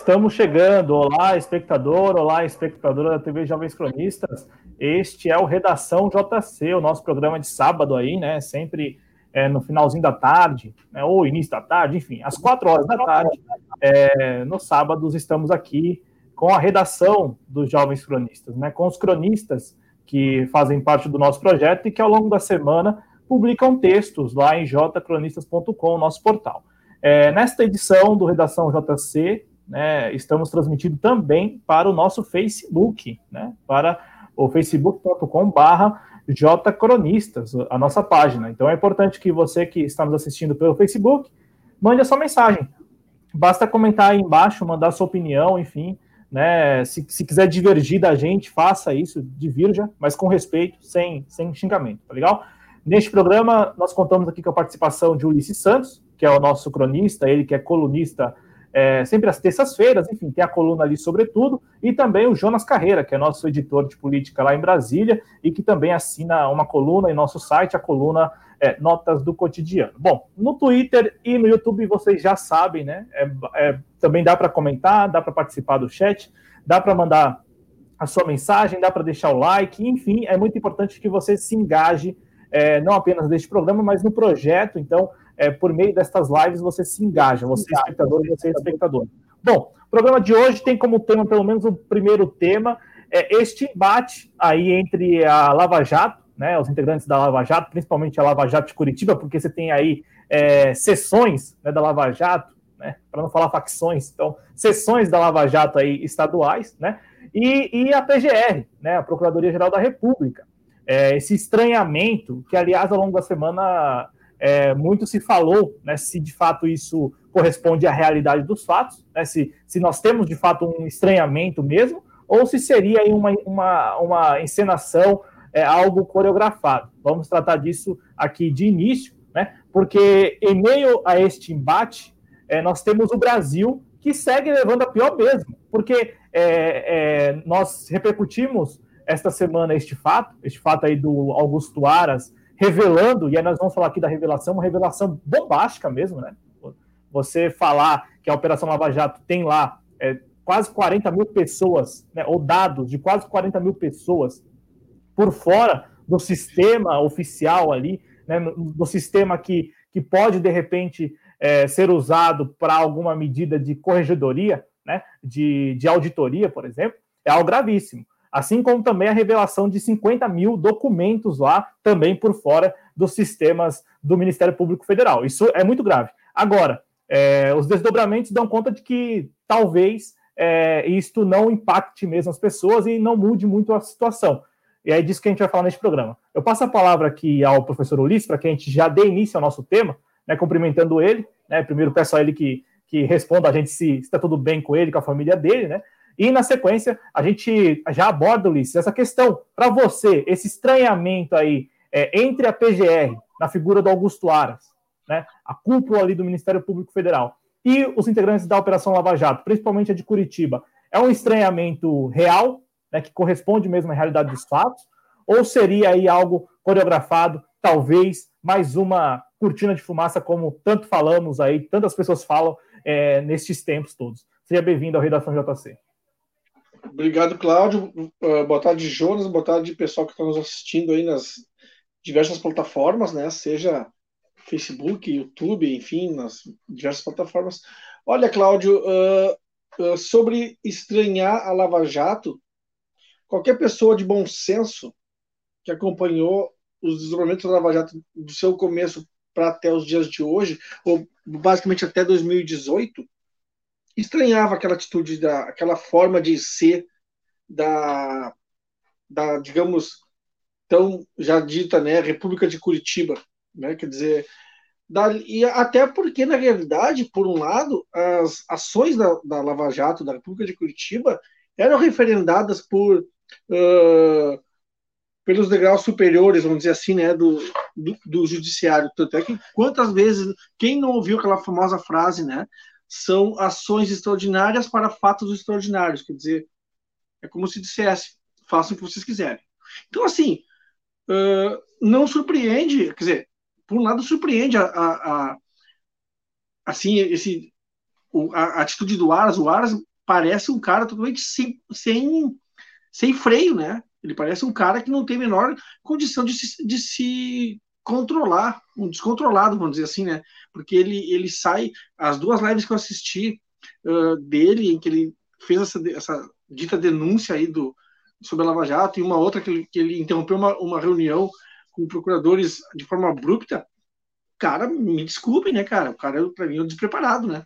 Estamos chegando. Olá, espectador, olá, espectadora da TV Jovens Cronistas. Este é o Redação JC, o nosso programa de sábado aí, né? Sempre é, no finalzinho da tarde, né, ou início da tarde, enfim, às quatro horas da tarde. É, nos sábados estamos aqui com a redação dos Jovens Cronistas, né? Com os cronistas que fazem parte do nosso projeto e que ao longo da semana publicam textos lá em jcronistas.com, nosso portal. É, nesta edição do Redação JC, né, estamos transmitindo também para o nosso Facebook, né, para o facebook.com/barra jcronistas, a nossa página. Então é importante que você que está nos assistindo pelo Facebook mande a sua mensagem. Basta comentar aí embaixo, mandar sua opinião, enfim, né? Se, se quiser divergir da gente, faça isso, divirja, mas com respeito, sem, sem xingamento, tá legal? Neste programa, nós contamos aqui com a participação de Ulisses Santos, que é o nosso cronista, ele que é colunista é, sempre às terças-feiras, enfim, tem a coluna ali sobretudo, e também o Jonas Carreira, que é nosso editor de política lá em Brasília, e que também assina uma coluna em nosso site, a coluna é, Notas do Cotidiano. Bom, no Twitter e no YouTube vocês já sabem, né? É, é também dá para comentar, dá para participar do chat, dá para mandar a sua mensagem, dá para deixar o like, enfim, é muito importante que você se engaje, é, não apenas neste programa, mas no projeto, então é, por meio destas lives você se engaja, você é espectador e você é espectador. Bom, o programa de hoje tem como tema, pelo menos o primeiro tema, é este embate aí entre a Lava Jato, né, os integrantes da Lava Jato, principalmente a Lava Jato de Curitiba, porque você tem aí é, sessões né, da Lava Jato, né, para não falar facções, então, sessões da Lava Jato aí estaduais, né, e, e a PGR, né, a Procuradoria-Geral da República. É, esse estranhamento, que aliás ao longo da semana é, muito se falou né, se de fato isso corresponde à realidade dos fatos, né, se, se nós temos de fato um estranhamento mesmo, ou se seria uma, uma, uma encenação, é, algo coreografado. Vamos tratar disso aqui de início, né, porque em meio a este embate, é, nós temos o Brasil que segue levando a pior mesmo, porque é, é, nós repercutimos esta semana este fato, este fato aí do Augusto Aras revelando, e aí nós vamos falar aqui da revelação, uma revelação bombástica mesmo, né? Você falar que a Operação Lava Jato tem lá é, quase 40 mil pessoas, né, ou dados de quase 40 mil pessoas por fora do sistema oficial ali, né, do sistema que, que pode, de repente, é, ser usado para alguma medida de corregedoria, né, de, de auditoria, por exemplo, é algo gravíssimo assim como também a revelação de 50 mil documentos lá, também por fora dos sistemas do Ministério Público Federal. Isso é muito grave. Agora, é, os desdobramentos dão conta de que talvez é, isto não impacte mesmo as pessoas e não mude muito a situação. E é disso que a gente vai falar neste programa. Eu passo a palavra aqui ao professor Ulisses, para que a gente já dê início ao nosso tema, né, cumprimentando ele. Né, primeiro peço a ele que, que responda a gente se está tudo bem com ele, com a família dele, né? E na sequência, a gente já aborda, Ulisses, essa questão. Para você, esse estranhamento aí é, entre a PGR, na figura do Augusto Aras, né, a cúpula ali do Ministério Público Federal, e os integrantes da Operação Lava Jato, principalmente a de Curitiba, é um estranhamento real, né, que corresponde mesmo à realidade dos fatos, ou seria aí algo coreografado, talvez mais uma cortina de fumaça, como tanto falamos aí, tantas pessoas falam é, nestes tempos todos. Seja bem-vindo ao Redação JC. Obrigado, Cláudio. Uh, boa tarde, Jonas. Boa tarde, pessoal que está nos assistindo aí nas diversas plataformas, né? Seja Facebook, YouTube, enfim, nas diversas plataformas. Olha, Cláudio, uh, uh, sobre estranhar a Lava Jato, qualquer pessoa de bom senso que acompanhou os desdobramentos da Lava Jato do seu começo para até os dias de hoje, ou basicamente até 2018, estranhava aquela atitude, da, aquela forma de ser da, da digamos, tão já dita, né, República de Curitiba, né, quer dizer, da, e até porque, na realidade, por um lado, as ações da, da Lava Jato, da República de Curitiba, eram referendadas por uh, pelos degraus superiores, vamos dizer assim, né, do, do, do, judiciário. Tanto é que quantas vezes, quem não ouviu aquela famosa frase, né, são ações extraordinárias para fatos extraordinários. Quer dizer, é como se dissesse, façam o que vocês quiserem. Então, assim, uh, não surpreende, quer dizer, por um lado surpreende a, a, a assim, esse, o, a, atitude do Aras. O Aras parece um cara totalmente sem, sem, sem freio, né? Ele parece um cara que não tem a menor condição de se, de se controlar, um descontrolado, vamos dizer assim, né? Porque ele, ele sai, as duas lives que eu assisti uh, dele, em que ele fez essa, essa dita denúncia aí do, sobre a Lava Jato, e uma outra que ele, que ele interrompeu uma, uma reunião com procuradores de forma abrupta, cara, me desculpe, né, cara? O cara, para mim, é um despreparado, né?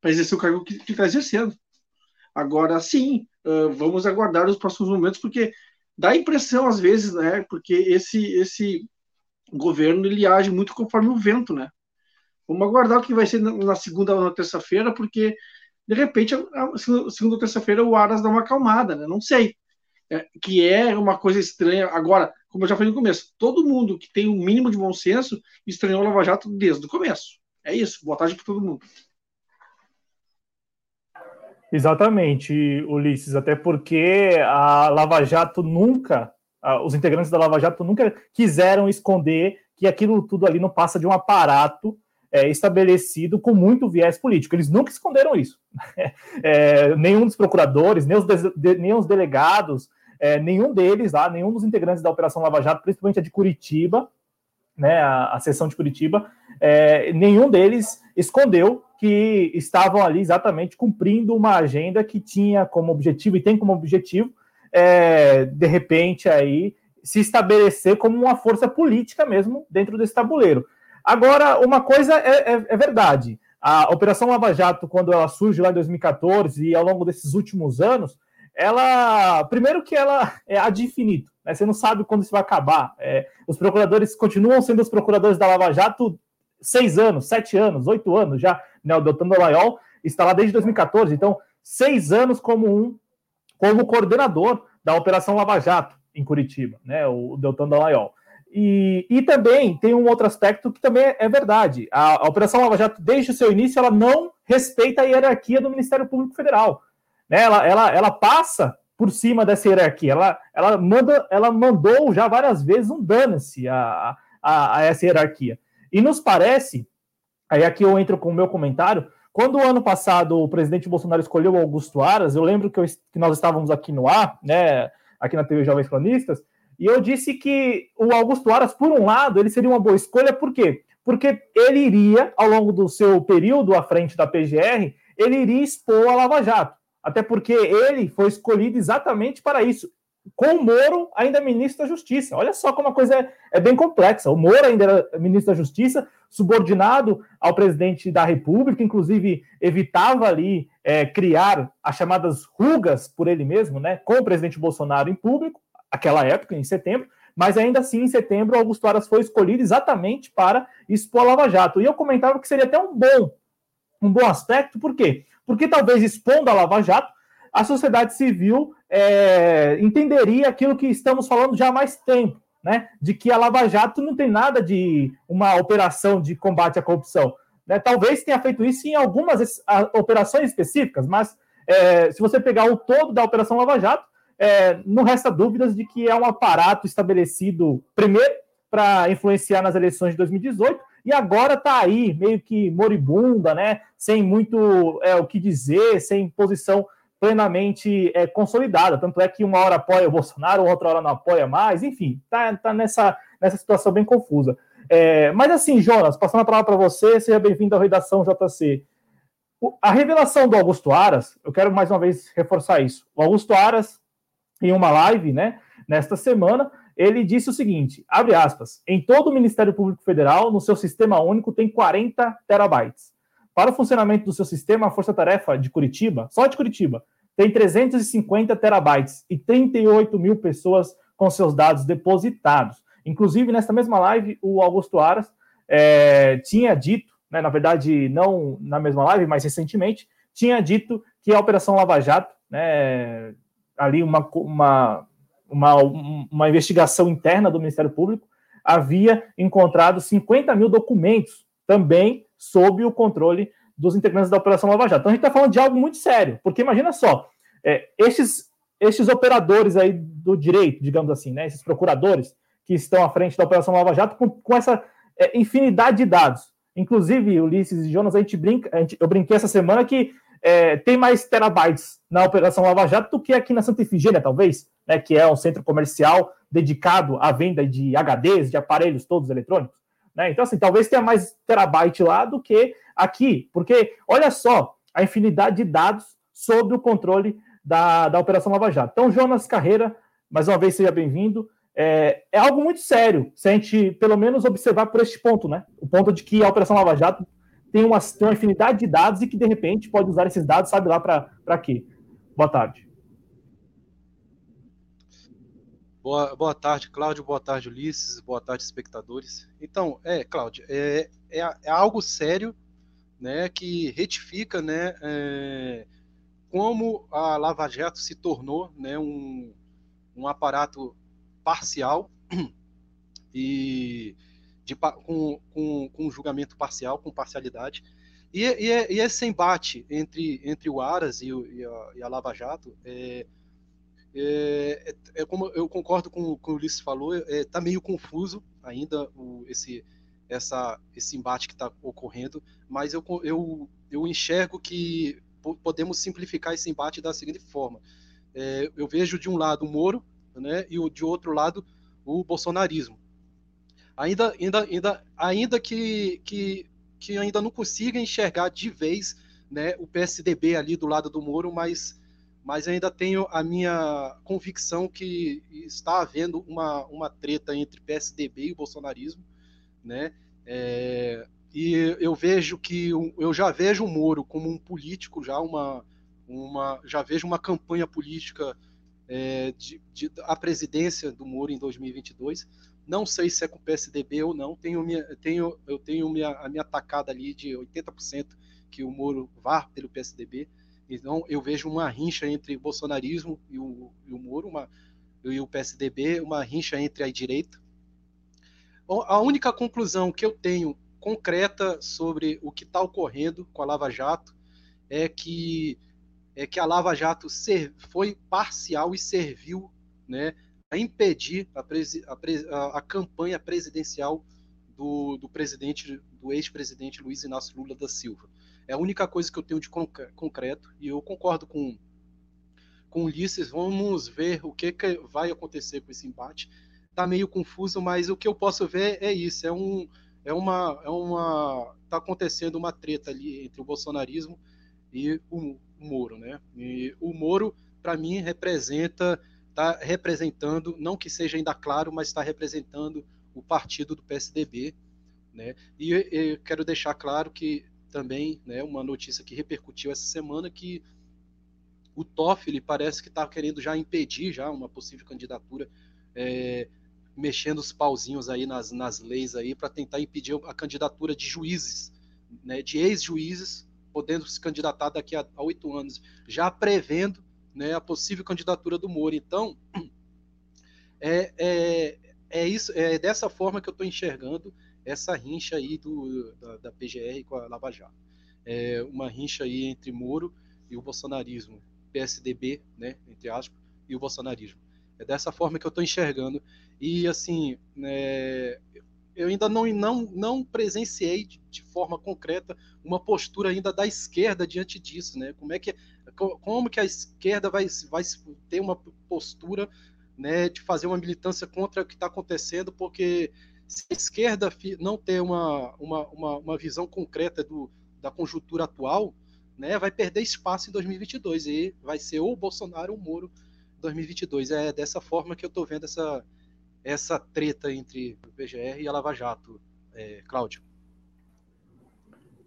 Para exercer o cargo que está exercendo. Agora, sim, uh, vamos aguardar os próximos momentos, porque dá a impressão, às vezes, né, porque esse, esse governo ele age muito conforme o vento, né? Vamos aguardar o que vai ser na segunda ou na terça-feira, porque de repente, segunda ou terça-feira o Aras dá uma acalmada, né? Não sei. É, que é uma coisa estranha. Agora, como eu já falei no começo, todo mundo que tem o um mínimo de bom senso estranhou o Lava Jato desde o começo. É isso. Boa tarde para todo mundo. Exatamente, Ulisses, até porque a Lava Jato nunca, os integrantes da Lava Jato nunca quiseram esconder que aquilo tudo ali não passa de um aparato é, estabelecido com muito viés político. Eles nunca esconderam isso. É, nenhum dos procuradores, nem os, de, nem os delegados, é, nenhum deles lá, nenhum dos integrantes da Operação Lava Jato, principalmente a de Curitiba, né, a, a seção de Curitiba, é, nenhum deles escondeu que estavam ali exatamente cumprindo uma agenda que tinha como objetivo e tem como objetivo, é, de repente, aí se estabelecer como uma força política mesmo dentro desse tabuleiro. Agora, uma coisa é, é, é verdade. A Operação Lava Jato, quando ela surge lá em 2014 e ao longo desses últimos anos, ela. Primeiro que ela é ad infinito, né? Você não sabe quando isso vai acabar. É, os procuradores continuam sendo os procuradores da Lava Jato seis anos, sete anos, oito anos já. Né? O Deltan Dallagnol está lá desde 2014, então seis anos como um como coordenador da Operação Lava Jato em Curitiba, né? O Deltan Dallagnol. E, e também tem um outro aspecto que também é verdade. A, a Operação Lava Jato, desde o seu início, ela não respeita a hierarquia do Ministério Público Federal. Né? Ela, ela, ela passa por cima dessa hierarquia. Ela, ela, manda, ela mandou já várias vezes um dane-se a, a, a, essa hierarquia. E nos parece, aí aqui eu entro com o meu comentário, quando o ano passado o presidente Bolsonaro escolheu Augusto Aras, eu lembro que, eu, que nós estávamos aqui no ar, né, aqui na TV Jovens Cronistas, e eu disse que o Augusto Aras, por um lado, ele seria uma boa escolha, por quê? Porque ele iria, ao longo do seu período à frente da PGR, ele iria expor a Lava Jato. Até porque ele foi escolhido exatamente para isso. Com o Moro ainda ministro da Justiça. Olha só como a coisa é, é bem complexa. O Moro ainda era ministro da Justiça, subordinado ao presidente da República, inclusive evitava ali é, criar as chamadas rugas por ele mesmo, né, com o presidente Bolsonaro em público, aquela época, em setembro, mas ainda assim, em setembro, Augusto Aras foi escolhido exatamente para expor a Lava Jato. E eu comentava que seria até um bom, um bom aspecto, por quê? Porque talvez expondo a Lava Jato, a sociedade civil é, entenderia aquilo que estamos falando já há mais tempo, né? De que a Lava Jato não tem nada de uma operação de combate à corrupção. Né? Talvez tenha feito isso em algumas operações específicas, mas é, se você pegar o todo da Operação Lava Jato, é, não resta dúvidas de que é um aparato estabelecido, primeiro, para influenciar nas eleições de 2018, e agora está aí, meio que moribunda, né? Sem muito é, o que dizer, sem posição plenamente é, consolidada. Tanto é que uma hora apoia o Bolsonaro, outra hora não apoia mais, enfim, tá, tá nessa, nessa situação bem confusa. É, mas assim, Jonas, passando a palavra para você, seja bem-vindo à redação JC. a revelação do Augusto Aras, eu quero mais uma vez reforçar isso. O Augusto Aras, em uma live, né, nesta semana, ele disse o seguinte: abre aspas, em todo o Ministério Público Federal, no seu sistema único, tem 40 terabytes. Para o funcionamento do seu sistema, a Força Tarefa de Curitiba, só de Curitiba, tem 350 terabytes e 38 mil pessoas com seus dados depositados. Inclusive, nesta mesma live, o Augusto Aras é, tinha dito, né, na verdade, não na mesma live, mas recentemente, tinha dito que a Operação Lava Jato, né, ali uma, uma uma, uma investigação interna do Ministério Público, havia encontrado 50 mil documentos também sob o controle dos integrantes da Operação Lava Jato. Então a gente está falando de algo muito sério, porque imagina só, é, estes, estes operadores aí do direito, digamos assim, né, esses procuradores que estão à frente da Operação Lava Jato com, com essa é, infinidade de dados. Inclusive, Ulisses e Jonas, a gente brinca, a gente, eu brinquei essa semana que é, tem mais terabytes na Operação Lava Jato do que aqui na Santa Efigênia, talvez, né, que é um centro comercial dedicado à venda de HDs, de aparelhos todos eletrônicos. Né? Então, assim, talvez tenha mais terabyte lá do que aqui, porque olha só a infinidade de dados sob o controle da, da Operação Lava Jato. Então, Jonas Carreira, mais uma vez, seja bem-vindo. É, é, algo muito sério, se a gente pelo menos observar por este ponto, né? O ponto de que a Operação Lava Jato tem uma, tem uma infinidade de dados e que, de repente, pode usar esses dados, sabe lá para quê. Boa tarde. Boa, boa tarde, Cláudio. Boa tarde, Ulisses. Boa tarde, espectadores. Então, é, Cláudio, é, é, é algo sério, né, que retifica, né, é, como a Lava Jato se tornou, né, um, um aparato parcial e de, com, com, com julgamento parcial, com parcialidade. E, e, e, esse embate entre, entre o Aras e, e, a, e a Lava Jato é, é, é, é, como eu concordo com, com o Ulisses falou, está é, tá meio confuso ainda o, esse, essa, esse embate que está ocorrendo, mas eu, eu, eu enxergo que podemos simplificar esse embate da seguinte forma. É, eu vejo de um lado o Moro, né, e o, de outro lado o bolsonarismo. Ainda, ainda, ainda, ainda que, que, que ainda não consiga enxergar de vez né, o PSDB ali do lado do Moro, mas mas ainda tenho a minha convicção que está havendo uma, uma treta entre PSDB e o bolsonarismo, né? É, e eu vejo que eu já vejo o Moro como um político, já uma, uma já vejo uma campanha política é, de, de, a presidência do Moro em 2022. Não sei se é com o PSDB ou não. Tenho minha, tenho, eu tenho minha, a minha atacada ali de 80% que o Moro vá pelo PSDB. Então, eu vejo uma rincha entre o bolsonarismo e o, e o Moro, uma, e o PSDB, uma rincha entre a direita. A única conclusão que eu tenho concreta sobre o que está ocorrendo com a Lava Jato é que é que a Lava Jato ser, foi parcial e serviu né, a impedir a, a, a campanha presidencial do, do presidente, do ex-presidente Luiz Inácio Lula da Silva. É a única coisa que eu tenho de concreto e eu concordo com com Ulisses. Vamos ver o que, que vai acontecer com esse embate. Tá meio confuso, mas o que eu posso ver é isso. É um é uma é uma tá acontecendo uma treta ali entre o bolsonarismo e o, o Moro, né? E o Moro para mim representa tá representando, não que seja ainda claro, mas está representando o partido do PSDB, né? E eu quero deixar claro que também né, uma notícia que repercutiu essa semana que o Toffoli parece que está querendo já impedir já uma possível candidatura, é, mexendo os pauzinhos aí nas, nas leis aí para tentar impedir a candidatura de juízes, né, de ex-juízes, podendo se candidatar daqui a oito anos, já prevendo né, a possível candidatura do Moro. Então, é, é, é, isso, é dessa forma que eu estou enxergando essa rincha aí do, da, da PGR com a Lava Jato. É uma rincha aí entre Moro e o bolsonarismo, PSDB, né, entre aspas, e o bolsonarismo. É dessa forma que eu estou enxergando. E, assim, é, eu ainda não, não, não presenciei de, de, forma concreta uma postura ainda da esquerda diante disso, né? Como é que, como que a esquerda vai, vai ter uma postura né, de fazer uma militância contra o que está acontecendo, porque se a esquerda não ter uma, uma, uma, uma visão concreta do, da conjuntura atual, né, vai perder espaço em 2022 e vai ser ou Bolsonaro ou Moro em 2022. É dessa forma que eu estou vendo essa, essa treta entre o PGR e a Lava Jato, é, Cláudio.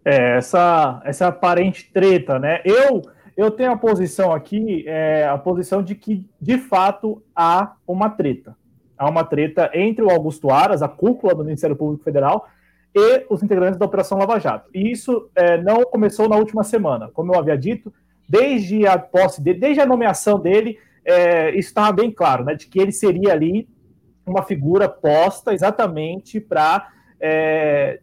É, essa, essa aparente treta, né? Eu, eu tenho a posição aqui, é, a posição de que, de fato, há uma treta há uma treta entre o Augusto Aras, a cúpula do Ministério Público Federal, e os integrantes da Operação Lava Jato. E isso é, não começou na última semana, como eu havia dito, desde a posse dele, desde a nomeação dele, é, isso estava bem claro, né, de que ele seria ali uma figura posta exatamente para é,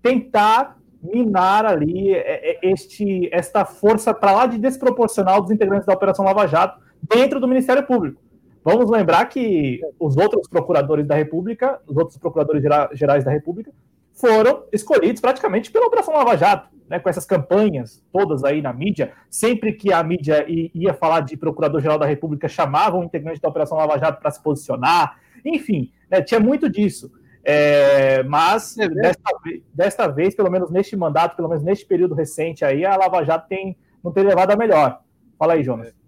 tentar minar ali é, é, este, esta força para lá de desproporcional dos integrantes da Operação Lava Jato dentro do Ministério Público. Vamos lembrar que os outros procuradores da República, os outros procuradores gerais da República, foram escolhidos praticamente pela Operação Lava Jato. né, com essas campanhas todas aí na mídia, sempre que a mídia ia falar de Procurador-Geral da República, chamavam o integrante da Operação Lava Jato para se posicionar, enfim, né, tinha muito disso. É, mas é desta, desta, vez, pelo menos neste mandato, pelo menos neste período recente aí, a Lava Jato tem, não tem levado a melhor. Fala aí, Jonas. É.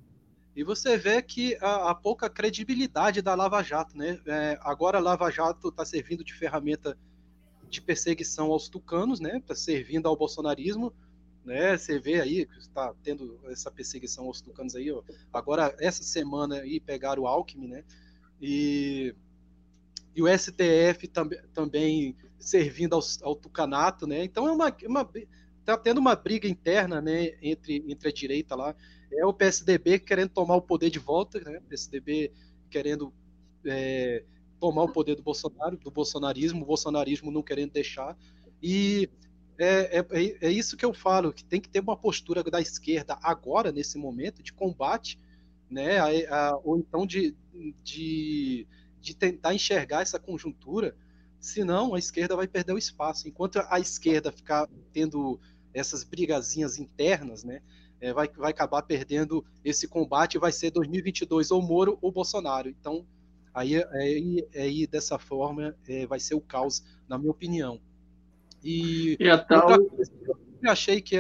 E você vê que a, a, pouca credibilidade da Lava Jato, né? É, agora a Lava Jato está servindo de ferramenta de perseguição aos tucanos, né? Está servindo ao bolsonarismo, né? Você vê aí que está tendo essa perseguição aos tucanos aí, ó. Agora essa semana aí pegaram o Alckmin, né? E, e o STF tam, também servindo ao, ao tucanato, né? Então é uma, uma tá tendo uma briga interna, né? Entre entre a direita lá é o PSDB querendo tomar o poder de volta, né? PSDB querendo é, tomar o poder do Bolsonaro, do bolsonarismo, o bolsonarismo não querendo deixar. E é, é, é, isso que eu falo, que tem que ter uma postura da esquerda agora, nesse momento, de combate, né? A, a, ou então de, de, de tentar enxergar essa conjuntura, senão a esquerda vai perder o espaço. Enquanto a esquerda ficar tendo essas brigazinhas internas, né? É, vai, vai acabar perdendo esse combate, vai ser 2022 ou Moro ou Bolsonaro. Então, aí, aí, aí dessa forma, é, vai ser o caos, na minha opinião. E, e a tal... eu sempre achei que.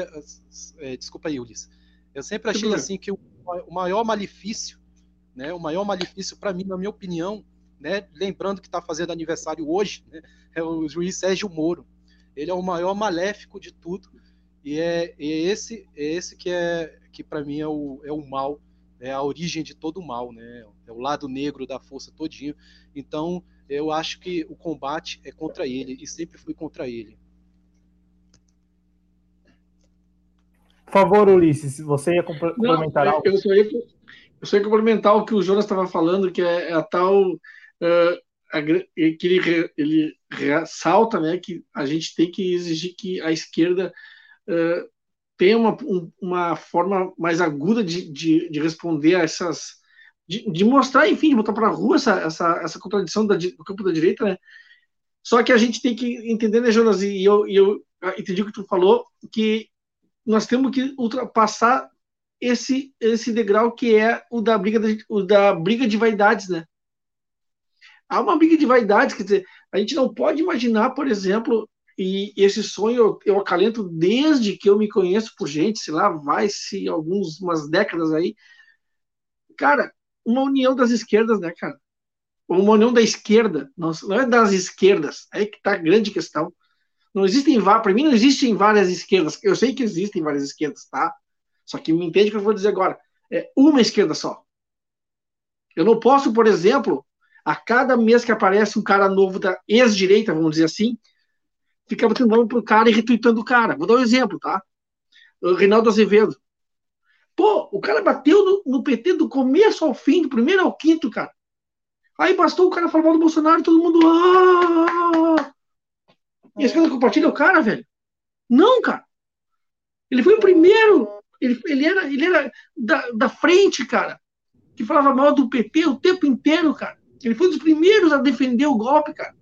É, desculpa aí, Ulisses. Eu sempre achei assim que o, o maior malefício, né, o maior malefício para mim, na minha opinião, né, lembrando que está fazendo aniversário hoje, né, é o juiz Sérgio Moro. Ele é o maior maléfico de tudo, e é, é esse, é esse que é que para mim é o, é o mal, é a origem de todo o mal, né? É o lado negro da força todinho. Então, eu acho que o combate é contra ele e sempre fui contra ele. Por favor, Ulisses, você ia complementar Não, algo? Eu só, ia, eu só ia complementar o que o Jonas estava falando, que é a tal. Uh, a, que ele, ele ressalta né, que a gente tem que exigir que a esquerda tem uma, um, uma forma mais aguda de, de, de responder a essas. De, de, mostrar, enfim, de botar para a rua essa, essa, essa contradição da, do campo da direita, né? Só que a gente tem que entender, né, Jonas? E eu, e eu entendi o que tu falou, que nós temos que ultrapassar esse, esse degrau que é o da briga de, o da briga de vaidades, né? Há uma briga de vaidades, quer dizer, a gente não pode imaginar, por exemplo, e esse sonho eu, eu acalento desde que eu me conheço por gente, sei lá, vai-se algumas umas décadas aí. Cara, uma união das esquerdas, né, cara? Uma união da esquerda, não, não é das esquerdas, aí que tá a grande questão. Não existem, para mim não existem várias esquerdas. Eu sei que existem várias esquerdas, tá? Só que me entende o que eu vou dizer agora. É uma esquerda só. Eu não posso, por exemplo, a cada mês que aparece um cara novo da ex-direita, vamos dizer assim, fica batendo nome pro cara e retweetando o cara. Vou dar um exemplo, tá? O Reinaldo Azevedo. Pô, o cara bateu no, no, PT do começo ao fim, do primeiro ao quinto, cara. Aí bastou o cara falar mal do Bolsonaro e todo mundo. Ah! E esse cara compartilha o cara, velho? Não, cara. Ele foi o primeiro. Ele, ele era, ele era da, da frente, cara. Que falava mal do PT o tempo inteiro, cara. Ele foi um dos primeiros a defender o golpe, cara.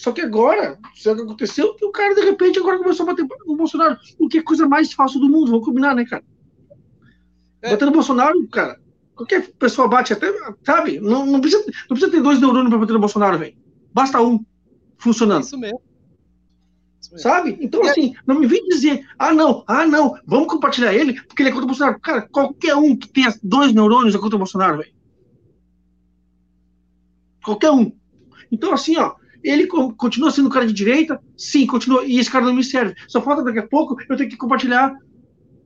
Só que agora, o que aconteceu, que o cara, de repente, agora começou a bater no Bolsonaro. O que é a coisa mais fácil do mundo, vamos combinar, né, cara? É. Bater no Bolsonaro, cara. Qualquer pessoa bate até, sabe? Não, não, precisa, não precisa ter dois neurônios para bater no Bolsonaro, velho. Basta um funcionando. Isso mesmo. Isso mesmo. Sabe? Então, é. assim, não me vem dizer, ah, não, ah, não, vamos compartilhar ele, porque ele é contra o Bolsonaro. Cara, qualquer um que tenha dois neurônios é contra o Bolsonaro, velho. Qualquer um. Então, assim, ó, ele continua sendo cara de direita? Sim, continua. E esse cara não me serve. Só falta daqui a pouco eu ter que compartilhar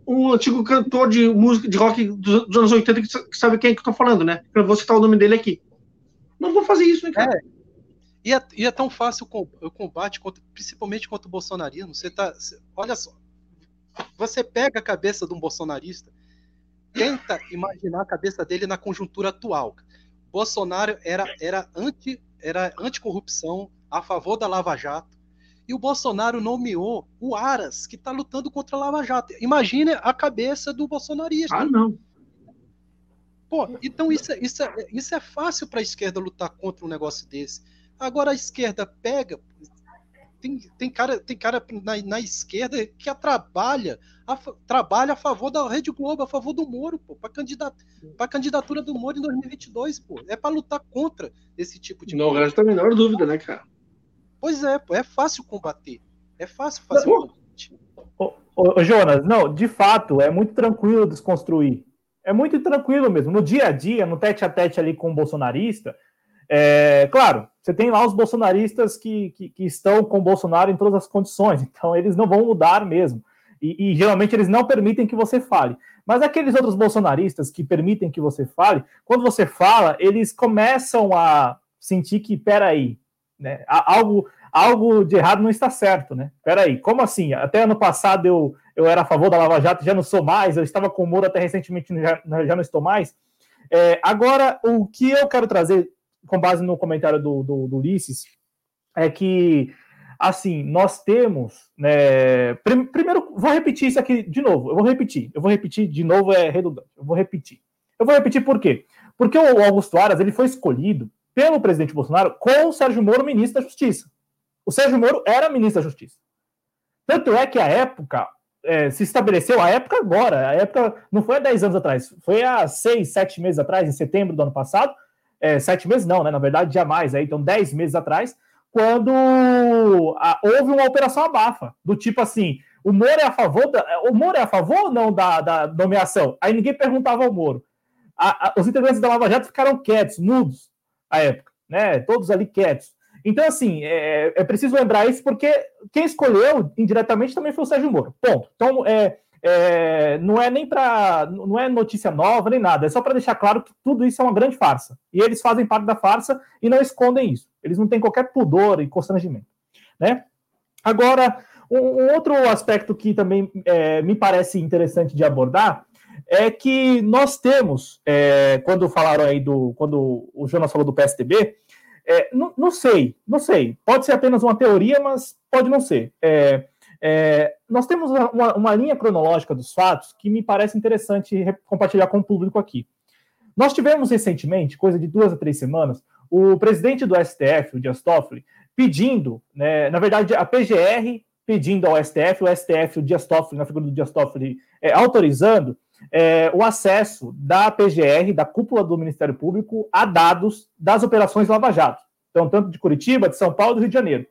um antigo cantor de música de rock dos, dos anos 80 que, sabe quem é que eu tô falando, né? Eu vou citar o nome dele aqui. Não vou fazer isso, né, cara? É. E é, e é tão fácil o combate, contra, principalmente contra o bolsonarismo. Você tá. Olha só. Você pega a cabeça de um bolsonarista, tenta imaginar a cabeça dele na conjuntura atual. Bolsonaro era, era anti era anticorrupção, a favor da Lava Jato. E o Bolsonaro nomeou o Aras, que está lutando contra a Lava Jato. Imagine a cabeça do bolsonarista. Ah, não. Pô, então isso, é, isso, é, isso é fácil para a esquerda lutar contra um negócio desse. Agora a esquerda pega, tem, tem cara, tem cara na, na esquerda que a trabalha, a, trabalha a favor da Rede Globo, a favor do Moro, pô, para candidat, a candidatura do Moro em 2022, pô. É para lutar contra esse tipo de Não resta a menor dúvida, né, cara? Pois é, pô, é fácil combater. É fácil fazer o ô, ô, Jonas, não, de fato, é muito tranquilo desconstruir. É muito tranquilo mesmo. No dia a dia, no tete a tete ali com o bolsonarista, é, claro, você tem lá os bolsonaristas que, que, que, estão com Bolsonaro em todas as condições, então eles não vão mudar mesmo. E, e, geralmente eles não permitem que você fale. Mas aqueles outros bolsonaristas que permitem que você fale, quando você fala, eles começam a sentir que, peraí, né, algo, algo de errado não está certo, né? Peraí, como assim? Até ano passado eu, eu era a favor da Lava Jato, já não sou mais, eu estava com o Moro até recentemente, já, já não estou mais. É, agora, o que eu quero trazer com base no comentário do, do, do Ulisses, é que, assim, nós temos. Né, prim, primeiro, vou repetir isso aqui de novo. Eu vou repetir. Eu vou repetir de novo, é redundante. Eu vou repetir. Eu vou repetir por quê? Porque o Augusto Aras ele foi escolhido pelo presidente Bolsonaro com o Sérgio Moro ministro da Justiça. O Sérgio Moro era ministro da Justiça. Tanto é que a época é, se estabeleceu, a época agora, a época não foi há 10 anos atrás, foi há 6, 7 meses atrás, em setembro do ano passado, é, sete meses não, né? Na verdade, jamais, aí, então dez meses atrás, quando a, houve uma operação abafa, do tipo assim, o Moro é a favor da, o Moro é a favor ou não da, da nomeação? Aí ninguém perguntava ao Moro. A, a, os integrantes da Lava Jato ficaram quietos, mudos, à época, né? Todos ali quietos. Então, assim, é, é preciso lembrar isso porque quem escolheu indiretamente também foi o Sérgio Moro. Ponto. Então, é, é, não é nem para. não é notícia nova nem nada, é só para deixar claro que tudo isso é uma grande farsa. E eles fazem parte da farsa e não escondem isso. Eles não têm qualquer pudor e constrangimento. Né? Agora, um, um outro aspecto que também é, me parece interessante de abordar é que nós temos, é, quando falaram aí do. quando o Jonas falou do PSDB, é, não, não, sei, não sei. Pode ser apenas uma teoria, mas pode não ser. É, é, nós temos uma, uma, linha cronológica dos fatos que me parece interessante compartilhar com o público aqui. Nós tivemos recentemente, coisa de duas a três semanas, o presidente do STF, o Dias Toffoli, pedindo, né, na verdade, a PGR pedindo ao STF, o STF, o Dias Toffoli, na figura do Dias Toffoli, é, autorizando é, o acesso da PGR, da cúpula do Ministério Público, a dados das operações Lava Jato. Então, tanto de Curitiba, de São Paulo do Rio de Janeiro.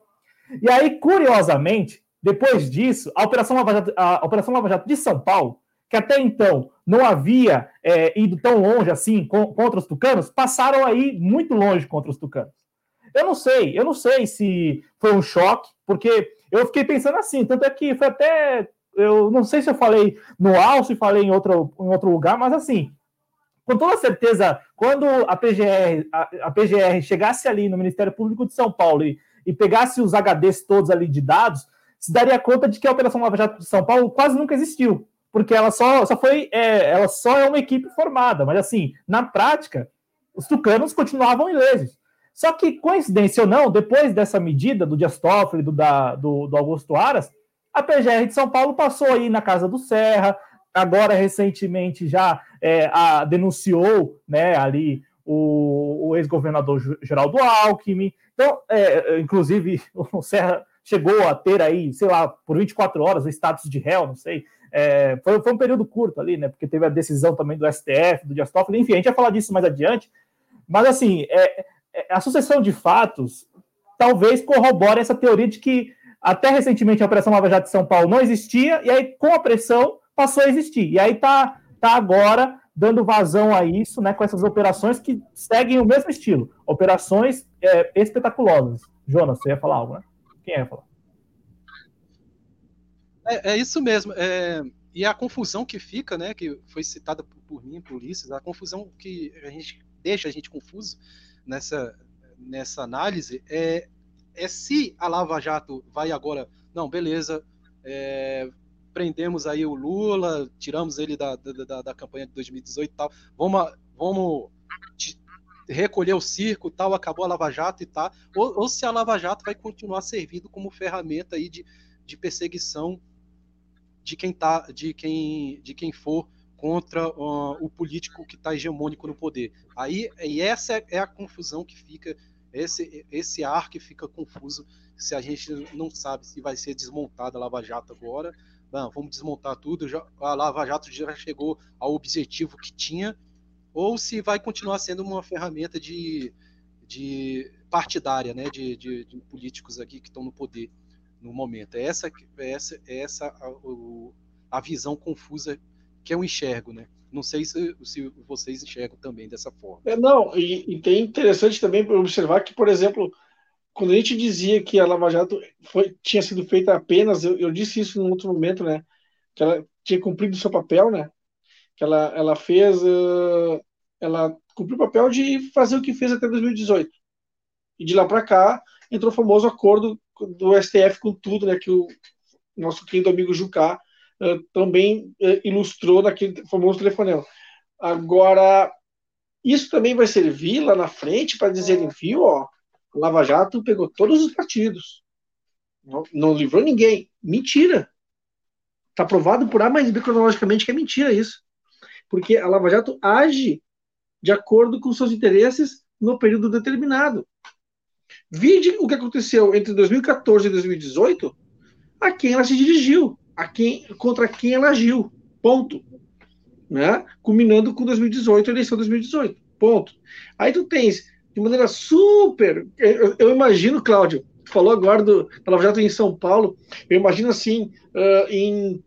E aí, curiosamente, depois disso, a Operação Lava Jato, a Operação Lava Jato de São Paulo, que até então não havia é, ido tão longe assim com, contra os tucanos, passaram aí muito longe contra os tucanos. Eu não sei, eu não sei se foi um choque, porque eu fiquei pensando assim, tanto é que foi até. Eu não sei se eu falei no alto e falei em outro, em outro lugar, mas assim, com toda certeza, quando a PGR, a, a PGR chegasse ali no Ministério Público de São Paulo e, e pegasse os HDs todos ali de dados, se daria conta de que a Operação Lava Jato de São Paulo quase nunca existiu, porque ela só, só foi, é, ela só é uma equipe formada, mas assim, na prática, os tucanos continuavam ilesos. Só que, coincidência ou não, depois dessa medida do Dias Toffoli, do, da, do, do Augusto Aras, a PGR de São Paulo passou aí na casa do Serra, agora recentemente já é, a, denunciou né, ali o, o ex-governador Geraldo Alckmin. Então, é, inclusive, o Serra chegou a ter aí, sei lá, por 24 horas o status de réu, não sei. É, foi, foi, um período curto ali, né? Porque teve a decisão também do STF, do Dias Toffoli, enfim, a gente vai falar disso mais adiante. Mas, assim, é, é, a sucessão de fatos talvez corrobore essa teoria de que até recentemente a Operação Lava Jato de São Paulo não existia, e aí, com a pressão, passou a existir. E aí tá, tá agora dando vazão a isso, né, com essas operações que seguem o mesmo estilo. Operações é, espetaculosas. Jonas, você ia falar algo, né? Quem é falar? É, é isso mesmo. É, e a confusão que fica, né, que foi citada por, por mim, por Ulisses, a confusão que a gente deixa a gente confuso nessa, nessa análise é, é se a Lava Jato vai agora, não, beleza, é, prendemos aí o Lula, tiramos ele da, da, da, campanha de 2018 e tal, vamos, vamos recolher o circo tal, acabou a Lava Jato e tal, ou, ou se a Lava Jato vai continuar servindo como ferramenta aí de, de perseguição de quem tá, de quem, de quem for contra uh, o político que está hegemônico no poder. Aí e essa é, a confusão que fica, esse esse ar que fica confuso se a gente não sabe se vai ser desmontada a Lava Jato agora, Bom, vamos desmontar tudo, já, a Lava Jato já chegou ao objetivo que tinha, ou se vai continuar sendo uma ferramenta de, de partidária, né, de, de, de políticos aqui que estão no poder no momento. É essa, é essa, é essa a, a visão confusa que eu enxergo, né? Não sei se, se vocês enxergam também dessa forma. É, não, e, e tem interessante também observar que, por exemplo, quando a gente dizia que a Lava Jato foi, tinha sido feita apenas, eu, eu disse isso em outro momento, né? Que ela tinha cumprido o seu papel, né? Que ela, ela fez, ela cumpriu o papel de fazer o que fez até 2018. E de lá para cá entrou o famoso acordo do STF com tudo, né? Que o nosso querido amigo Jucá uh, também uh, ilustrou naquele famoso telefonema. Agora, isso também vai servir lá na frente para dizer, viu, ó, o Lava Jato pegou todos os partidos. Não, não livrou ninguém. Mentira. Está provado por A mais B cronologicamente que é mentira isso. Porque a Lava Jato age de acordo com seus interesses no período determinado. Vide o que aconteceu entre 2014 e 2018, a quem ela se dirigiu, a quem, contra quem ela agiu. Ponto. Né? Culminando com 2018, a eleição de 2018. Ponto. Aí tu tens de maneira super. Eu, eu imagino, Cláudio, falou agora do, Lava Jato em São Paulo, eu imagino assim, uh, em,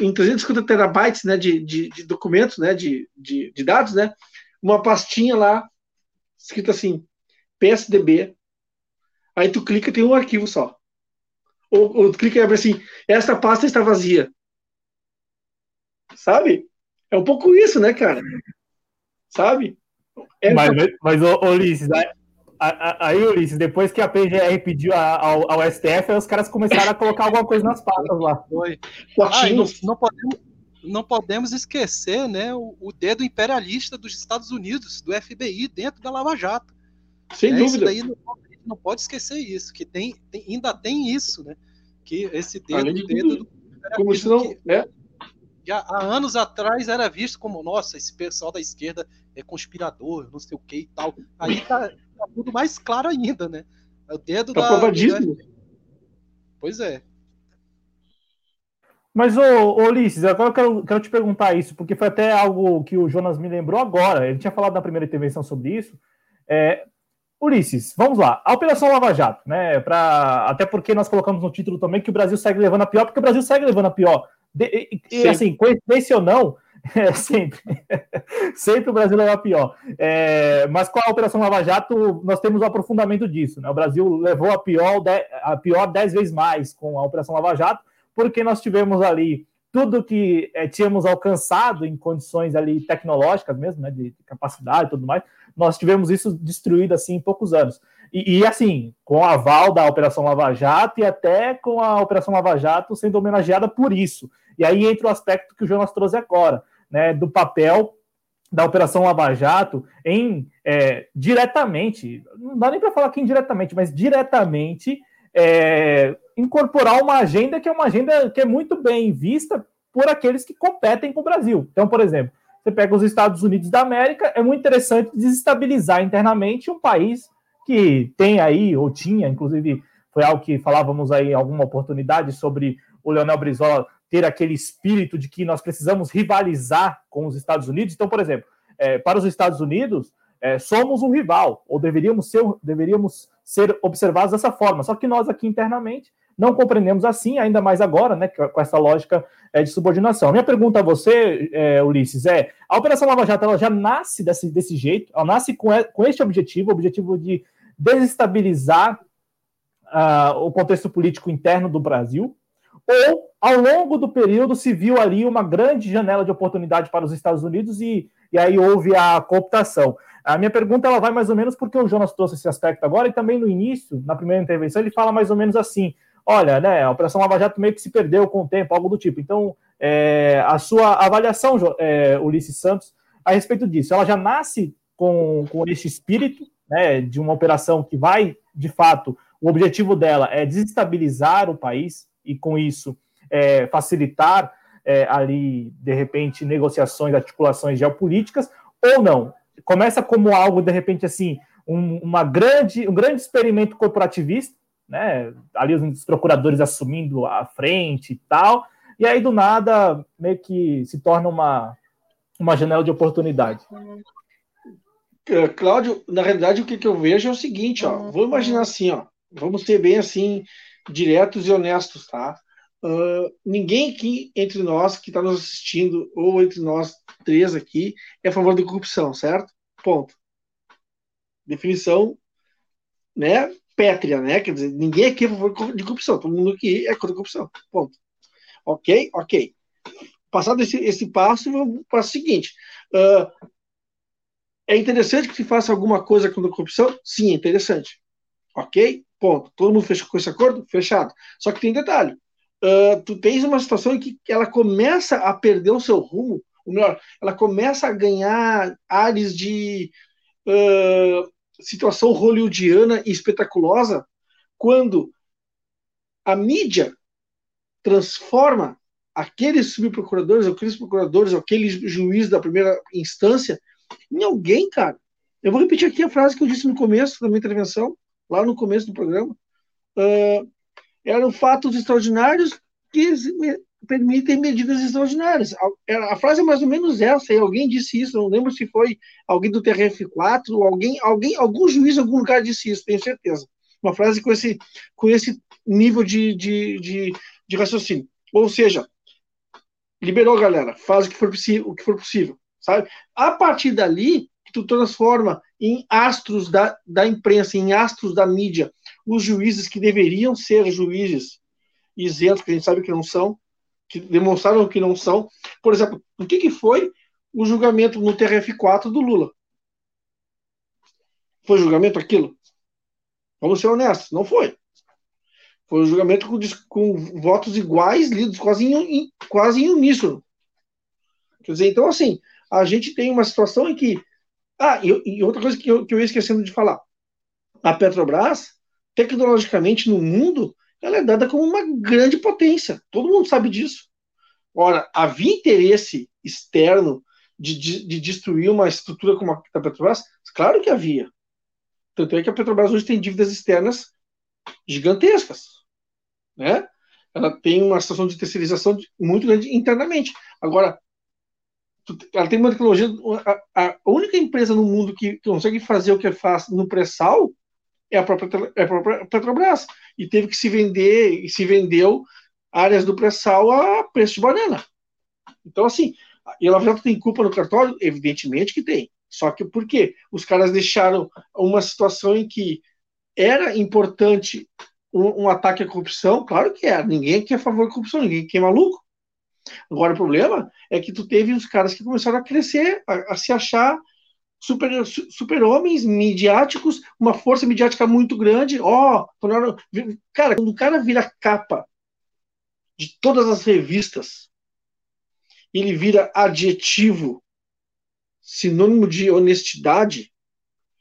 em 350 terabytes né, de, de, de documentos, né, de, de, de, dados, né, uma pastinha lá, escrito assim, PSDB, aí tu clica tem um arquivo só. Ou, ou tu clica e abre assim, esta pasta está vazia. Sabe? É um pouco isso, né, cara? Sabe? É, mas, mas ô, Ulisses, aí, Ulisses, depois que a PGR pediu ao, ao, STF, aí os caras começaram a colocar alguma coisa nas patas lá. Foi. Ah, não, não, podemos, não podemos esquecer né, o, o, dedo imperialista dos Estados Unidos, do FBI, dentro da Lava Jato. Sem é, dúvida. Não, não, pode esquecer isso, que tem, tem, ainda tem isso, né? Que esse dedo, dedo do, como se não, que, né? há, há, anos atrás era visto como, nossa, esse pessoal da esquerda é conspirador, não sei o que e tal. Aí tá, tá tudo mais claro ainda, né? É o dedo tá da. Provadíssimo. Pois é. Mas, ô, ô Ulisses, agora eu quero, quero, te perguntar isso, porque foi até algo que o Jonas me lembrou agora. Ele tinha falado na primeira intervenção sobre isso. É, Ulisses, vamos lá. A Operação Lava Jato, né? Pra, até porque nós colocamos no título também que o Brasil segue levando a pior, porque o Brasil segue levando a pior de, e, e assim, coincidência ou não, é, sempre, sempre o Brasil leva pior. É, mas com a Operação Lava Jato, nós temos o um aprofundamento disso. Né? O Brasil levou a pior, a pior dez vezes mais com a Operação Lava Jato, porque nós tivemos ali tudo que é, tínhamos alcançado em condições ali tecnológicas mesmo, né, de capacidade e tudo mais, nós tivemos isso destruído assim em poucos anos. E, e, assim, com o aval da Operação Lava Jato e até com a Operação Lava Jato sendo homenageada por isso. E aí entra o aspecto que o Jonas trouxe agora, né, do papel da Operação Lava Jato em é, diretamente, não dá nem para falar aqui indiretamente, mas diretamente é, incorporar uma agenda que é uma agenda que é muito bem vista por aqueles que competem com o Brasil. Então, por exemplo, você pega os Estados Unidos da América, é muito interessante desestabilizar internamente um país que tem aí, ou tinha, inclusive, foi algo que falávamos aí em alguma oportunidade sobre o Leonel Brizola ter aquele espírito de que nós precisamos rivalizar com os Estados Unidos. Então, por exemplo, é, para os Estados Unidos, é, somos um rival, ou deveríamos ser, deveríamos ser observados dessa forma. Só que nós aqui internamente não compreendemos assim, ainda mais agora, né, com essa lógica é, de subordinação. Minha pergunta a você, é, Ulisses, é: a Operação Lava Jato ela já nasce desse, desse jeito, ela nasce com, com este objetivo, o objetivo de desestabilizar uh, o contexto político interno do Brasil, ou ao longo do período se viu ali uma grande janela de oportunidade para os Estados Unidos e, e aí houve a cooptação. A minha pergunta ela vai mais ou menos porque o Jonas trouxe esse aspecto agora e também no início, na primeira intervenção, ele fala mais ou menos assim: olha, né, a Operação Lava Jato meio que se perdeu com o tempo, algo do tipo. Então, é, a sua avaliação, é, Ulisses Santos, a respeito disso, ela já nasce com, com esse espírito né, de uma operação que vai, de fato, o objetivo dela é desestabilizar o país e, com isso, é, facilitar é, ali, de repente, negociações, articulações geopolíticas, ou não. Começa como algo, de repente, assim, um, uma grande, um grande experimento corporativista, né? Ali os procuradores assumindo a frente e tal. E aí, do nada, meio que se torna uma, uma janela de oportunidade. É, Cláudio, na realidade, o que, que eu vejo é o seguinte, ó. Vou imaginar assim, ó. Vamos ser bem assim, diretos e honestos, tá? Uh, ninguém aqui entre nós que está nos assistindo, ou entre nós três aqui, é a favor da corrupção, certo? Ponto. Definição, né? Pétrea, né? Quer dizer, ninguém aqui é a favor de corrupção, todo mundo aqui é contra a corrupção. Ponto. Ok? Ok. Passado esse, esse passo, vamos para o seguinte. Uh, é interessante que se faça alguma coisa contra a corrupção? Sim, é interessante. Ok? Ponto. Todo mundo fechou com esse acordo? Fechado. Só que tem detalhe. Uh, tu tens uma situação em que ela começa a perder o seu rumo, ou melhor, ela começa a ganhar áreas de uh, situação hollywoodiana e espetaculosa quando a mídia transforma aqueles subprocuradores, aqueles procuradores, aquele juiz da primeira instância em alguém, cara. Eu vou repetir aqui a frase que eu disse no começo da minha intervenção, lá no começo do programa. Uh, eram fatos extraordinários que permitem medidas extraordinárias. A, a, frase é mais ou menos essa, e alguém disse isso, não lembro se foi alguém do TRF4, ou alguém, alguém, algum juiz em algum lugar disse isso, tenho certeza. Uma frase com esse, com esse nível de, de, de, de raciocínio. Ou seja, liberou, galera, faz o que for, o que for possível sabe? A partir dali, tu transforma em astros da, da imprensa, em astros da mídia, os juízes que deveriam ser juízes isentos, que a gente sabe que não são, que demonstraram que não são. Por exemplo, o que, que foi o julgamento no TRF4 do Lula? Foi julgamento aquilo? Vamos ser honestos, não foi. Foi um julgamento com, com votos iguais, lidos quase em, quase em uníssono. Quer dizer, então, assim, a gente tem uma situação em que. Ah, e, e outra coisa que eu, que eu ia esquecendo de falar. A Petrobras, tecnologicamente no mundo, ela é dada como uma grande potência. Todo mundo sabe disso. Ora, havia interesse externo de, de, de destruir uma estrutura como a Petrobras? Claro que havia. Tanto é que a Petrobras hoje tem dívidas externas gigantescas. Né? Ela tem uma situação de terceirização muito grande internamente. Agora, ela tem uma tecnologia. A, a, única empresa no mundo que, consegue fazer o que faz no pré-sal é a própria, é a própria Petrobras. E teve que se vender, e se vendeu áreas do pré-sal a preço de banana. Então, assim, e ela já tem culpa no cartório? Evidentemente que tem. Só que por quê? Os caras deixaram uma situação em que era importante um, um ataque à corrupção? Claro que era. Ninguém aqui é a favor da corrupção, ninguém aqui é maluco. Agora, o problema é que tu teve os caras que começaram a crescer, a, a se achar super, super homens midiáticos, uma força midiática muito grande. Ó, oh, cara, quando o cara vira capa de todas as revistas, ele vira adjetivo, sinônimo de honestidade,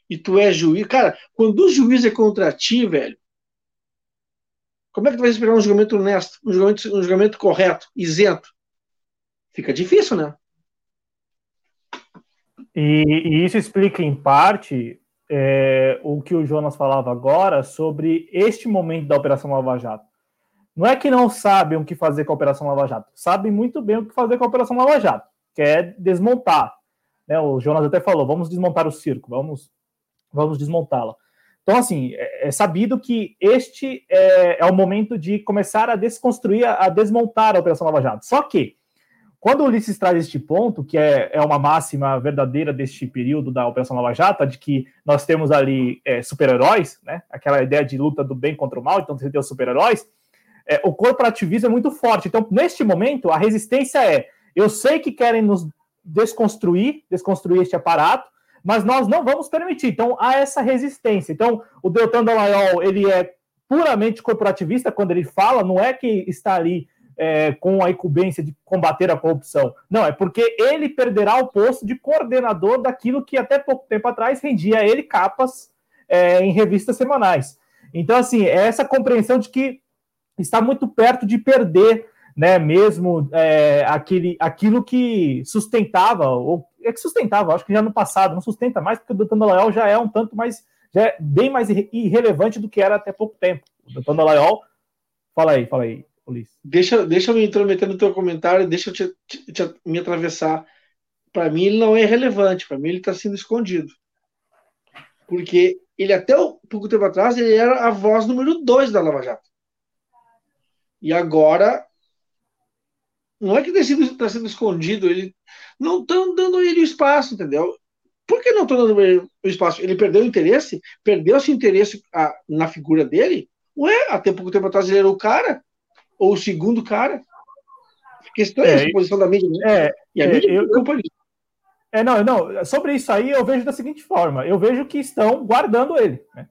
e tu é juiz. Cara, quando o juiz é contra ti, velho, como é que tu vai esperar um julgamento honesto, um julgamento, um julgamento correto, isento? Fica difícil, né? E, e isso explica, em parte, é, o que o Jonas falava agora sobre este momento da Operação Lava Jato. Não é que não sabem o que fazer com a Operação Lava Jato, sabem muito bem o que fazer com a Operação Lava Jato, que é desmontar. Né? O Jonas até falou: vamos desmontar o circo, vamos, vamos desmontá-la. Então, assim, é, é sabido que este é, é, o momento de começar a desconstruir, a desmontar a Operação Lava Jato. Só que quando o Ulisses traz este ponto, que é, é uma máxima verdadeira deste período da Operação Lava Jato, de que nós temos ali é, super-heróis, né? aquela ideia de luta do bem contra o mal, então você tem os super-heróis, é, o corporativismo é muito forte. Então, neste momento, a resistência é: eu sei que querem nos desconstruir, desconstruir este aparato, mas nós não vamos permitir. Então, há essa resistência. Então, o Deltan Dallagnol, ele é puramente corporativista quando ele fala, não é que está ali é, com a incumbência de combater a corrupção. Não, é porque ele perderá o posto de coordenador daquilo que até pouco tempo atrás rendia a ele capas é, em revistas semanais. Então, assim, é essa compreensão de que está muito perto de perder, né, mesmo é, aquele, aquilo que sustentava, ou é que sustentava, acho que já no passado, não sustenta mais, porque o Doutor Leal já é um tanto mais, já é bem mais irrelevante do que era até pouco tempo. Doutor Laiol, fala aí, fala aí, Deixa, deixa eu me intrometer no teu comentário, deixa eu te, te, te, me atravessar. Para mim, ele não é relevante, para mim, ele está sendo escondido. Porque ele, até pouco tempo atrás, ele era a voz número dois da Lava Jato. E agora, não é que está sendo, tá sendo escondido, ele não estão dando ele o espaço, entendeu? Por que não estão dando ele o espaço? Ele perdeu o interesse? Perdeu esse interesse a, na figura dele? Ué, até pouco tempo atrás ele era o cara? Ou o segundo cara? A questão é, é essa posição da mídia, né? É, e a é, mídia eu, culpa disso. É, não, não, sobre isso aí eu vejo da seguinte forma: eu vejo que estão guardando ele. Né?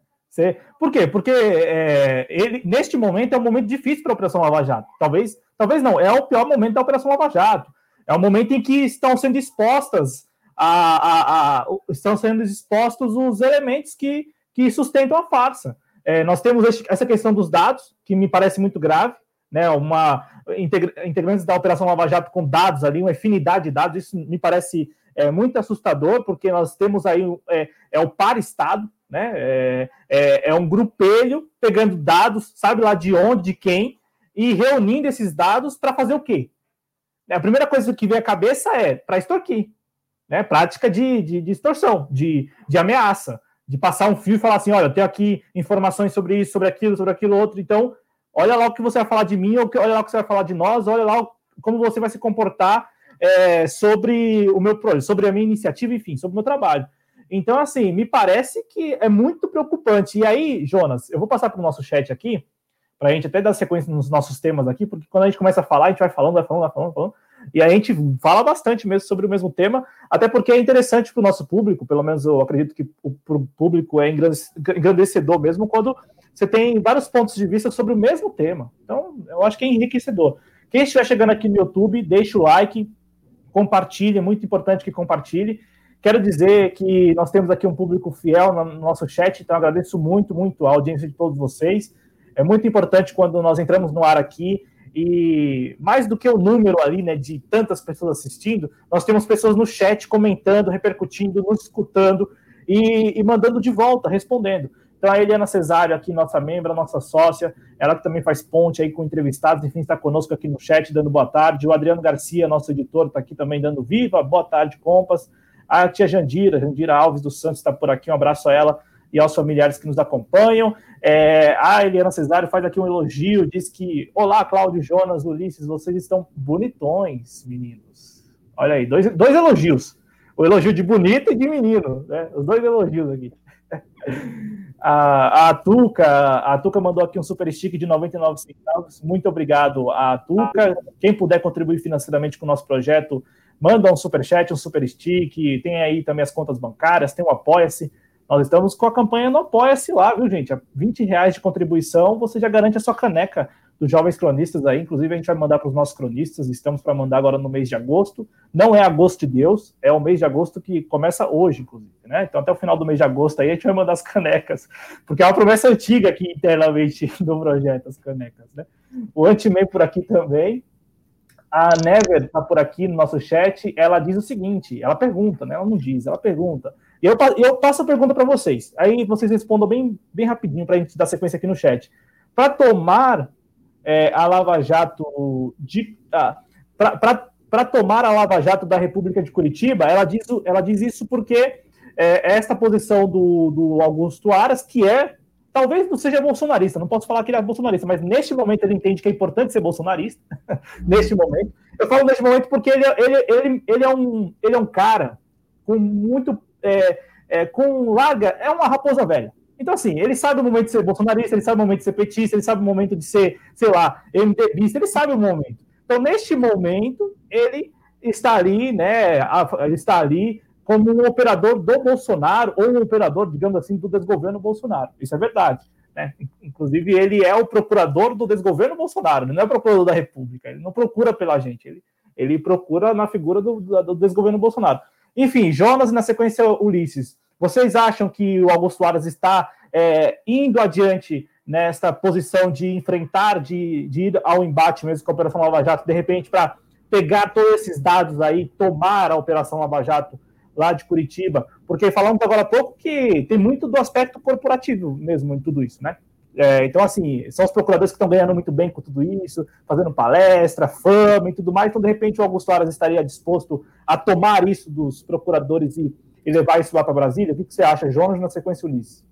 Por quê? Porque é, ele, neste momento é um momento difícil para a Operação Lava Jato. Talvez, talvez não, é o pior momento da Operação Lava Jato. É o momento em que estão sendo expostas a, a, a estão sendo expostos os elementos que, que sustentam a farsa. É, nós temos essa questão dos dados, que me parece muito grave, né? Uma integrantes da Operação Lava Jato com dados ali, uma infinidade de dados, isso me parece é, muito assustador, porque nós temos aí é, é o par-estado, né? É, é, é, um grupelho pegando dados, sabe lá de onde, de quem, e reunindo esses dados para fazer o quê? A primeira coisa que vem à cabeça é para extorquir, né? Prática de, de, de extorsão, de, de ameaça, de passar um fio e falar assim: olha, eu tenho aqui informações sobre isso, sobre aquilo, sobre aquilo outro, então olha lá o que você vai falar de mim, olha lá o que você vai falar de nós, olha lá como você vai se comportar é, sobre o meu projeto, sobre a minha iniciativa, enfim, sobre o meu trabalho. Então, assim, me parece que é muito preocupante. E aí, Jonas, eu vou passar para o nosso chat aqui, para a gente até dar sequência nos nossos temas aqui, porque quando a gente começa a falar, a gente vai falando, vai falando, vai falando, vai falando e a gente fala bastante mesmo sobre o mesmo tema, até porque é interessante para o nosso público, pelo menos eu acredito que o público é engrandecedor mesmo quando você tem vários pontos de vista sobre o mesmo tema. Então, eu acho que é enriquecedor. Quem estiver chegando aqui no YouTube, deixa o like, compartilhe, é muito importante que compartilhe. Quero dizer que nós temos aqui um público fiel no nosso chat, então agradeço muito, muito a audiência de todos vocês. É muito importante quando nós entramos no ar aqui e mais do que o número ali, né, de tantas pessoas assistindo, nós temos pessoas no chat comentando, repercutindo, nos escutando e, e mandando de volta, respondendo. Então a Eliana Cesário aqui, nossa membra, nossa sócia, ela que também faz ponte aí com entrevistados, enfim, está conosco aqui no chat, dando boa tarde. O Adriano Garcia, nosso editor, está aqui também dando viva, boa tarde, compas. A tia Jandira, Jandira Alves dos Santos está por aqui, um abraço a ela e aos familiares que nos acompanham. É, a Eliana Cesário faz aqui um elogio, diz que: Olá, Cláudio Jonas, Ulisses, vocês estão bonitões, meninos. Olha aí, dois, dois elogios. O elogio de bonito e de menino, né? Os dois elogios aqui. A, a Tuca, a Tuca mandou aqui um super stick de 99 centavos. Muito obrigado a Tuca. Quem puder contribuir financeiramente com o nosso projeto, manda um super chat, um super stick. Tem aí também as contas bancárias, tem o Apoia-se. Nós estamos com a campanha no Apoia-se lá, viu, gente? A 20 reais de contribuição, você já garante a sua caneca dos jovens cronistas aí. Inclusive, a gente vai mandar para os nossos cronistas. Estamos para mandar agora no mês de agosto. Não é agosto de Deus, é o mês de agosto que começa hoje, inclusive, né? Então, até o final do mês de agosto aí, a gente vai mandar as canecas, porque é uma promessa antiga aqui internamente do projeto, as canecas, né? O Antimei por aqui também. A Never está por aqui no nosso chat. Ela diz o seguinte: ela pergunta, né? Ela não diz, ela pergunta. Eu, eu passo a pergunta para vocês. Aí vocês respondam bem, bem rapidinho para a gente dar sequência aqui no chat. Para tomar é, a Lava Jato de. Ah, para tomar a Lava Jato da República de Curitiba, ela diz, ela diz isso porque é, esta posição do, do Augusto Aras, que é talvez não seja bolsonarista, não posso falar que ele é bolsonarista, mas neste momento ele entende que é importante ser bolsonarista, neste momento. Eu falo neste momento porque ele, ele, ele, ele, é, um, ele é um cara com muito é, é, com larga, é uma raposa velha. Então, assim, ele sabe o momento de ser bolsonarista, ele sabe o momento de ser petista, ele sabe o momento de ser, sei lá, MDBista, ele sabe o momento. Então, neste momento, ele está ali, né, ele está ali como um operador do Bolsonaro, ou um operador, digamos assim, do desgoverno Bolsonaro. Isso é verdade. Né? Inclusive, ele é o procurador do desgoverno Bolsonaro, ele não é procurador da República, ele não procura pela gente, ele, ele procura na figura do, do desgoverno Bolsonaro. Enfim, Jonas na sequência Ulisses. Vocês acham que o Augusto Aras está é, indo adiante nesta posição de enfrentar, de, de, ir ao embate mesmo com a Operação Lava Jato, de repente, para pegar todos esses dados aí, tomar a Operação Lava Jato lá de Curitiba? Porque falamos agora há pouco que tem muito do aspecto corporativo mesmo em tudo isso, né? É, então, assim, são os procuradores que estão ganhando muito bem com tudo isso, fazendo palestra, fama e tudo mais. Então, de repente, o Augusto Aras estaria disposto a tomar isso dos procuradores e, e levar isso lá para Brasília? O que, que, você acha, Jonas, na sequência Ulisses?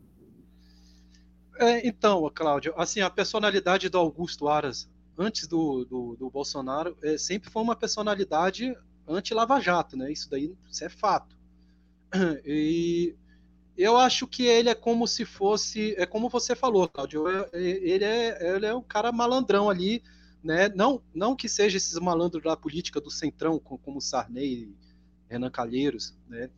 É, então, Cláudio, assim, a personalidade do Augusto Aras antes do, do, do Bolsonaro é, sempre foi uma personalidade anti-Lava Jato, né? Isso daí isso é fato. E eu acho que ele é como se fosse, é como você falou, Claudio, é, é, ele é, ele é um cara malandrão ali, né? Não, não que seja esses malandros da política do centrão, como Sarney, Renan Calheiros, né?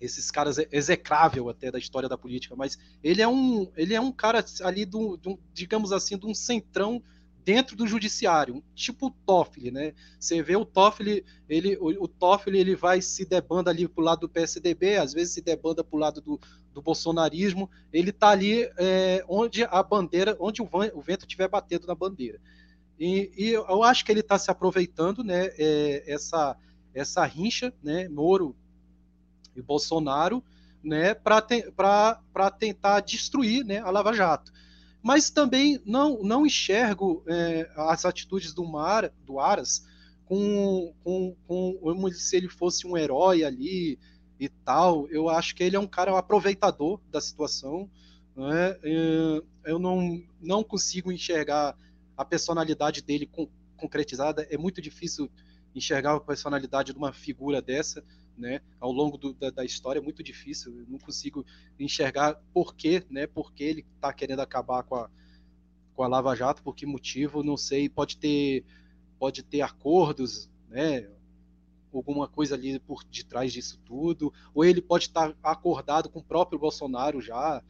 Esses caras execrável até da história da política, mas ele é um, ele é um cara ali do, do digamos assim, de um centrão dentro do judiciário, tipo o Toffoli, né? Você vê o Toffoli, ele, o, o Toffoli ele vai se debanda ali pro lado do PSDB, às vezes se debanda pro lado do, do bolsonarismo, ele tá ali é, onde a bandeira, onde o, o vento estiver batendo na bandeira. E, e, eu acho que ele está se aproveitando, né, é, essa, essa rincha, né, Moro e Bolsonaro, né, para te, tentar destruir né, a Lava Jato mas também não, não enxergo é, as atitudes do, Mar, do Aras com, com, com, como se ele fosse um herói ali e tal. Eu acho que ele é um cara aproveitador da situação. Né? Eu não, não consigo enxergar a personalidade dele concretizada. É muito difícil enxergar a personalidade de uma figura dessa né, ao longo do, da, da, história é muito difícil. Eu não consigo enxergar por quê, né, por que ele está querendo acabar com a, com a Lava Jato, por que motivo, não sei. Pode ter, pode ter acordos, né, alguma coisa ali por detrás disso tudo, ou ele pode estar tá acordado com o próprio Bolsonaro já.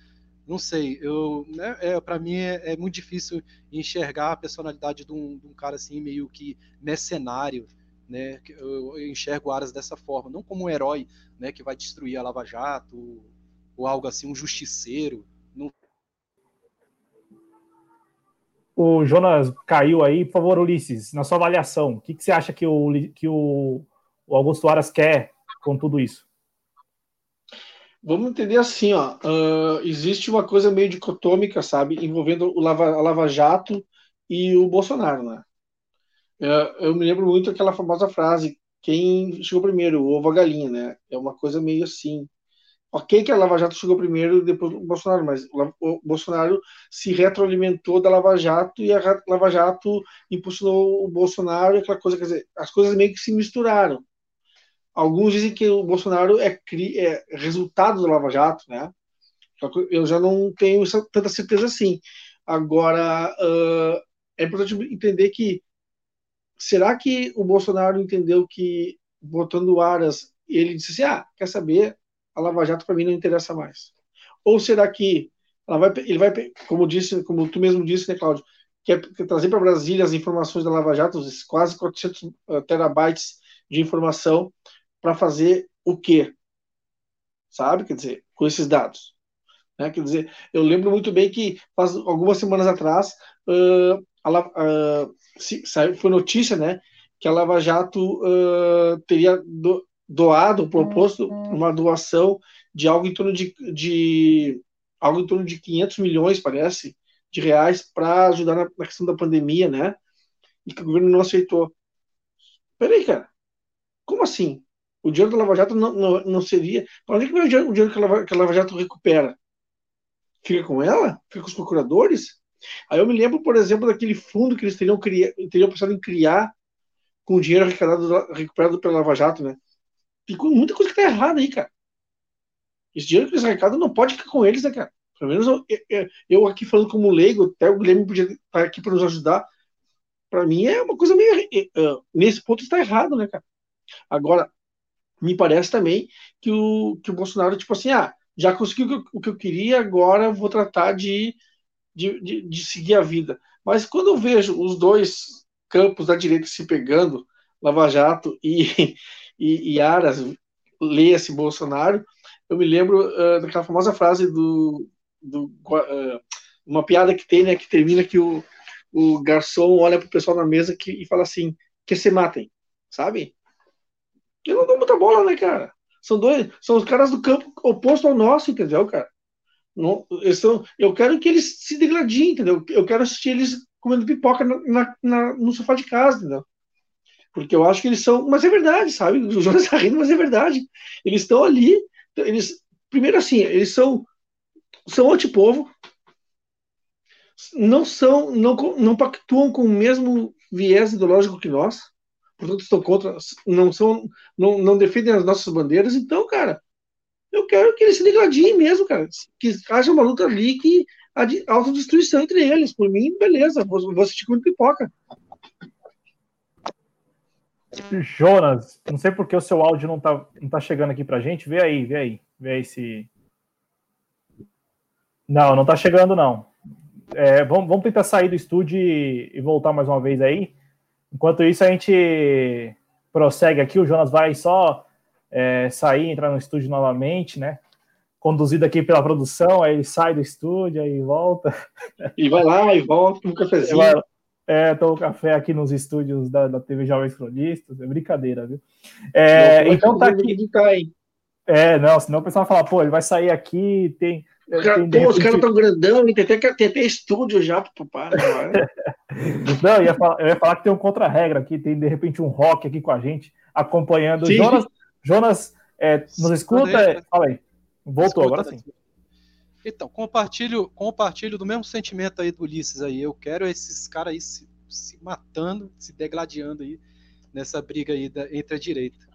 Não sei, eu, né, é, para mim é, é, muito difícil enxergar a personalidade de um, de um cara assim meio que mercenário, né? Eu enxergo Aras dessa forma, não como um herói, né, que vai destruir a Lava Jato ou algo assim, um justiceiro. Não... O Jonas caiu aí, por favor, Ulisses, na sua avaliação, o que, que você acha que o, que o, o Augusto Aras quer com tudo isso? Vamos entender assim, ó, uh, existe uma coisa meio dicotômica, sabe, envolvendo o Lava, a Lava Jato e o Bolsonaro, né? É, eu me lembro muito aquela famosa frase: quem chegou primeiro, o ovo a galinha, né? É uma coisa meio assim. Ok, que a Lava Jato chegou primeiro depois do Bolsonaro, mas o Bolsonaro se retroalimentou da Lava Jato e a Lava Jato impulsionou o Bolsonaro e aquela coisa, quer dizer, as coisas meio que se misturaram. Alguns dizem que o Bolsonaro é, é resultado da Lava Jato, né? Eu já não tenho tanta certeza assim. Agora, uh, é importante entender que será que o Bolsonaro entendeu que, botando Aras, ele disse assim: ah, quer saber, a Lava Jato para mim não interessa mais? Ou será que vai, ele vai, como disse, como tu mesmo disse, né, Cláudio, quer, trazer para Brasília as informações da Lava Jato, os quase 400 uh, eh, terabytes de informação, para fazer o quê? Sabe? Quer dizer, com esses dados. Né? Quer dizer, eu lembro muito bem que faz algumas semanas atrás uh, a, se, saiu, foi notícia, né, que a Lava Jato uh, teria do, doado, proposto uhum. uma doação de algo em torno de, de algo em torno de 500 milhões, parece, de reais para ajudar na, na, questão da pandemia, né? E que o governo não aceitou. Peraí, cara, como assim? O dinheiro da Lava Jato não, não, não seria. Para onde é que vai o dinheiro, o dinheiro que, a Lava, que a Lava Jato recupera? Fica com ela? Fica com os procuradores? Aí eu me lembro, por exemplo, daquele fundo que eles teriam, cria, teriam pensado em criar com o dinheiro arrecadado, recuperado pela Lava Jato, né? Tem muita coisa que tá errada aí, cara. Esse dinheiro que eles arrecadam não pode ficar com eles, né, cara? Pelo menos eu, eu, eu aqui falando como leigo, até o Guilherme podia estar aqui para nos ajudar. Para mim é uma coisa meio. Uh, nesse ponto está errado, né, cara? Agora, me parece também que o, que o Bolsonaro, tipo assim, ah, já conseguiu o que eu queria, agora vou tratar de de, de, de seguir a vida. Mas quando eu vejo os dois campos da direita se pegando, Lava Jato e, e, e Aras, leia-se Bolsonaro, eu me lembro uh, daquela famosa frase do, do uh, uma piada que tem, né, que termina que o, o garçom olha pro pessoal na mesa que, e fala assim, que se matem, sabe? Eu não dou muita bola, né, cara? São dois, são os caras do campo oposto ao nosso, entendeu, cara? Não, eu quero que eles se degradiem, entendeu? Eu quero assistir eles comendo pipoca na, na, no sofá de casa, entendeu? Porque eu acho que eles são. Mas é verdade, sabe? O Jonas está rindo, mas é verdade. Eles estão ali. Eles, primeiro, assim, eles são, são outro povo. Não são, não, não pactuam com o mesmo viés ideológico que nós. Portanto, estão contra, não são, não, não defendem as nossas bandeiras. Então, cara, eu quero que eles se degradiem mesmo, cara. Que haja uma luta ali que a autodestruição entre eles. Por mim, beleza, vou, vou assistir com pipoca. Jonas, não sei porque o seu áudio não tá, não tá chegando aqui pra gente. Vê aí, vê aí. Vê aí se. Não, não tá chegando, não. É, vamos, vamos tentar sair do estúdio e, e, voltar mais uma vez aí. Enquanto isso, a gente prossegue aqui. O Jonas vai só é, sair, entrar no estúdio novamente, né? Conduzido aqui pela produção, aí ele sai do estúdio, aí volta. E vai lá e volta, um cafezinho. Vai, é, tomo café aqui nos estúdios da, da TV Jovens Cronistas, é brincadeira, viu? É, então tá aqui. É, não, senão o pessoal vai falar, pô, ele vai sair aqui, tem. tem pô, os caras tão grandão, tem até, tem até estúdio já pro papai. não, eu ia, falar, eu ia falar que tem um contra-regra aqui, tem de repente um rock aqui com a gente, acompanhando. Sim. Jonas, Jonas é, nos escuta? Fala aí. Voltou, agora sim. Então, compartilho, compartilho do mesmo sentimento aí do Ulisses aí. Eu quero esses caras aí se, se, matando, se degladiando aí nessa briga aí da, entre a direita.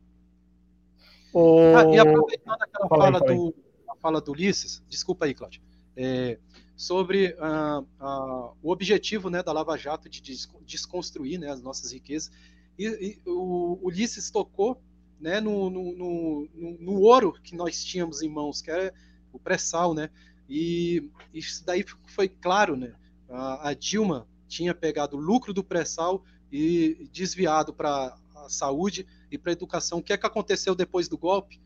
Oh... Ah, e aproveitando aquela fala, do, a fala do Ulisses, desculpa aí, Cláudio, é, sobre uh, uh, o objetivo né, da Lava Jato de desconstruir né, as nossas riquezas. E, e o Ulisses tocou né, no, no, no, no, ouro que nós tínhamos em mãos, que era o pré-sal, né? E isso daí foi claro, né? A, a Dilma tinha pegado o lucro do pré-sal e desviado para a saúde e para a educação. O que é que aconteceu depois do golpe?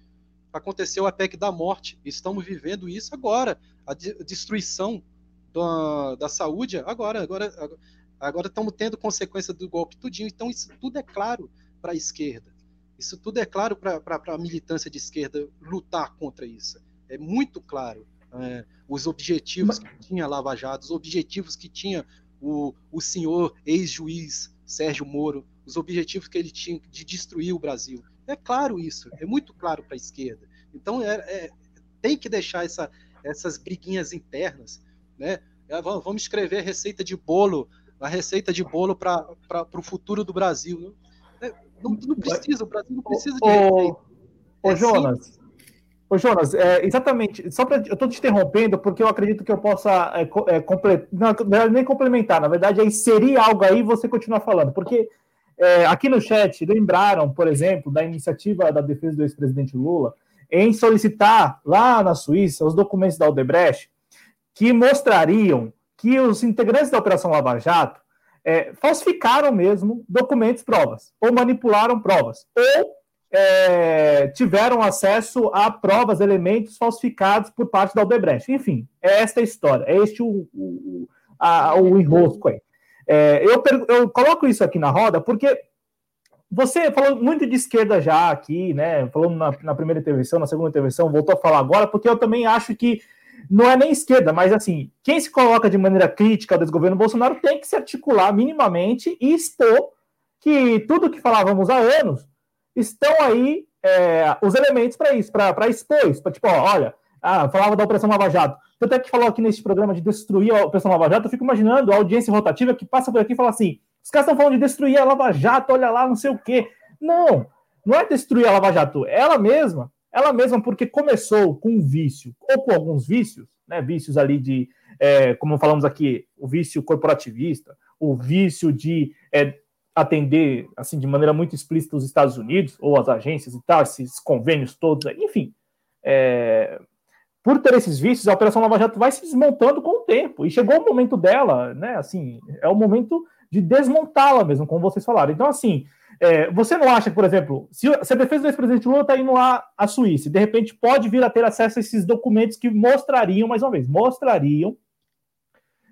Aconteceu a PEC da morte. Estamos vivendo isso agora. A destruição da, da saúde agora, agora, agora estamos tendo consequência do golpe tudinho. Então isso tudo é claro para a esquerda. Isso tudo é claro para a militância de esquerda lutar contra isso. É muito claro é, os objetivos que tinha Lava Jato, os objetivos que tinha o, o senhor ex-juiz Sérgio Moro, os objetivos que ele tinha de destruir o Brasil. É claro isso, é muito claro para a esquerda. Então é, é, tem que deixar essa, essas briguinhas internas. Né? É, vamos escrever receita de bolo, a receita de bolo para o futuro do Brasil. É, não, não, precisa, o Brasil não precisa de. Ô, é Jonas, Ô, Jonas, é, exatamente, só para eu estou te interrompendo porque eu acredito que eu possa é, é, comple, não, é nem complementar, na verdade é inserir algo aí e você continuar falando, porque aqui no chat lembraram, por exemplo, da iniciativa da defesa do ex-presidente Lula em solicitar lá na Suíça os documentos da Odebrecht que mostrariam que os integrantes da Operação Lava Jato é, falsificaram mesmo documentos, provas, ou manipularam provas, ou é, tiveram acesso a provas, elementos falsificados por parte da Odebrecht. Enfim, é esta a história, é este o, o, a, o enrosco aí. É, eu, eu coloco isso aqui na roda porque você falou muito de esquerda já aqui, né? Falou na, na, primeira intervenção, na segunda intervenção, voltou a falar agora, porque eu também acho que não é nem esquerda, mas assim, quem se coloca de maneira crítica ao desgoverno Bolsonaro tem que se articular minimamente e expor que tudo que falávamos há anos estão aí é, os elementos para isso, para expor isso. Pra, tipo, ó, olha, ah, falava da Operação Lava Jato. Tanto é que falou aqui nesse programa de destruir a Operação Lava Jato, eu fico imaginando a audiência rotativa que passa por aqui e fala assim: os caras estão falando de destruir a Lava Jato, olha lá, não sei o quê. Não, não é destruir a Lava Jato, ela mesma, ela mesma, porque começou com um vício, ou com alguns vícios, né? Vícios ali de, é, como falamos aqui, o vício corporativista, o vício de é, atender assim de maneira muito explícita os Estados Unidos ou as agências e tal, esses convênios todos, enfim. É, por ter esses vícios, a Operação Lava Jato vai se desmontando com o tempo. E chegou o momento dela, né? Assim, é o momento de desmontá-la mesmo, como vocês falaram. Então, assim, é, você não acha por exemplo, se, se a defesa do ex-presidente Lula está indo lá à Suíça, de repente pode vir a ter acesso a esses documentos que mostrariam, mais uma vez, mostrariam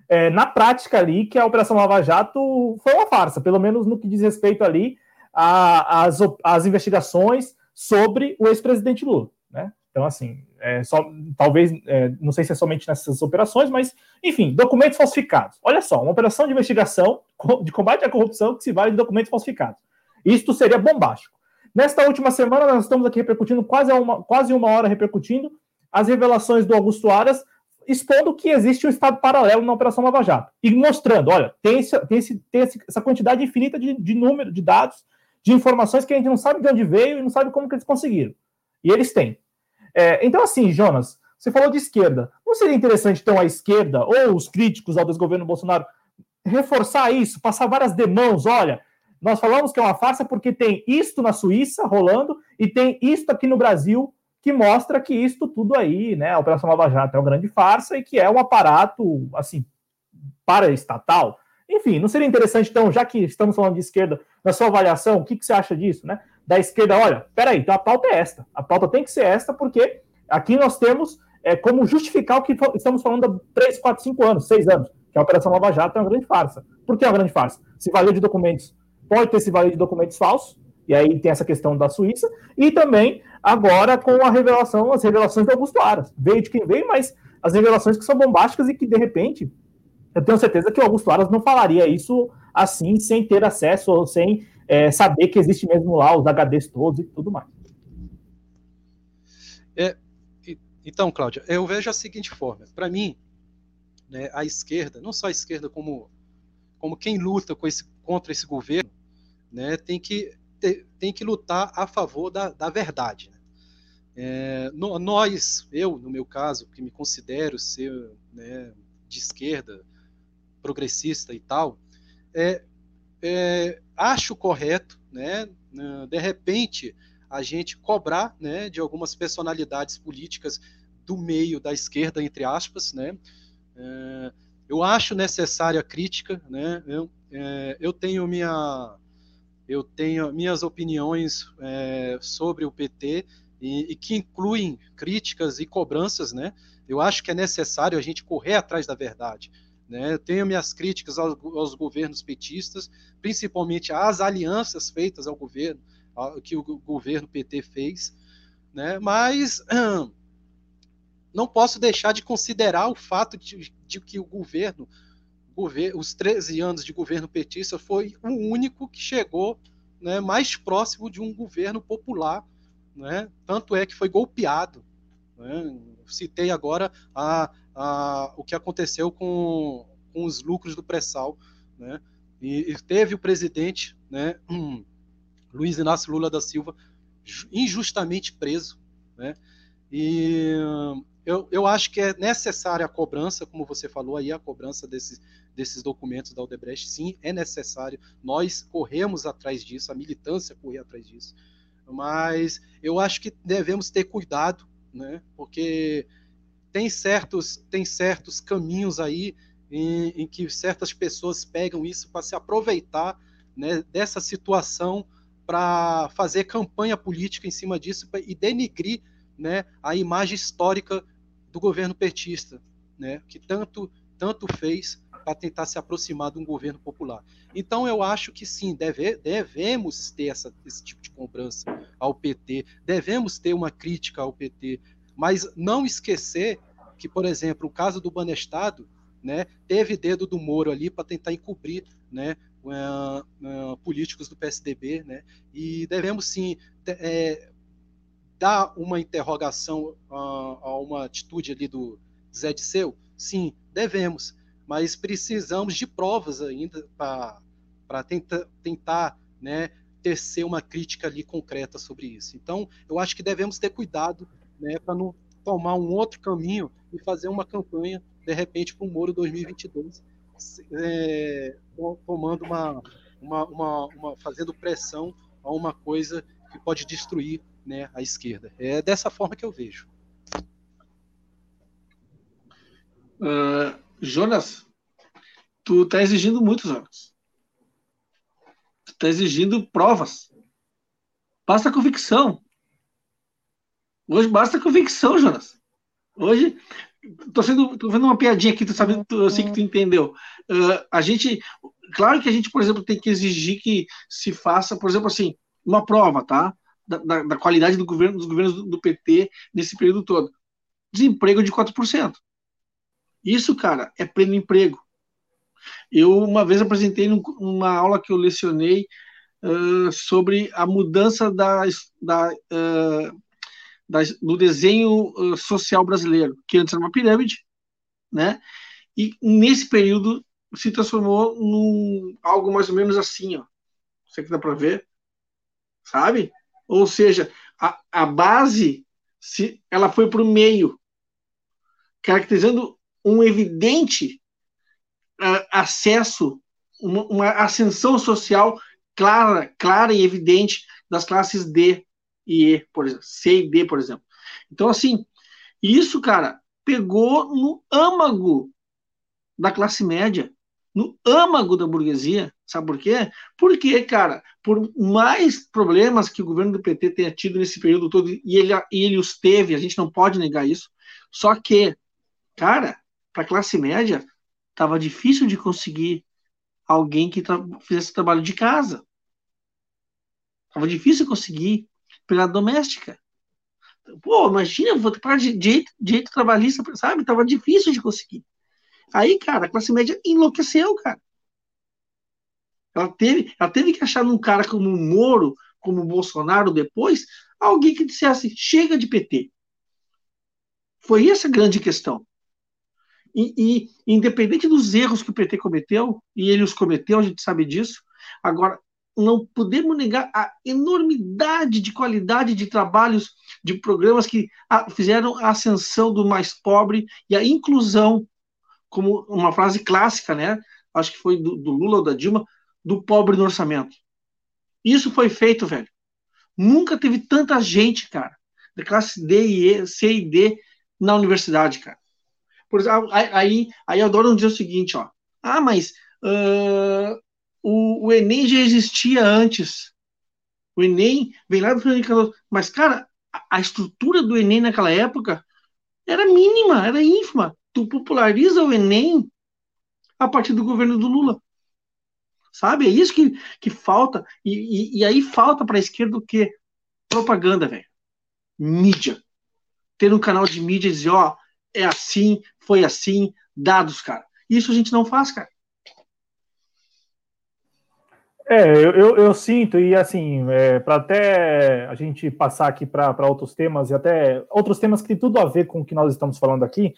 é, na prática ali que a Operação Lava Jato foi uma farsa, pelo menos no que diz respeito ali às, às investigações sobre o ex-presidente Lula, né? Então, assim, é, só, talvez, é, não sei se é somente nessas operações, mas, enfim, documentos falsificados. Olha só, uma operação de investigação de combate à corrupção que se vale de documentos falsificados. Isto seria bombástico. Nesta última semana, nós estamos aqui repercutindo, quase uma, quase uma hora repercutindo, as revelações do Augusto Aras, expondo que existe um Estado paralelo na Operação Lava Jato. E mostrando, olha, tem, esse, tem, esse, tem essa quantidade infinita de, de número, de dados, de informações que a gente não sabe de onde veio e não sabe como que eles conseguiram. E eles têm. É, então, assim, Jonas, você falou de esquerda. Não seria interessante, então, a esquerda ou os críticos ao desgoverno Bolsonaro reforçar isso, passar várias demãos? Olha, nós falamos que é uma farsa porque tem isto na Suíça rolando e tem isto aqui no Brasil que mostra que isto tudo aí, né, a Operação Lava Jato é uma grande farsa e que é um aparato, assim, para-estatal. Enfim, não seria interessante, então, já que estamos falando de esquerda, na sua avaliação, o que, que você acha disso, né? Da esquerda, olha, peraí, então a pauta é esta. A pauta tem que ser esta, porque aqui nós temos é, como justificar o que estamos falando há 3, 4, 5 anos, 6 anos, que a Operação Lava Jato é uma grande farsa. Por que é uma grande farsa? Se valeu de documentos pode ter se valido de documentos falsos, e aí tem essa questão da Suíça, e também agora com a revelação, as revelações do Augusto Aras. Veio de quem veio, mas as revelações que são bombásticas e que, de repente, eu tenho certeza que o Augusto Aras não falaria isso assim, sem ter acesso ou sem é, saber que existe mesmo lá os HDs todos e tudo mais. É, então, Cláudia, eu vejo a seguinte forma. Para mim, né, a esquerda, não só a esquerda, como, como quem luta esse, contra esse governo, né, tem, que, tem que lutar a favor da, da verdade. Né? É, no, nós, eu, no meu caso, que me considero ser né, de esquerda, progressista e tal, é, é, acho correto, né, de repente, a gente cobrar né, de algumas personalidades políticas do meio da esquerda, entre aspas, né, é, eu acho necessária a crítica, né, eu, é, eu tenho minha eu tenho minhas opiniões é, sobre o PT e, e, que incluem críticas e cobranças, né? Eu acho que é necessário a gente correr atrás da verdade. Né? Eu tenho minhas críticas aos, aos governos petistas, principalmente às alianças feitas ao governo, ao, que o governo PT fez, né? Mas não posso deixar de considerar o fato de, de que o governo os 13 anos de governo petista foi o único que chegou né, mais próximo de um governo popular, né, tanto é que foi golpeado. Né, citei agora a, a, o que aconteceu com, com os lucros do pré-sal, né, e, e, teve o presidente, né, hum, Luiz Inácio Lula da Silva, injustamente preso, né, e eu, eu acho que é necessária a cobrança, como você falou aí, a cobrança desses, desses documentos da Odebrecht, sim, é necessário. Nós corremos atrás disso, a militância corre atrás disso. Mas eu acho que devemos ter cuidado, né? Porque tem certos, tem certos caminhos aí em, em que certas pessoas pegam isso para se aproveitar né, dessa situação para fazer campanha política em cima disso e denigrir né, a imagem histórica do governo petista, né, que tanto tanto fez para tentar se aproximar de um governo popular. Então eu acho que sim, deve, devemos ter essa, esse tipo de cobrança ao PT, devemos ter uma crítica ao PT, mas não esquecer que, por exemplo, o caso do Banestado, né, teve dedo do Moro ali para tentar encobrir, né, uh, uh, políticos do PSDB, né, e devemos sim é, dar uma interrogação a, a uma atitude ali do Zé Disseu? Sim, devemos, mas precisamos de provas ainda para tentar, tentar né, tecer uma crítica ali concreta sobre isso. Então, eu acho que devemos ter cuidado né, para não tomar um outro caminho e fazer uma campanha, de repente, para o Moro 2022, é, tomando uma, uma, uma, uma, fazendo pressão a uma coisa que pode destruir né, a esquerda. É dessa forma que eu vejo. Uh, Jonas, tu está exigindo muito, Jonas. Tu está exigindo provas. Basta convicção. Hoje basta convicção, Jonas. Hoje, tô sendo, tô vendo uma piadinha aqui, tu sabe, eu sei que tu entendeu. Uh, a gente, claro que a gente, por exemplo, tem que exigir que se faça, por exemplo, assim, uma prova, tá? da, da, qualidade do governo, dos governos do, do, PT nesse período todo. desemprego de 4%. Isso, cara, é pleno emprego. Eu uma vez apresentei numa aula que eu lecionei uh, sobre a mudança da, da, uh, da do desenho social brasileiro, que antes era uma pirâmide, né? E nesse período se transformou num algo mais ou menos assim, ó. Você que dá para ver, sabe? Ou seja, a, a base se ela foi para o meio, caracterizando um evidente uh, acesso, uma, uma, ascensão social clara, clara e evidente das classes D e E, por exemplo, C e D, por exemplo. Então, assim, isso, cara, pegou no âmago da classe média, no âmago da burguesia. Sabe por quê? Porque, cara, por mais problemas que o governo do PT tenha tido nesse período todo, e ele, e ele os teve, a gente não pode negar isso, só que, cara, para a classe média, estava difícil de conseguir alguém que tra fizesse trabalho de casa. Estava difícil conseguir empregada doméstica. Pô, imagina, vou de direito, direito trabalhista, sabe? Tava difícil de conseguir. Aí, cara, a classe média enlouqueceu, cara. Ela teve, ela teve que achar num cara como o Moro, como o Bolsonaro depois, alguém que dissesse: chega de PT. Foi essa a grande questão. E, e, independente dos erros que o PT cometeu, e ele os cometeu, a gente sabe disso, agora, não podemos negar a enormidade de qualidade de trabalhos, de programas que fizeram a ascensão do mais pobre e a inclusão, como uma frase clássica, né? Acho que foi do, do Lula ou da Dilma, do pobre no orçamento. Isso foi feito, velho. Nunca teve tanta gente, cara, da classe D e E, C e D na universidade, cara. Por exemplo, aí, aí adoram dizer o seguinte, ó. Ah, mas uh, o, o, Enem já existia antes. O Enem vem lá do Fernando Mas, cara, a, a, estrutura do Enem naquela época era mínima, era ínfima. Tu populariza o Enem a partir do governo do Lula. Sabe? É isso que, que falta. E, e, e aí falta para a esquerda o quê? Propaganda, velho. Mídia. Ter um canal de mídia e dizer, ó, é assim, foi assim, dados, cara. Isso a gente não faz, cara. É, eu, eu, eu sinto, e assim, é, para até a gente passar aqui para outros temas, e até outros temas que tem tudo a ver com o que nós estamos falando aqui,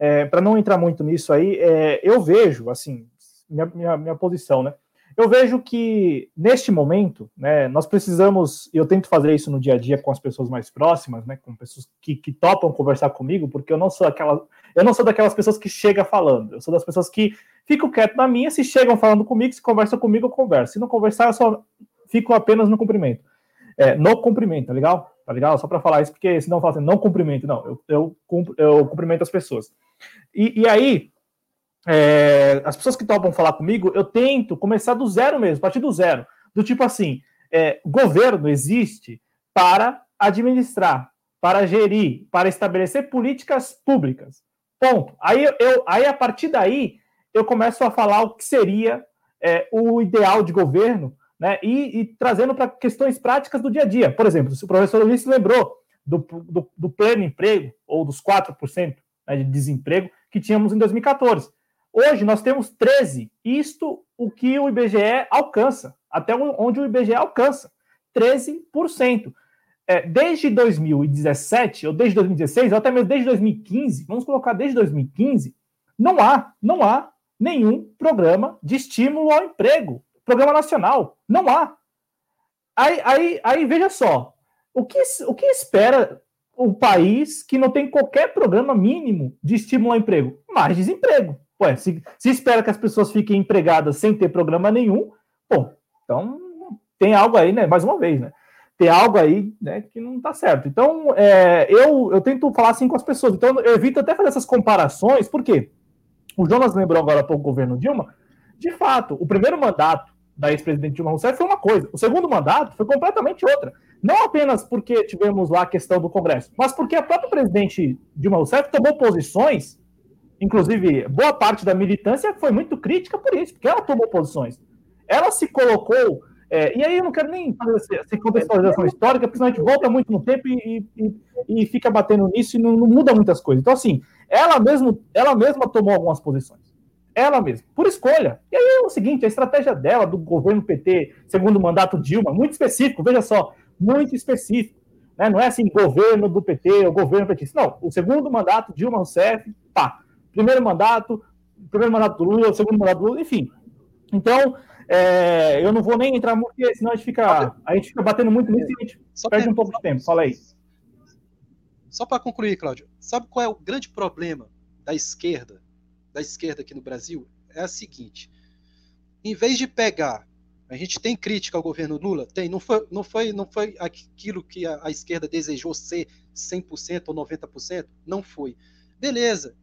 é, para não entrar muito nisso aí, é, eu vejo, assim, minha, minha, minha posição, né? Eu vejo que neste momento, né, nós precisamos, e eu tento fazer isso no dia a dia com as pessoas mais próximas, né, com pessoas que, que topam conversar comigo, porque eu não sou aquela, eu não sou daquelas pessoas que chega falando, eu sou das pessoas que ficam quieto na minha, se chegam falando comigo, se conversam comigo, eu converso. Se não conversar, eu só fico apenas no cumprimento. É, no cumprimento, tá legal? Tá legal? Só para falar isso, porque senão fala assim, não cumprimento, não, eu, eu, eu cumprimento as pessoas. E, e aí, é, as pessoas que topam falar comigo, eu tento começar do zero mesmo, partir do zero. Do tipo assim, é, governo existe para administrar, para gerir, para estabelecer políticas públicas. Ponto. Aí, eu, aí a partir daí, eu começo a falar o que seria é, o ideal de governo, né? E, e trazendo para questões práticas do dia a dia. Por exemplo, se o professor Luiz lembrou do, do, do pleno emprego, ou dos 4% né, de desemprego que tínhamos em 2014. Hoje nós temos 13, isto o que o IBGE alcança, até onde o IBGE alcança, 13%. É, desde 2017, ou desde 2016, ou até mesmo desde 2015, vamos colocar desde 2015, não há, não há nenhum programa de estímulo ao emprego, programa nacional, não há. Aí, aí, aí veja só, o que, o que espera o país que não tem qualquer programa mínimo de estímulo ao emprego? Mais desemprego. Ué, se, se espera que as pessoas fiquem empregadas sem ter programa nenhum, pô, então tem algo aí, né? Mais uma vez, né? Tem algo aí né, que não está certo. Então, é, eu, eu tento falar assim com as pessoas. Então, eu evito até fazer essas comparações, porque o Jonas lembrou agora pouco o governo Dilma. De fato, o primeiro mandato da ex-presidente Dilma Rousseff foi uma coisa, o segundo mandato foi completamente outra. Não apenas porque tivemos lá a questão do Congresso, mas porque a própria presidente Dilma Rousseff tomou posições Inclusive, boa parte da militância foi muito crítica por isso, porque ela tomou posições. Ela se colocou É, e aí eu não quero nem fazer essa contextualização histórica, porque senão a gente volta muito no tempo e, e, e fica batendo nisso e não, não, muda muitas coisas. Então, assim, ela, mesmo, ela mesma tomou algumas posições. Ela mesma, por escolha. E aí é o seguinte, a estratégia dela, do governo PT, segundo mandato Dilma, muito específico, veja só, muito específico. Né? Não é assim, governo do PT ou governo petista. Não, o segundo mandato Dilma Rousseff, pá. Primeiro mandato, primeiro mandato do Lula, segundo mandato do Lula, enfim. Então, é, eu não vou nem entrar muito, porque senão a gente fica, a gente fica batendo muito nisso e a gente Só perde um pouco de tempo. Fala aí. Só para concluir, Cláudio, sabe qual é o grande problema da esquerda, da esquerda aqui no Brasil? É a seguinte: em vez de pegar, a gente tem crítica ao governo Lula, tem, não foi, não foi, não foi aquilo que a, a esquerda desejou ser 100% ou 90%, não foi. Beleza,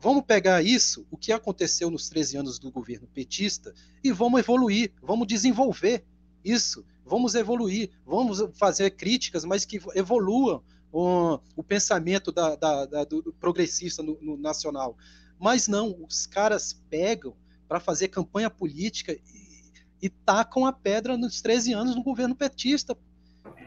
Vamos pegar isso, o que aconteceu nos 13 anos do governo petista, e vamos evoluir, vamos desenvolver isso, vamos evoluir, vamos fazer críticas, mas que evoluam o, o pensamento da, da, da, do progressista no, no nacional. Mas não, os caras pegam para fazer campanha política e, e tacam a pedra nos 13 anos do governo petista.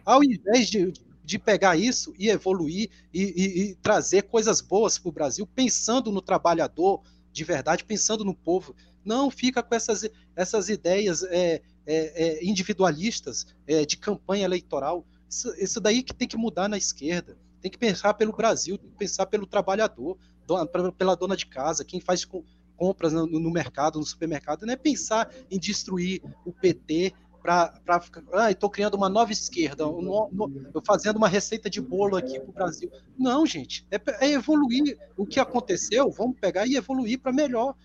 Ao invés de, de pegar isso e evoluir e, e, e trazer coisas boas para o Brasil, pensando no trabalhador de verdade, pensando no povo. Não fica com essas, essas ideias é, é, é, individualistas é, de campanha eleitoral. Isso, isso, daí que tem que mudar na esquerda. Tem que pensar pelo Brasil, tem que pensar pelo trabalhador, dona, pela dona de casa, quem faz com, compras no, no, mercado, no supermercado. Não é pensar em destruir o PT, para ficar. Ah, estou criando uma nova esquerda, um, no, fazendo uma receita de bolo aqui para o Brasil. Não, gente, é, é, evoluir. O que aconteceu, vamos pegar e evoluir para melhor.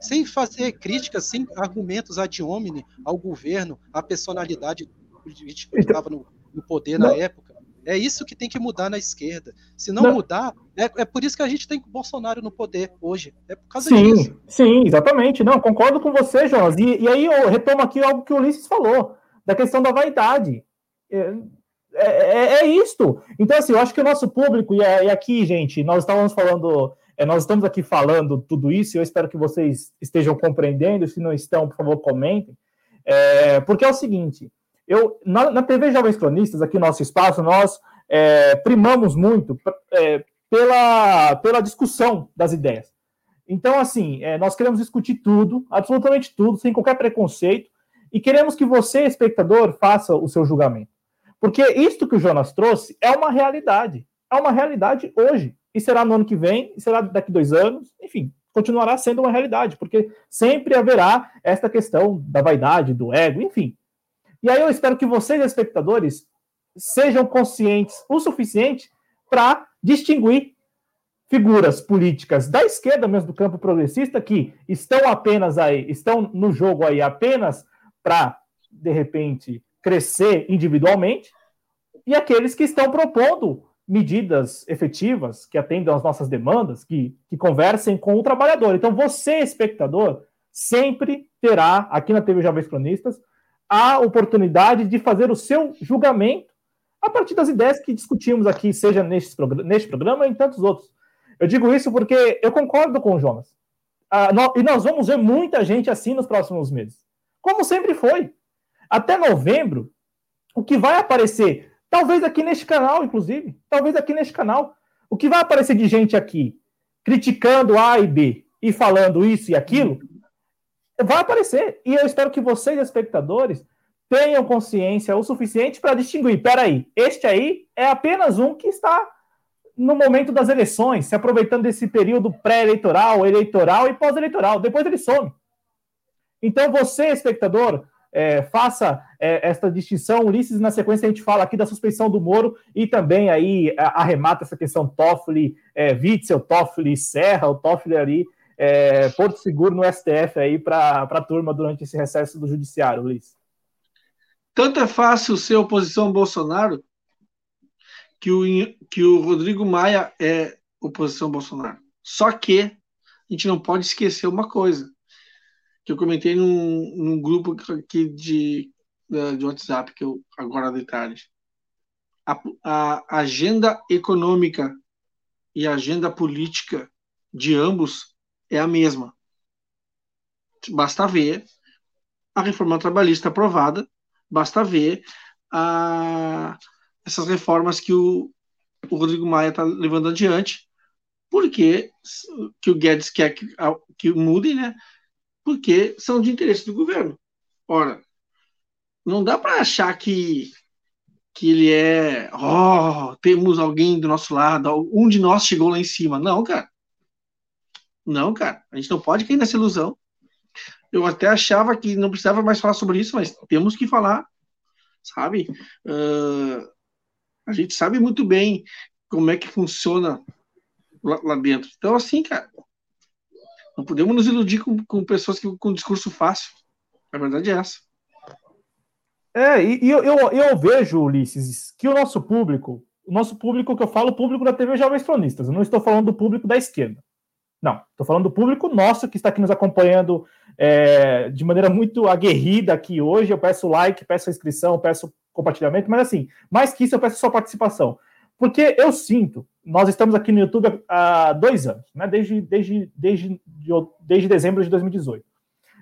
Sem fazer críticas, sem argumentos ad hominem ao governo, à personalidade política que estava no, no poder na época. É isso que tem que mudar na esquerda. Se não, não. mudar, é, é, por isso que a gente tem Bolsonaro no poder hoje. É por causa sim, disso. Sim, exatamente. Não, concordo com você, Jonas. E, e aí eu retomo aqui algo que o Ulisses falou, da questão da vaidade. É, é, é, é isto. Então, assim, eu acho que o nosso público, e, e aqui, gente, nós estávamos falando, é, nós estamos aqui falando tudo isso, e eu espero que vocês estejam compreendendo. Se não estão, por favor, comentem. É, porque é o seguinte eu, na, na TV Jovens Cronistas, aqui no nosso espaço, nós é, primamos muito é, pela, pela discussão das ideias. Então, assim, é, nós queremos discutir tudo, absolutamente tudo, sem qualquer preconceito, e queremos que você, espectador, faça o seu julgamento. Porque isto que o Jonas trouxe é uma realidade. É uma realidade hoje. E será no ano que vem, e será daqui dois anos, enfim, continuará sendo uma realidade, porque sempre haverá esta questão da vaidade, do ego, enfim. E aí eu espero que vocês, espectadores, sejam conscientes o suficiente para distinguir figuras políticas da esquerda mesmo do campo progressista que estão apenas aí, estão no jogo aí apenas para de repente crescer individualmente e aqueles que estão propondo medidas efetivas que atendam às nossas demandas, que, que conversem com o trabalhador. Então você, espectador, sempre terá aqui na TV Jovens Cronistas a oportunidade de fazer o seu julgamento a partir das ideias que discutimos aqui, seja neste, neste programa ou em tantos outros. Eu digo isso porque eu concordo com o Jonas. Ah, nós, e nós vamos ver muita gente assim nos próximos meses. Como sempre foi. Até novembro, o que vai aparecer, talvez aqui neste canal, inclusive, talvez aqui neste canal, o que vai aparecer de gente aqui criticando A e B e falando isso e aquilo, vai aparecer. E eu espero que vocês, espectadores, tenham consciência o suficiente para distinguir. Peraí, este aí é apenas um que está no momento das eleições, se aproveitando desse período pré-eleitoral, eleitoral e pós-eleitoral. Depois ele some. Então, você, espectador, é, faça é, esta distinção. Ulisses, na sequência, a gente fala aqui da suspeição do Moro e também aí arremata essa questão Toffoli, é, Witzel, Toffoli, Serra, o Toffoli ali é, Porto Seguro no STF aí para a turma durante esse recesso do judiciário, Luiz? Tanto é fácil ser oposição ao Bolsonaro que o, que o Rodrigo Maia é oposição ao Bolsonaro. Só que a gente não pode esquecer uma coisa que eu comentei num, num grupo aqui de, de WhatsApp que eu agora de. A, a agenda econômica e a agenda política de ambos é a mesma. Basta ver a reforma trabalhista aprovada Basta ver a, essas reformas que o, o Rodrigo Maia está levando adiante, porque que o Guedes quer que, que mudem, né? Porque são de interesse do governo. Ora, não dá para achar que que ele é, ó, oh, temos alguém do nosso lado, um de nós chegou lá em cima. Não, cara. Não, cara. A gente não pode cair nessa ilusão. Eu até achava que não precisava mais falar sobre isso, mas temos que falar, sabe? Uh, a gente sabe muito bem como é que funciona lá, lá, dentro. Então, assim, cara, não podemos nos iludir com, com pessoas que, com discurso fácil. A verdade é essa. É, e, e eu, eu, eu, vejo, Ulisses, que o nosso público, o nosso público que eu falo, o público da TV Jovens Cronistas, eu não estou falando do público da esquerda. Não, estou falando do público nosso que está aqui nos acompanhando é, de maneira muito aguerrida aqui hoje. Eu peço like, peço inscrição, peço compartilhamento, mas assim, mais que isso, eu peço sua participação. Porque eu sinto, nós estamos aqui no YouTube há dois anos, né? Desde, desde, desde, desde dezembro de 2018.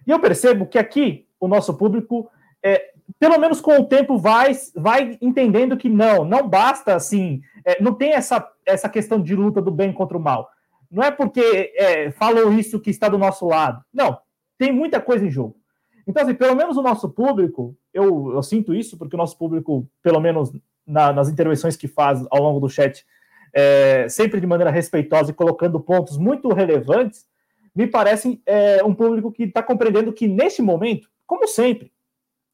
E eu percebo que aqui o nosso público é, pelo menos com o tempo vai, vai entendendo que não, não basta assim, é, não tem essa, essa questão de luta do bem contra o mal. Não é porque é, falou isso que está do nosso lado. Não, tem muita coisa em jogo. Então, assim, pelo menos o nosso público, eu, eu sinto isso, porque o nosso público, pelo menos na, nas intervenções que faz ao longo do chat, é, sempre de maneira respeitosa e colocando pontos muito relevantes, me parece é, um público que está compreendendo que, neste momento, como sempre,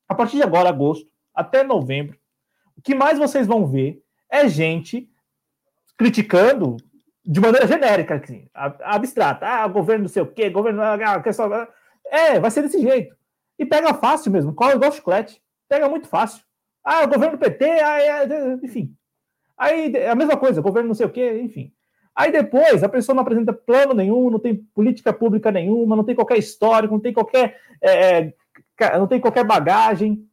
a partir de agora, agosto, até novembro, o que mais vocês vão ver é gente criticando de maneira genérica, assim, abstrata. Ah, governo não sei o quê, governo. Ah, questão... É, vai ser desse jeito. E pega fácil mesmo, cola igual chiclete. Pega muito fácil. Ah, o governo PT, ah, é, enfim. Aí a mesma coisa, governo não sei o quê, enfim. Aí depois a pessoa não apresenta plano nenhum, não tem política pública nenhuma, não tem qualquer história, não tem qualquer é, não tem qualquer bagagem.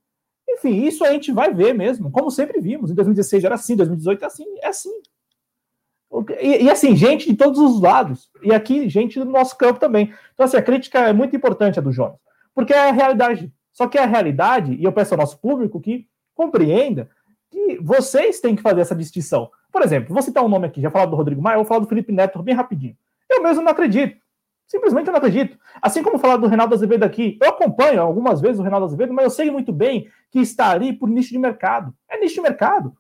Enfim, isso a gente vai ver mesmo, como sempre vimos. Em 2016 era assim, 2018 é assim, é assim. E, e, assim, gente de todos os lados. E aqui, gente do nosso campo também. Então, assim, a crítica é muito importante a do Jonas, porque é a realidade. Só que é a realidade, e eu peço ao nosso público que compreenda que vocês têm que fazer essa distinção. Por exemplo, vou citar um nome aqui, já falado do Rodrigo Maia, vou falar do Felipe Neto bem rapidinho. Eu mesmo não acredito. Simplesmente eu não acredito. Assim como falar do Reinaldo Azevedo aqui, eu acompanho algumas vezes o Reinaldo Azevedo, mas eu sei muito bem que está ali por nicho de mercado. É nicho de mercado.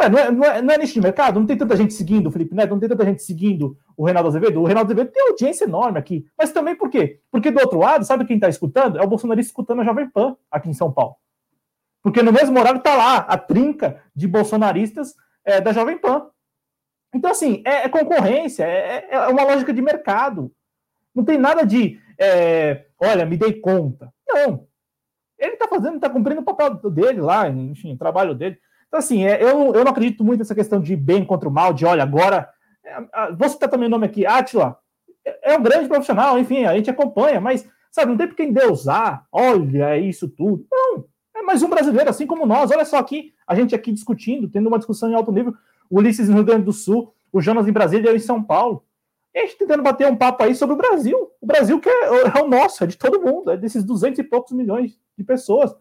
Ué, não é, não, é, não é nicho de mercado? Não tem tanta gente seguindo o Felipe Neto, não tem tanta gente seguindo o Reinaldo Azevedo. O Reinaldo Azevedo tem audiência enorme aqui. Mas também por quê? Porque do outro lado, sabe quem está escutando? É o bolsonarista escutando a Jovem Pan aqui em São Paulo. Porque no mesmo horário está lá a trinca de bolsonaristas é, da Jovem Pan. Então, assim, é, é concorrência, é, é, é uma lógica de mercado. Não tem nada de, é, olha, me dei conta. Não. Ele está fazendo, está cumprindo o papel dele lá, enfim, o trabalho dele. Então, assim, é, eu, eu não acredito muito nessa questão de bem contra o mal, de, olha, agora. É, vou citar também o nome aqui, Atila. É, é um grande profissional, enfim, a gente acompanha, mas, sabe, não tem por quem deusar, olha isso tudo. Não. É mais um brasileiro, assim como nós. Olha só aqui, a gente aqui discutindo, tendo uma discussão em alto nível. O Ulisses no Rio Grande do Sul, o Jonas em Brasília e eu em São Paulo. E a gente tentando bater um papo aí sobre o Brasil. O Brasil que é, é o nosso, é de todo mundo, é desses 200 e poucos milhões de pessoas.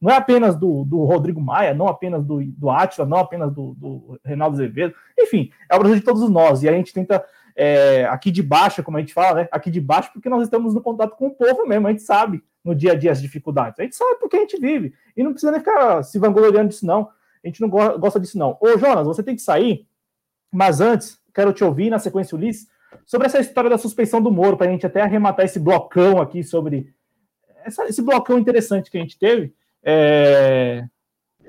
Não é apenas do, do Rodrigo Maia, não apenas do, do não apenas do, do Reinaldo Azevedo. Enfim, é o Brasil de todos nós. E a gente tenta, é, aqui de baixo, como a gente fala, né? Aqui de baixo, porque nós estamos no contato com o povo mesmo. A gente sabe no dia a dia as dificuldades. A gente sabe porque a gente vive. E não precisa nem ficar se vangloriando disso, não. A gente não gosta disso, não. Ô, Jonas, você tem que sair, mas antes, quero te ouvir na sequência, Ulisses sobre essa história da suspeição do Moro, para a gente até arrematar esse blocão aqui sobre essa, esse blocão interessante que a gente teve. É...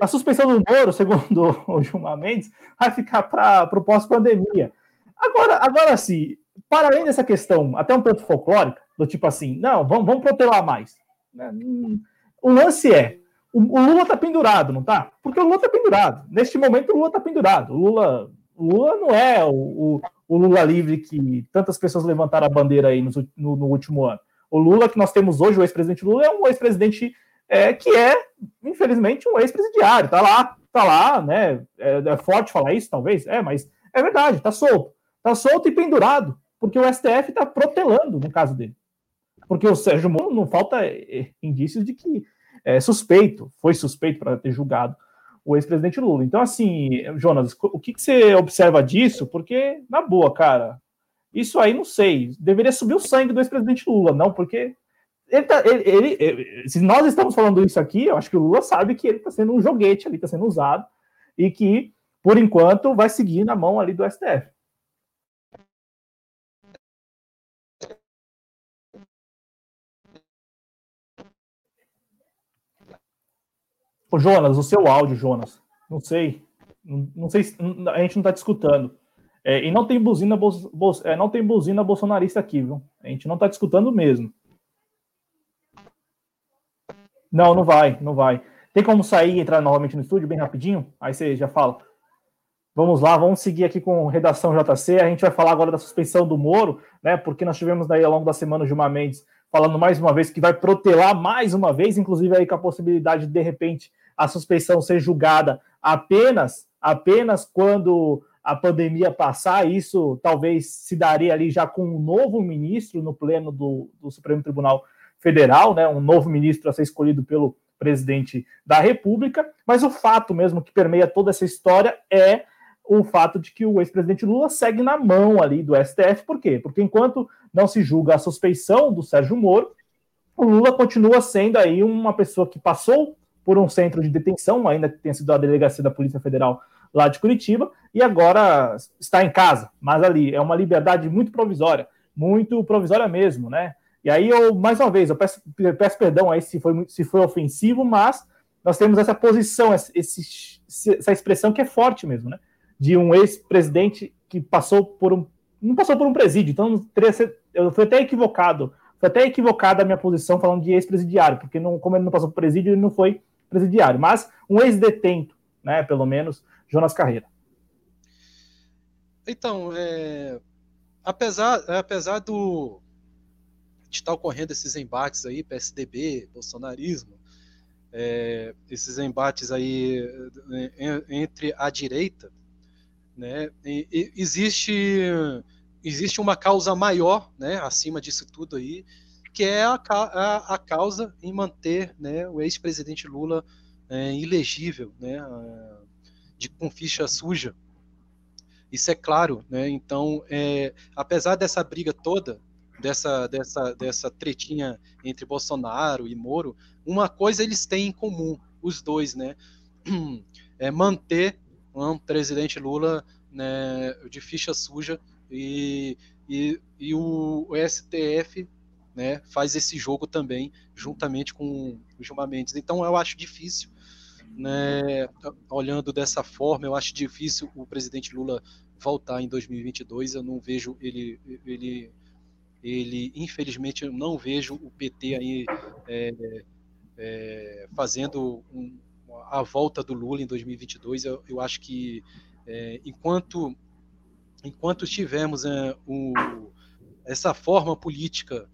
A suspeição do Moro, segundo o Gilmar Mendes, vai ficar para o pós-pandemia. Agora, agora sim, para além dessa questão, até um tanto folclórica, do tipo assim, não, vamos, vamos protelar mais. Né? O lance é, o, o Lula está pendurado, não tá? Porque o Lula está pendurado. Neste momento, o Lula está pendurado. O Lula, o Lula não é o, o, o Lula livre que tantas pessoas levantaram a bandeira aí no, no, no último ano. O Lula que nós temos hoje, o ex-presidente Lula, é um ex-presidente é, que é, infelizmente, um ex-presidiário. Tá lá, tá lá, né? É, é, forte falar isso, talvez, é, mas é verdade, tá solto. Tá solto e pendurado, porque o STF tá protelando no caso dele. Porque o Sérgio Moro não falta é, indícios de que é, suspeito, foi suspeito para ter julgado o ex-presidente Lula. Então, assim, Jonas, o que, que, você observa disso? Porque, na boa, cara, isso aí não sei. Deveria subir o sangue do ex-presidente Lula, não, porque ele, tá, ele, ele, ele, se nós estamos falando isso aqui, eu acho que o Lula sabe que ele está sendo um joguete ali, está sendo usado, e que, por enquanto, vai seguir na mão ali do STF. Ô, Jonas, o seu áudio, Jonas. Não sei. Não, não sei. A gente não está discutindo. É, e não tem buzina, é, não tem buzina bolsonarista aqui, viu? A gente não está discutindo mesmo. Não, não vai, não vai. Tem como sair e entrar novamente no estúdio bem rapidinho? Aí você já fala. Vamos lá, vamos seguir aqui com redação JC. A gente vai falar agora da suspensão do Moro, né? Porque nós tivemos daí ao longo da semana o Gilmar Mendes falando mais uma vez que vai protelar mais uma vez, inclusive aí com a possibilidade de de repente a suspeição ser julgada apenas apenas quando a pandemia passar, isso talvez se daria ali já com um novo ministro no pleno do, do Supremo Tribunal Federal, né, um novo ministro a ser escolhido pelo presidente da República, mas o fato mesmo que permeia toda essa história é o fato de que o ex-presidente Lula segue na mão ali do STF, por quê? Porque enquanto não se julga a suspeição do Sérgio Moro, o Lula continua sendo aí uma pessoa que passou por um centro de detenção, ainda que tenha sido a delegacia da Polícia Federal lá de Curitiba, e agora está em casa, mas ali é uma liberdade muito provisória, muito provisória mesmo, né? E aí eu, mais uma vez, eu peço, peço perdão aí se foi, se foi ofensivo, mas nós temos essa posição, esse, essa expressão que é forte mesmo, né? De um ex-presidente que passou por um. Não passou por um presídio, então eu fui até equivocado. Foi até equivocada a minha posição falando de ex-presidiário, porque não, como ele não passou por presídio, ele não foi presidiário. Mas um ex-detento, né? Pelo menos, Jonas Carreira. Então, é, apesar, apesar do, estar ocorrendo esses embates aí, PSDB, bolsonarismo, é, esses embates aí é, entre a direita, né, e, e existe, existe uma causa maior, né, acima disso tudo aí, que é a, a, a causa em manter né, o ex-presidente Lula é, ilegível, né, de, com ficha suja. Isso é claro, né? Então, é, apesar dessa briga toda, dessa, dessa, dessa tretinha entre Bolsonaro e Moro, uma coisa eles têm em comum, os dois, né? É manter um presidente Lula né, de ficha suja e, e, e o, o, STF né, faz esse jogo também, juntamente com o Gilmar Mendes. Então eu acho difícil, né, olhando dessa forma, eu acho difícil o presidente Lula voltar em 2022. Eu não vejo ele, ele ele infelizmente eu não vejo o PT aí é, é, fazendo um, a volta do Lula em 2022. Eu, eu acho que é, enquanto enquanto tivermos é, o, essa forma política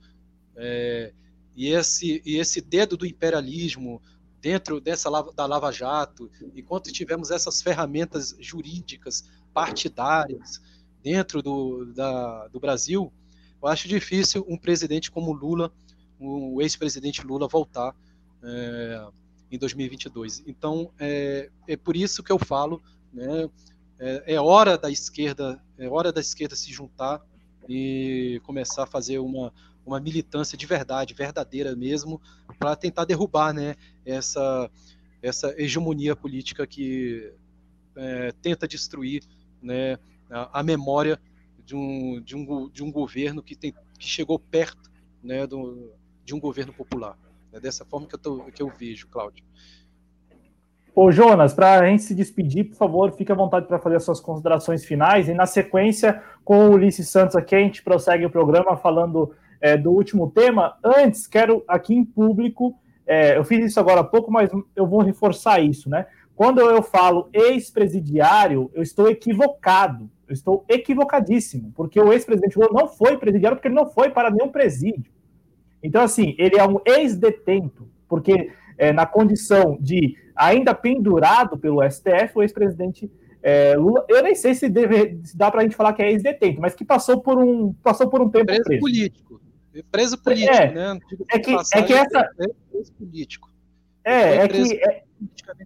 é, e esse e esse dedo do imperialismo dentro dessa da Lava Jato, enquanto tivermos essas ferramentas jurídicas partidárias dentro do, da, do Brasil, eu acho difícil um presidente como Lula, o ex-presidente Lula, voltar é, em 2022. Então, é, é por isso que eu falo, né, é, é, hora da esquerda, é hora da esquerda se juntar e começar a fazer uma, uma militância de verdade, verdadeira mesmo, para tentar derrubar, né, essa essa hegemonia política que é, tenta destruir, né, a, a memória de um, de um, de um governo que, tem, que chegou perto né, do, de um governo popular. É dessa forma que eu, tô, que eu vejo, Cláudio. Ô, Jonas, para a gente se despedir, por favor, fique à vontade para fazer as suas considerações finais. E na sequência, com o Ulisses Santos aqui, a gente prossegue o programa falando é, do último tema. Antes, quero aqui em público, é, eu fiz isso agora há pouco, mas eu vou reforçar isso, né? Quando eu falo ex-presidiário, eu estou equivocado. Eu estou equivocadíssimo, porque o ex-presidente Lula não foi presidiário porque ele não foi para nenhum presídio. Então, assim, ele é um ex-detento, porque é, na condição de ainda pendurado pelo STF, o ex-presidente é, Lula, eu nem sei se, deve, se dá para a gente falar que é ex-detento, mas que passou por um, passou por um tempo preso. Preso político. Preso político, é, né? É que, é que essa... preso político. É, é que. É,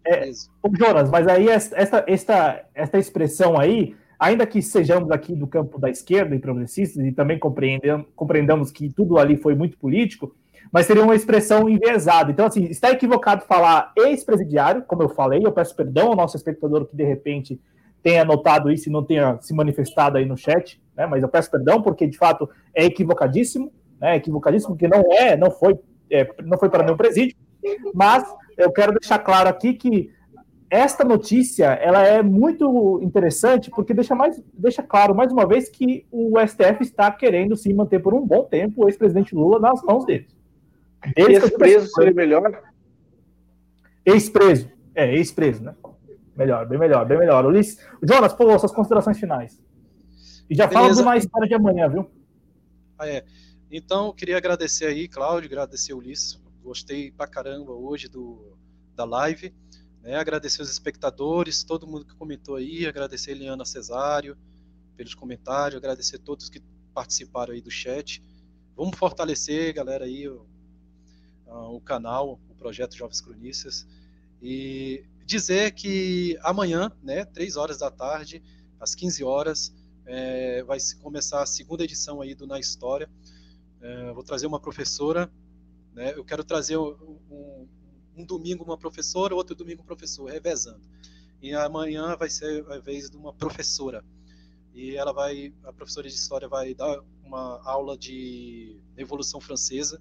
é, Jonas, mas aí esta, esta, esta expressão aí, ainda que sejamos aqui do campo da esquerda e progressistas e também compreendamos, que tudo ali foi muito político, mas seria uma expressão enviesada. Então, assim, está equivocado falar ex-presidiário, como eu falei, eu peço perdão ao nosso espectador que de repente tenha notado isso e não tenha se manifestado aí no chat, né? Mas eu peço perdão porque de fato é equivocadíssimo, né? Equivocadíssimo porque não é, não foi, é, não foi para nenhum presídio. Mas eu quero deixar claro aqui que esta notícia ela é muito interessante porque deixa, mais, deixa claro mais uma vez que o STF está querendo se manter por um bom tempo o ex-presidente Lula nas mãos dele. Ex-preso seria melhor? Ex-preso. É, ex-preso, né? Melhor, bem melhor, bem melhor. Ulisses, Jonas, pô, suas considerações finais. E já Beleza. fala de uma história de amanhã, viu? Ah, é. Então, queria agradecer aí, Cláudio, agradecer o Ulisses. Gostei pra caramba hoje do, da live. Né? Agradecer os espectadores, todo mundo que comentou aí, agradecer a Eliana Cesário pelos comentários, agradecer a todos que participaram aí do chat. Vamos fortalecer, galera, aí, o, o canal, o projeto Jovens Cronistas. E dizer que amanhã, né, 3 horas da tarde, às 15 horas, é, vai começar a segunda edição aí do Na História. É, vou trazer uma professora, né, eu quero trazer um, um, domingo uma professora, outro domingo um professor, revezando. E amanhã vai ser a vez de uma professora. E ela vai, a professora de História vai dar uma aula de Revolução Francesa.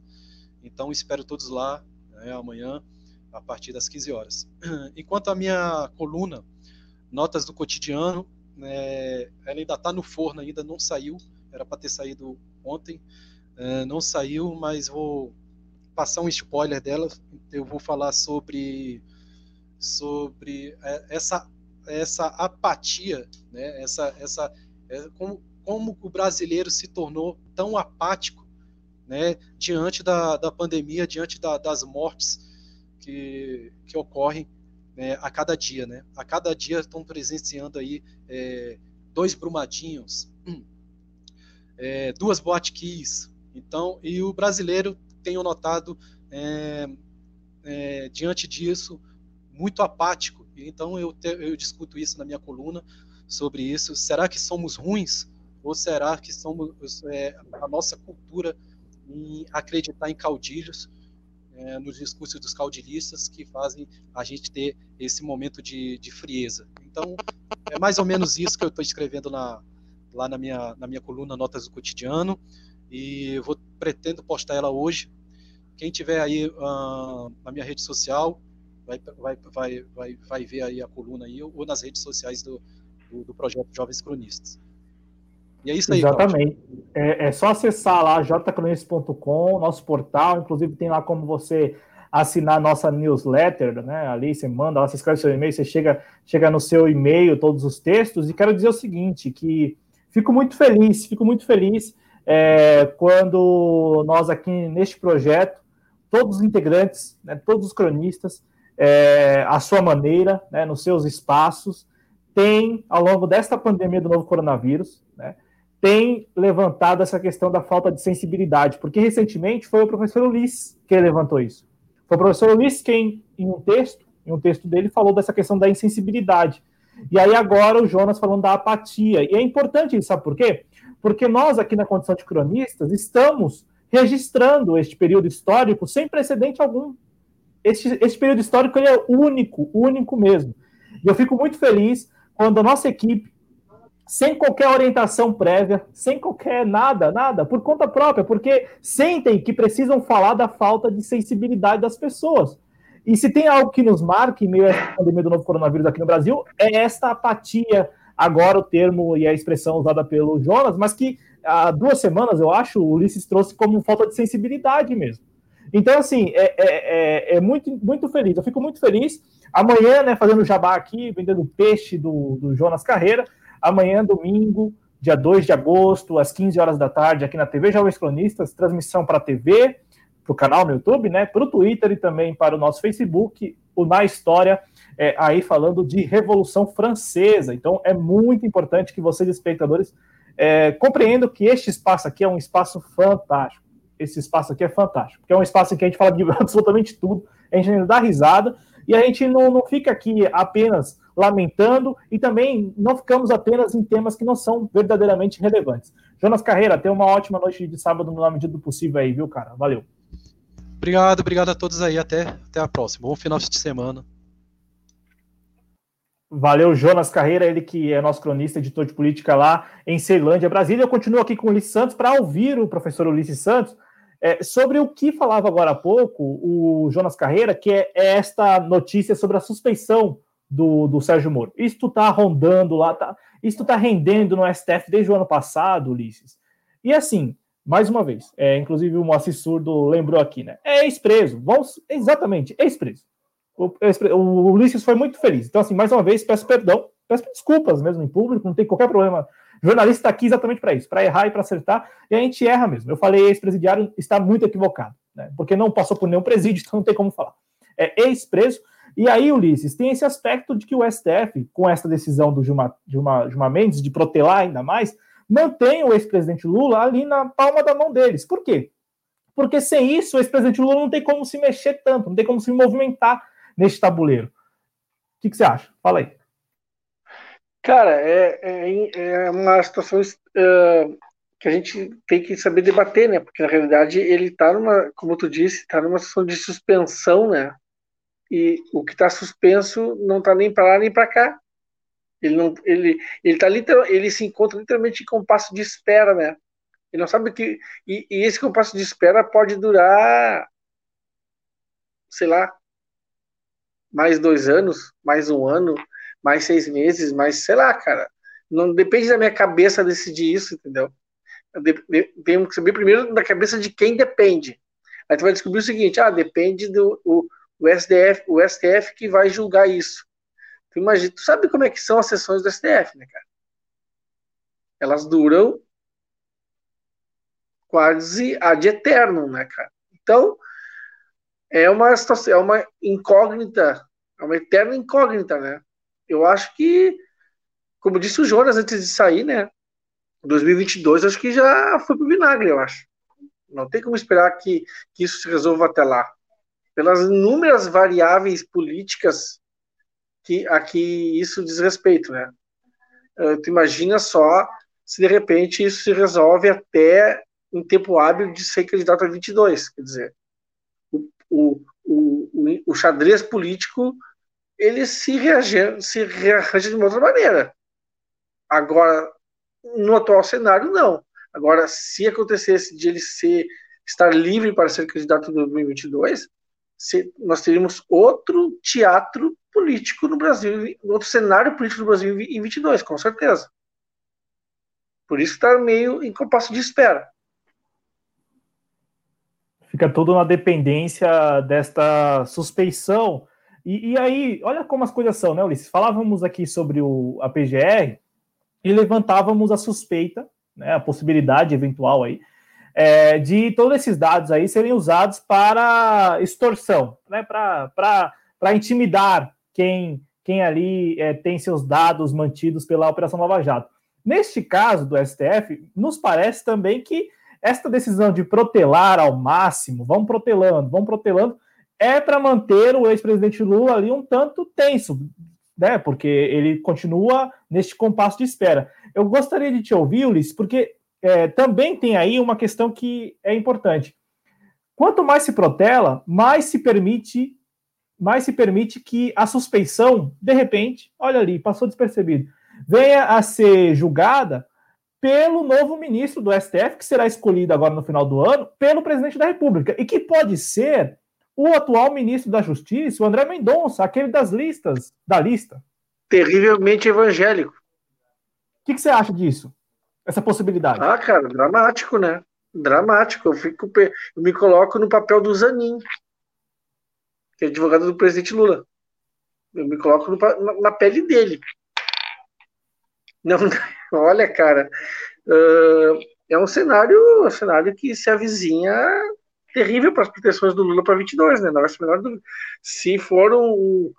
Então espero todos lá né, amanhã a partir das 15 horas. Enquanto a minha coluna, Notas do Cotidiano, é, ela ainda está no forno, ainda não saiu, era para ter saído ontem, é, não saiu, mas vou passar um spoiler dela. Eu vou falar sobre sobre é, essa essa apatia, né? Essa essa é, como como o brasileiro se tornou tão apático, né? Diante da, da pandemia, diante da, das mortes que, que ocorrem né, a cada dia, né? A cada dia estão presenciando aí é, dois brumadinhos, é, duas botkeys. Então, e o brasileiro tenho notado é, é, diante disso muito apático. Então eu, te, eu discuto isso na minha coluna sobre isso. Será que somos ruins ou será que somos é, a nossa cultura em acreditar em caudilhos? é, nos discursos dos caudilistas que fazem a gente ter esse momento de, de frieza. Então, é mais ou menos isso que eu estou escrevendo na, lá na minha, na minha coluna Notas do Cotidiano, e eu vou, pretendo postar ela hoje. Quem tiver aí uh, na minha rede social, vai, vai, vai, vai, vai ver aí a coluna aí, ou nas redes sociais do, do, do projeto Jovens Cronistas. E é isso aí. Exatamente. É, é, só acessar lá jcronistas.com, nosso portal, inclusive tem lá como você assinar nossa newsletter, né? Ali você manda, lá você escreve seu e-mail, você chega, chega no seu e-mail todos os textos. E quero dizer o seguinte: que fico muito feliz, fico muito feliz é, quando nós aqui neste projeto, todos os integrantes, né, todos os cronistas, é, à sua maneira, né, nos seus espaços, têm, ao longo desta pandemia do novo coronavírus, né, tem levantado essa questão da falta de sensibilidade, porque recentemente foi o professor Ulisses que levantou isso. Foi o professor Ulisses quem, em um texto, em um texto dele, falou dessa questão da insensibilidade. E aí agora o Jonas falando da apatia. E é importante isso, sabe por quê? Porque nós aqui na condição de cronistas estamos registrando este período histórico sem precedente algum. Este, este período histórico ele é único, único mesmo. E eu fico muito feliz quando a nossa equipe sem qualquer orientação prévia, sem qualquer nada, nada, por conta própria, porque sentem que precisam falar da falta de sensibilidade das pessoas. E se tem algo que nos marca em meio à pandemia do novo coronavírus aqui no Brasil, é esta apatia, agora o termo e a expressão usada pelo Jonas, mas que há duas semanas, eu acho, o Ulisses trouxe como falta de sensibilidade mesmo. Então, assim, é, é, é, é muito, muito feliz, eu fico muito feliz. Amanhã, né, fazendo jabá aqui, vendendo peixe do, do Jonas Carreira, Amanhã, domingo, dia 2 de agosto, às 15 horas da tarde, aqui na TV Jovens Cronistas, transmissão para a TV, para o canal no YouTube, né, para o Twitter e também para o nosso Facebook, o Na História, é, aí falando de Revolução Francesa. Então, é muito importante que vocês, espectadores, é, compreendam que este espaço aqui é um espaço fantástico. esse espaço aqui é fantástico, porque é um espaço em que a gente fala de absolutamente tudo, a gente dá risada, e a gente não, não fica aqui apenas lamentando e também não ficamos apenas em temas que não são verdadeiramente relevantes. Jonas Carreira, tenha uma ótima noite de sábado no medida do possível aí, viu, cara? Valeu. Obrigado, obrigado a todos aí. Até, até a próxima. Bom final de semana. Valeu, Jonas Carreira, ele que é nosso cronista, editor de política lá em Ceilândia, Brasília. Eu continuo aqui com o Ulisses Santos para ouvir o professor Ulisses Santos é, sobre o que falava agora há pouco o Jonas Carreira, que é, é esta notícia sobre a suspeição do, do Sérgio Moro. Isto está rondando lá, tá, isto está rendendo no STF desde o ano passado, Ulisses. E assim, mais uma vvez, é, inclusive o Moacir Surdo lembrou aqui, né? É ex-preso, exatamente, ex-preso. O, o, Ulisses foi muito feliz. Então, assim, mais uma vez, peço perdão, peço desculpas mesmo em público, não tem qualquer problema. O jornalista está aqui exatamente para isso, para errar e para acertar, e a gente erra mesmo. Eu falei ex-presidiário, está muito equivocado, né? porque não passou por nenhum presídio, então não tem como falar. É ex-preso, e aí, Ulisses, tem esse aspecto de que o STF, com essa decisão do Gilmar, Gilmar, Gilmar Mendes de protelar ainda mais, mantém o ex-presidente Lula ali na palma da mão deles. Por quê? Porque sem isso, o ex-presidente Lula não tem como se mexer tanto, não tem como se movimentar neste tabuleiro. O que, que você acha? Fala aí. Cara, é, é, é uma situação uh, que a gente tem que saber debater, né? Porque na realidade ele está numa, como tu disse, está numa situação de suspensão, né? e o que está suspenso não está nem para lá nem para cá. Ele não, ele, ele tá literal, ele se encontra literalmente em compasso de espera, né? Ele não sabe que e, e esse compasso de espera pode durar, sei lá, mais dois anos, mais um ano, mais seis meses, mais sei lá, cara. Não depende da minha cabeça decidir isso, entendeu? Temos que saber primeiro da cabeça de quem depende. Aí tu vai descobrir o seguinte: ah, depende do o, o STF, o STF que vai julgar isso. Tu, imagina, tu sabe como é que são as sessões do STF, né, cara? Elas duram quase ad eterno, né, cara? Então, é uma situação, é uma incógnita, é uma eterna incógnita, né? Eu acho que, como disse o Jonas antes de sair, né? 2022 acho que já foi pro vinagre, eu acho. Não tem como esperar que, que isso se resolva até lá pelas inúmeras variáveis políticas que a que isso diz respeito, né? Uh, tu imagina só se de repente isso se resolve até em tempo hábil de ser candidato a 22, quer dizer, o, o, o, xadrez político ele se reage, se rearranja de uma outra maneira. Agora, no atual cenário, não. Agora, se acontecesse de ele ser, estar livre para ser candidato em 2022, nós teríamos outro teatro político no Brasil, outro cenário político no Brasil em 22, com certeza. Por isso está meio em compasso de espera. Fica tudo na dependência desta suspeição. E, e, aí, olha como as coisas são, né, Ulisses? Falávamos aqui sobre o, a PGR e levantávamos a suspeita, né, a possibilidade eventual aí, é, de todos esses dados aí serem usados para extorsão, né, para intimidar quem, quem ali é, tem seus dados mantidos pela Operação Lava Jato. Neste caso do STF, nos parece também que esta decisão de protelar ao máximo, vamos protelando, vamos protelando, é para manter o ex-presidente Lula ali um tanto tenso, né? Porque ele continua neste compasso de espera. Eu gostaria de te ouvir, Ulisses, porque é, também tem aí uma questão que é importante. Quanto mais se protela, mais se permite, mais se permite que a suspeição, de repente, olha ali, passou despercebido, venha a ser julgada pelo novo ministro do STF, que será escolhido agora no final do ano, pelo presidente da República, e que pode ser o atual ministro da Justiça, o André Mendonça, aquele das listas, da lista. Terrivelmente evangélico. O que, que você acha disso? essa possibilidade? Ah, cara, dramático, né? Dramático. Eu fico, eu me coloco no papel do Zanin, que é advogado do presidente Lula. Eu me coloco no, na, na, pele dele. Não, olha, cara, uh, é um cenário, um cenário que se avizinha terrível para as pretensões do Lula para 22, né? Ser menor dúvida. Se for um,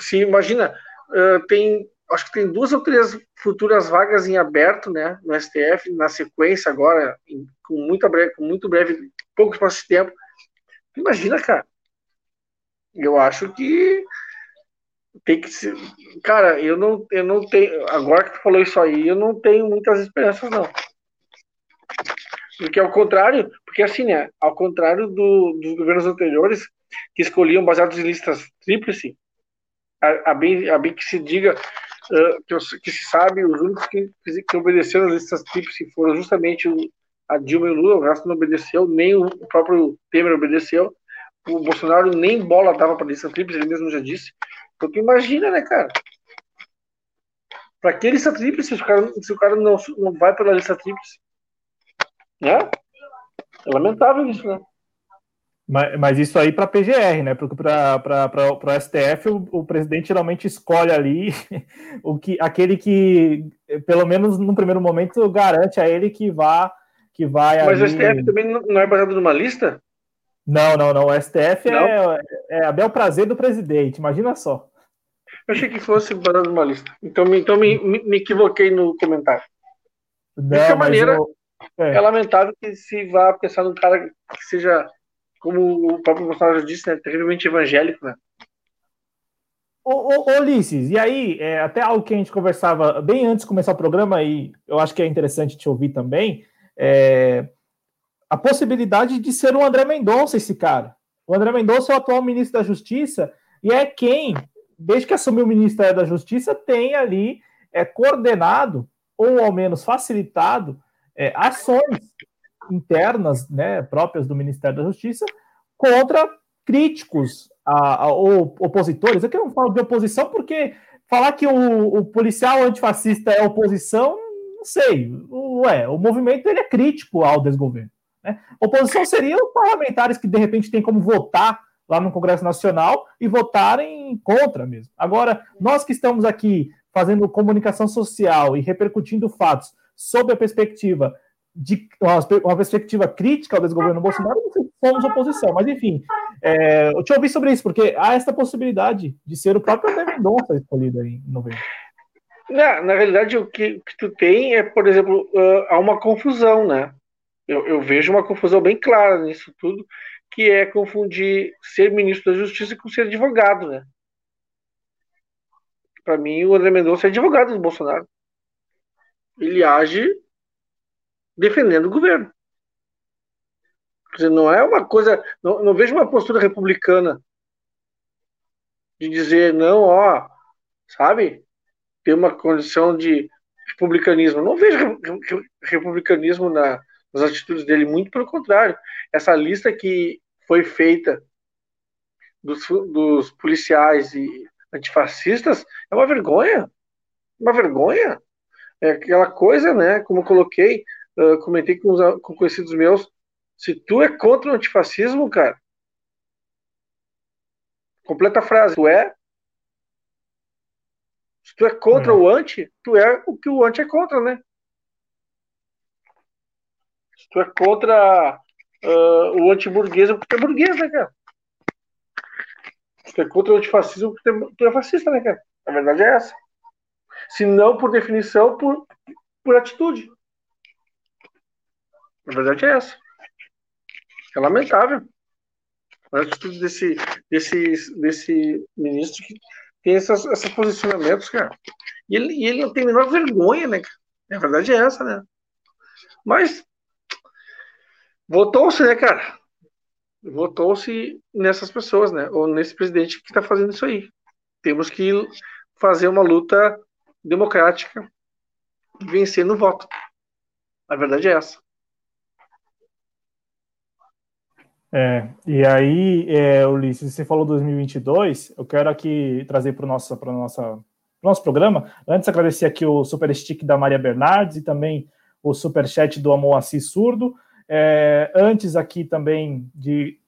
se imagina, uh, tem acho que tem duas ou três futuras vagas em aberto, né, no STF, na sequência agora, em, com, muita breve, com muito breve, pouco espaço de tempo. Imagina, cara. Eu acho que tem que ser. Cara, eu não, eu não tenho. Agora que tu falou isso aí, eu não tenho muitas esperanças, não. Porque ao contrário, porque assim, né? Ao contrário do, dos governos anteriores, que escolhiam baseados em listas tríplice, a, a, bem, a bem que se diga, uh, que, que, se sabe, os únicos que, que obedeceram as listas tríplice foram justamente o, a Dilma e o Lula, o resto não obedeceu, nem o, próprio Temer obedeceu, o Bolsonaro nem bola dava para lista tríplice, ele mesmo já disse. Então tu imagina, né, cara? Para que lista tríplice se o cara, se o cara não, não vai pela lista tríplice? Né? É lamentável isso, né? Mas, mas isso aí para PGR, né? Porque para o STF o, o, presidente geralmente escolhe ali o que, aquele que, pelo menos no primeiro momento, garante a ele que vá que vai. Mas ali... o STF também não é baseado numa lista? Não, não, não. O STF não? É, é a bel prazer do presidente, imagina só. Eu achei que fosse baseado numa lista. Então, então me, me, me equivocei no comentário. Não, de qualquer maneira, eu... é. é. lamentável que se vá pensar num cara que seja, como o próprio Bolsonaro disse, né, terrivelmente evangélico, né? Ô, ô, ô Ulisses, e aí, é, até algo que a gente conversava bem antes de começar o programa, e eu acho que é interessante te ouvir também, é, a possibilidade de ser o André Mendonça esse cara. O André Mendonça é o atual ministro da Justiça e é quem, desde que assumiu o Ministério da Justiça, tem ali é, coordenado ou ao menos facilitado é, ações internas, né, próprias do Ministério da Justiça contra críticos a, a, ou opositores. Aqui eu não falo de oposição porque falar que o, o policial antifascista é oposição, não sei. Ué, o movimento ele é crítico ao desgoverno. Né? Oposição seria os parlamentares que de repente têm como votar lá no Congresso Nacional e votarem contra mesmo. Agora, nós que estamos aqui fazendo comunicação social e repercutindo fatos sob a perspectiva de uma perspectiva crítica ao desgoverno Bolsonaro, somos oposição. Mas, enfim, é, eu te ouvi sobre isso, porque há essa possibilidade de ser o próprio André Mendonça escolhido aí em novembro. Na, na realidade, o que, que tu tem é, por exemplo, uh, há uma confusão, né? Eu, eu, vejo uma confusão bem clara nisso tudo, que é confundir ser ministro da Justiça com ser advogado, né? Para mim, o André Mendonça é advogado do Bolsonaro. Ele age defendendo o governo. Quer dizer, não é uma coisa. Não, não vejo uma postura republicana de dizer, não, ó, sabe? Tem uma condição de republicanismo. Não vejo republicanismo na, nas atitudes dele, muito pelo contrário. Essa lista que foi feita dos, dos policiais e antifascistas é uma vergonha. Uma vergonha. É aquela coisa, né? Como eu coloquei, uh, comentei com, os, com conhecidos meus, se tu é contra o antifascismo, cara, completa a frase, tu é. Se tu é contra hum. o anti, tu é o que o anti é contra, né? Se tu é contra uh, o antiburguês, porque tu é burguês, né, cara? Se tu é contra o antifascismo, porque tu é fascista, né, cara? A verdade é essa. Se não por definição, por, por atitude. A verdade é essa. É lamentável. A atitude desse, desse, desse ministro que tem essas, esses posicionamentos, cara. E ele, e ele não tem a menor vergonha, né? A verdade é essa, né? Mas votou-se, né, cara? Votou-se nessas pessoas, né? Ou nesse presidente que está fazendo isso aí. Temos que fazer uma luta democrática e vencer no voto. A verdade é essa. É, e aí, é, Ulisses, você falou 2022, eu quero aqui trazer para o nosso, nossa, nosso programa, antes agradecer aqui o super stick da Maria Bernardes e também o super chat do Amoaci Surdo, é, antes aqui também de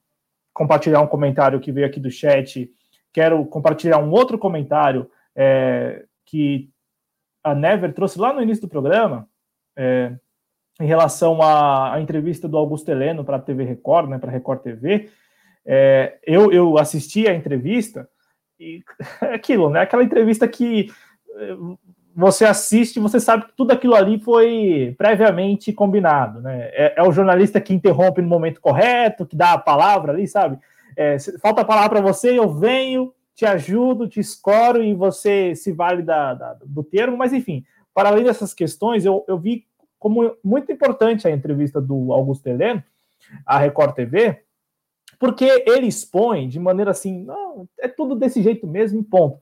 compartilhar um comentário que veio aqui do chat, quero compartilhar um outro comentário é, que a Never trouxe lá no início do programa, é, em relação à, à entrevista do Augusto Heleno para a TV Record, né, para a Record TV. É, eu, eu assisti a entrevista e é aquilo, né? Aquela entrevista que você assiste, você sabe que tudo aquilo ali foi previamente combinado, né? É, é o jornalista que interrompe no momento correto, que dá a palavra ali, sabe? É, falta a palavra para você, eu venho, te ajudo, te escoro e você se vale da, da, do termo, mas enfim, para além dessas questões, eu, eu vi como muito importante a entrevista do Augusto Heleno, à Record TV, porque ele expõe de maneira assim, não, é tudo desse jeito mesmo, ponto.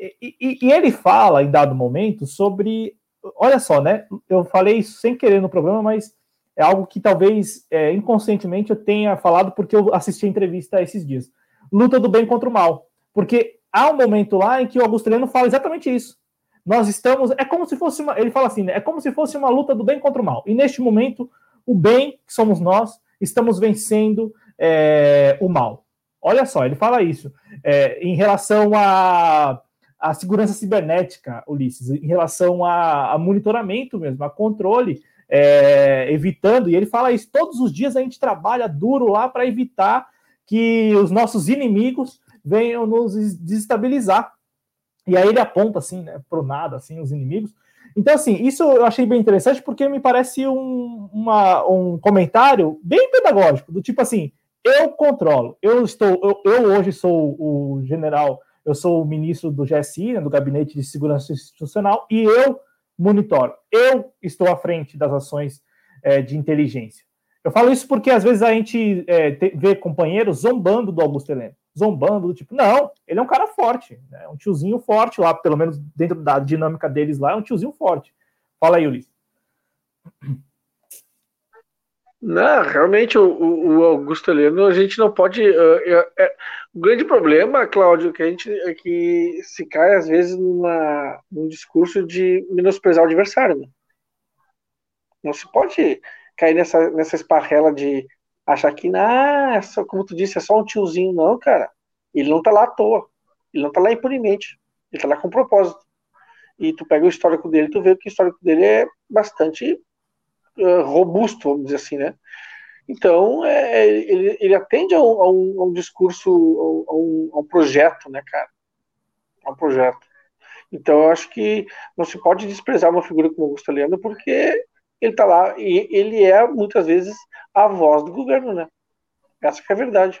E, e, e, ele fala, em dado momento, sobre. Olha só, né? Eu falei isso sem querer no programa, mas é algo que talvez é, inconscientemente eu tenha falado porque eu assisti a entrevista esses dias. Luta do bem contra o mal. Porque há um momento lá em que o Augusto Heleno fala exatamente isso. Nós estamos. É como se fosse uma. Ele fala assim, né? É como se fosse uma luta do bem contra o mal. E neste momento, o bem, que somos nós, estamos vencendo é, o mal. Olha só, ele fala isso. É, em relação a a segurança cibernética, Ulisses, em relação a, a monitoramento mesmo, a controle, é, evitando, e ele fala isso, todos os dias a gente trabalha duro lá para evitar que os nossos inimigos venham nos desestabilizar. E aí ele aponta assim, né, pro nada, assim, os inimigos. Então, assim, isso eu achei bem interessante porque me parece um, uma, um comentário bem pedagógico, do tipo assim, eu controlo, eu estou, eu, eu hoje sou o general eu sou o ministro do GSI, né, do Gabinete de Segurança Institucional, e eu monitoro. Eu estou à frente das ações é, de inteligência. Eu falo isso porque às vezes a gente é, te, vê companheiros zombando do Augusto Heleno, zombando do tipo, não, ele é um cara forte, né, um tiozinho forte lá, pelo menos dentro da dinâmica deles lá, é um tiozinho forte. Fala aí, Ulisses. Não, realmente o, o Augusto Heleno a gente não pode. Uh, é, o grande problema, Cláudio, que a gente é que se cai às vezes numa, num discurso de menosprezar o adversário. Né? Não se pode cair nessa, nessa esparrela de achar que, ah, é só, como tu disse, é só um tiozinho. Não, cara. Ele não tá lá à toa. Ele não tá lá impunemente. Ele tá lá com propósito. E tu pega o histórico dele, tu vê que o histórico dele é bastante uh, robusto, vamos dizer assim, né? Então, é, ele, ele atende a um, a um, a um discurso, a um, a um, projeto, né, cara? A um projeto. Então, eu acho que não se pode desprezar uma figura como Augusto Leandro, porque ele está lá e ele é, muitas vezes, a voz do governo, né? Essa é a verdade.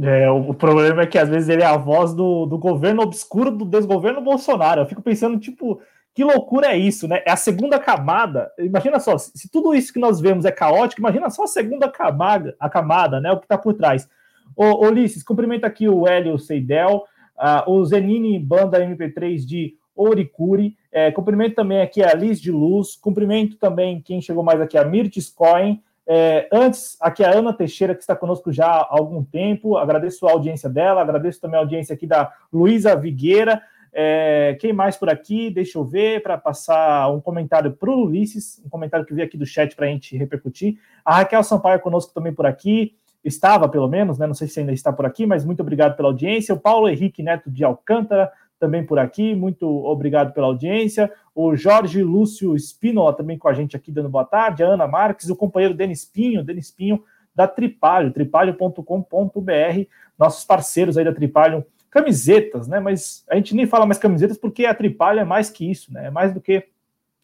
É, o, problema é que às vezes ele é a voz do, do governo obscuro do desgoverno Bolsonaro. Eu fico pensando, tipo, que loucura é isso, né? É a segunda camada. Imagina só, se tudo isso que nós vemos é caótico, imagina só a segunda camada, a camada, né? O que está por trás. Ô, Ulisses, cumprimento aqui o Hélio Seidel, uh, o Zenini Banda MP3 de Oricuri. É, cumprimento também aqui a Liz de Luz. Cumprimento também quem chegou mais aqui, a Mirtes Cohen. É, antes, aqui a Ana Teixeira, que está conosco já há algum tempo. Agradeço a audiência dela, agradeço também a audiência aqui da Luísa Vigueira. É, quem mais por aqui? Deixa eu ver para passar um comentário para o Ulisses, um comentário que veio aqui do chat para a gente repercutir. A Raquel Sampaio conosco também por aqui, estava pelo menos, né? Não sei se ainda está por aqui, mas muito obrigado pela audiência. O Paulo Henrique Neto de Alcântara também por aqui, muito obrigado pela audiência. O Jorge Lúcio Espínola também com a gente aqui dando boa tarde. A Ana Marques, o companheiro Denis Pinho, Denis Pinho da Tripalho, tripalho.com.br, nossos parceiros aí da Tripalho camisetas, né? Mas a gente nem fala mais camisetas porque a Tripalha é mais que isso, né? É mais do que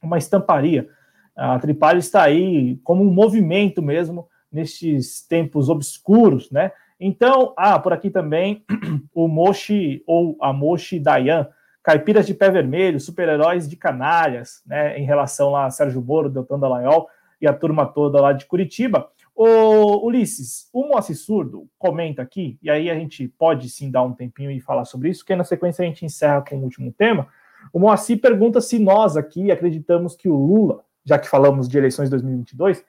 uma estamparia. A Tripalha está aí como um movimento mesmo nestes tempos obscuros, né? Então, ah, por aqui também o Moshi ou a Moshi Dayan, caipiras de pé vermelho, super-heróis de canalhas, né? Em relação lá a Sérgio Moro, Deltan Dallagnol e a turma toda lá de Curitiba. O Ulisses, o Moacir Surdo comenta aqui, e aí a gente pode sim dar um tempinho e falar sobre isso, que na sequência a gente encerra com o último tema. O Moacir pergunta se nós aqui acreditamos que o Lula, já que falamos de eleições 2022,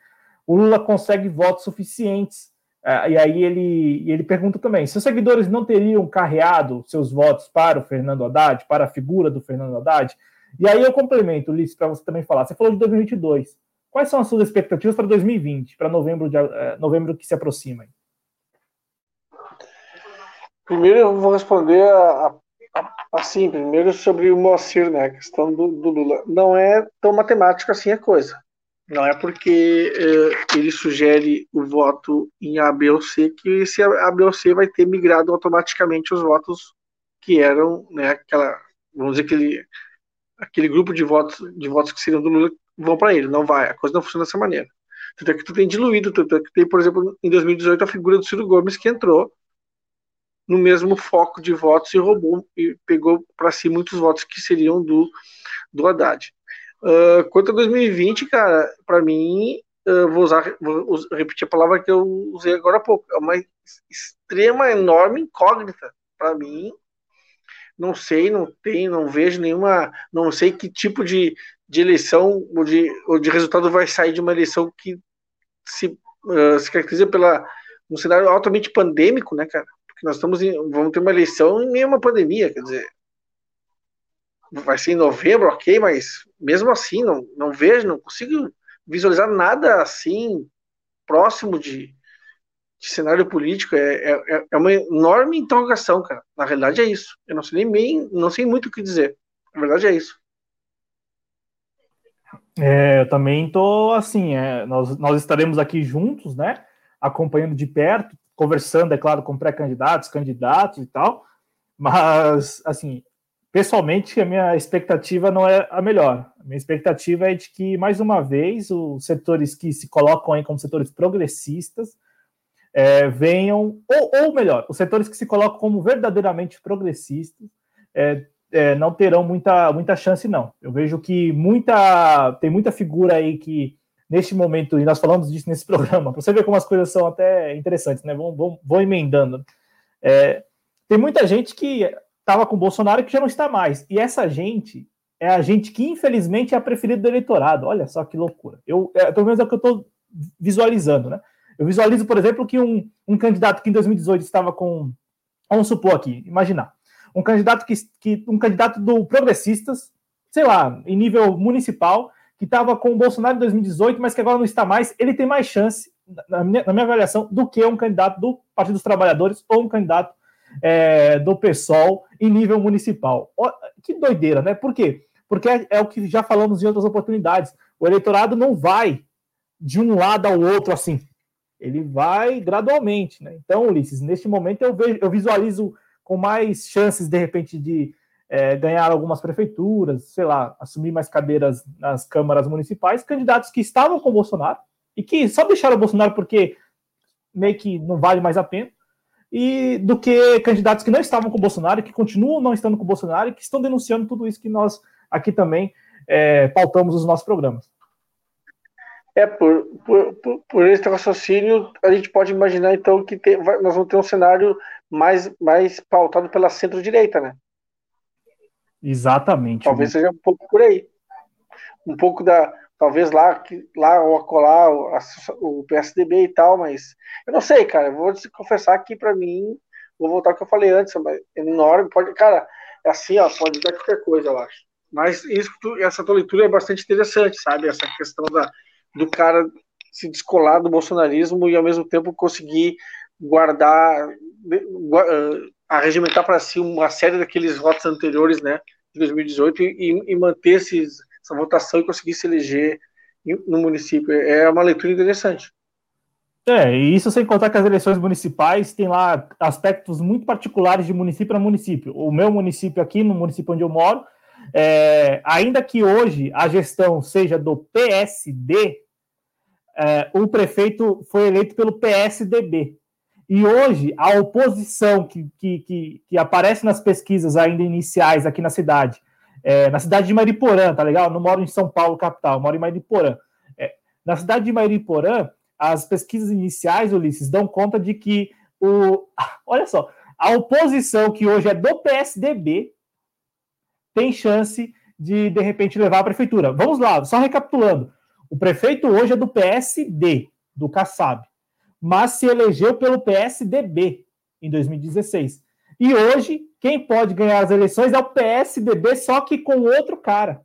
o Lula consegue votos suficientes. Uh, e aí ele, ele pergunta também: se os seguidores não teriam carreado seus votos para o Fernando Haddad, para a figura do Fernando Haddad? E aí eu complemento, Ulisses, para você também falar. Você falou de 2022. Quais são as suas expectativas para 2020, para novembro, de, uh, novembro que se aproxima? Primeiro eu vou responder a, a, assim, primeiro sobre o Moacir, né, a questão do, do, Lula. Não é tão matemática assim a coisa. Não é porque uh, ele sugere o voto em A, B ou C que esse A, B ou C vai ter migrado automaticamente os votos que eram, né, aquela, vamos dizer que ele aquele grupo de votos, de votos que seriam do Lula vão para ele. Não vai, a coisa não funciona dessa maneira. Tanto é que tu tem diluído, tanto é que tem, por exemplo, em 2018 a figura do Ciro Gomes que entrou no mesmo foco de votos e roubou e pegou para si muitos votos que seriam do, do Haddad. Uh, quanto a 2020, cara, para mim, uh, vou usar, vou repetir a palavra que eu usei agora há pouco, é uma extrema, enorme incógnita. Para mim, não sei, não tem, não vejo nenhuma, não sei que tipo de, de eleição ou de, ou de resultado vai sair de uma eleição que se, uh, se caracteriza pela um cenário altamente pandêmico, né, cara? Porque nós estamos em, vamos ter uma eleição em meio a uma pandemia, quer dizer, vai ser em novembro, ok, mas mesmo assim, não, não vejo, não consigo visualizar nada assim próximo de, de cenário político. É, é, é, uma enorme interrogação, cara. Na realidade é isso. Eu não sei nem bem, não sei muito o que dizer. Na verdade é isso. É, eu também tô assim, é, nós, nós estaremos aqui juntos, né? Acompanhando de perto, conversando, é claro, com pré-candidatos, candidatos e tal. Mas, assim, pessoalmente, a minha expectativa não é a melhor. A minha expectativa é de que, mais uma vez, os setores que se colocam aí como setores progressistas é, venham, ou, ou, melhor, os setores que se colocam como verdadeiramente progressistas é, é, não terão muita, muita chance, não. Eu vejo que muita tem muita figura aí que, neste momento, e nós falamos disso nesse programa, para você ver como as coisas são até interessantes, né? Vão, vão, emendando. É, tem muita gente que estava com o Bolsonaro que já não está mais. E essa gente é a gente que, infelizmente, é a preferida do eleitorado. Olha só que loucura. Eu, é, pelo menos é o que eu estou visualizando, né? Eu visualizo, por exemplo, que um, um candidato que em 2018 estava com. Vamos supor aqui, imaginar. Um candidato que, que um candidato do Progressistas, sei lá, em nível municipal, que estava com o Bolsonaro em 2018, mas que agora não está mais, ele tem mais chance, na minha, na minha avaliação, do que um candidato do Partido dos Trabalhadores ou um candidato é, do PSOL em nível municipal. Que doideira, né? Por quê? Porque é, é, o que já falamos em outras oportunidades. O eleitorado não vai de um lado ao outro assim. Ele vai gradualmente, né? Então, Ulisses, neste momento eu, vejo, eu visualizo com mais chances, de repente, de é, ganhar algumas prefeituras, sei lá, assumir mais cadeiras nas câmaras municipais, candidatos que estavam com o Bolsonaro e que só deixaram o Bolsonaro porque meio que não vale mais a pena, e do que candidatos que não estavam com o Bolsonaro, que continuam não estando com o Bolsonaro e que estão denunciando tudo isso que nós aqui também é, pautamos nos nossos programas. É, por, por, por, por, esse raciocínio, a gente pode imaginar então que tem, vai, nós vamos ter um cenário mais, mais pautado pela centro-direita, né? Exatamente. Talvez seja um pouco por aí. Um pouco da, talvez lá, lá ou acolá o PSDB e tal, mas eu não sei, cara. Vou te confessar que para mim, vou voltar ao que eu falei antes, mas enorme, pode, cara, é assim, ó, pode dar qualquer coisa, eu acho. Mas isso, essa tua leitura é bastante interessante, sabe? Essa questão da, do cara se descolar do bolsonarismo e ao mesmo tempo conseguir guardar, arregimentar para si uma série daqueles votos anteriores, né, de 2018 e, e manter esses essa votação e conseguir se eleger no município. É uma leitura interessante. É, e isso sem contar que as eleições municipais têm lá aspectos muito particulares de município para município. O meu município aqui, no município onde eu moro, é, ainda que hoje a gestão seja do PSD, é, o prefeito foi eleito pelo PSDB. E hoje a oposição que, que, que, que aparece nas pesquisas ainda iniciais aqui na cidade é, na cidade de Mariporã, tá legal? não moro em São Paulo, capital, moro em Mariporã. É, na cidade de Mariporã, as pesquisas iniciais, Ulisses, dão conta de que o. Olha só, a oposição que hoje é do PSDB tem chance de, de repente, levar a prefeitura. Vamos lá, só recapitulando. O prefeito hoje é do PSD, do Kassab, mas se elegeu pelo PSDB em 2016. E hoje quem pode ganhar as eleições é o PSDB, só que com outro cara.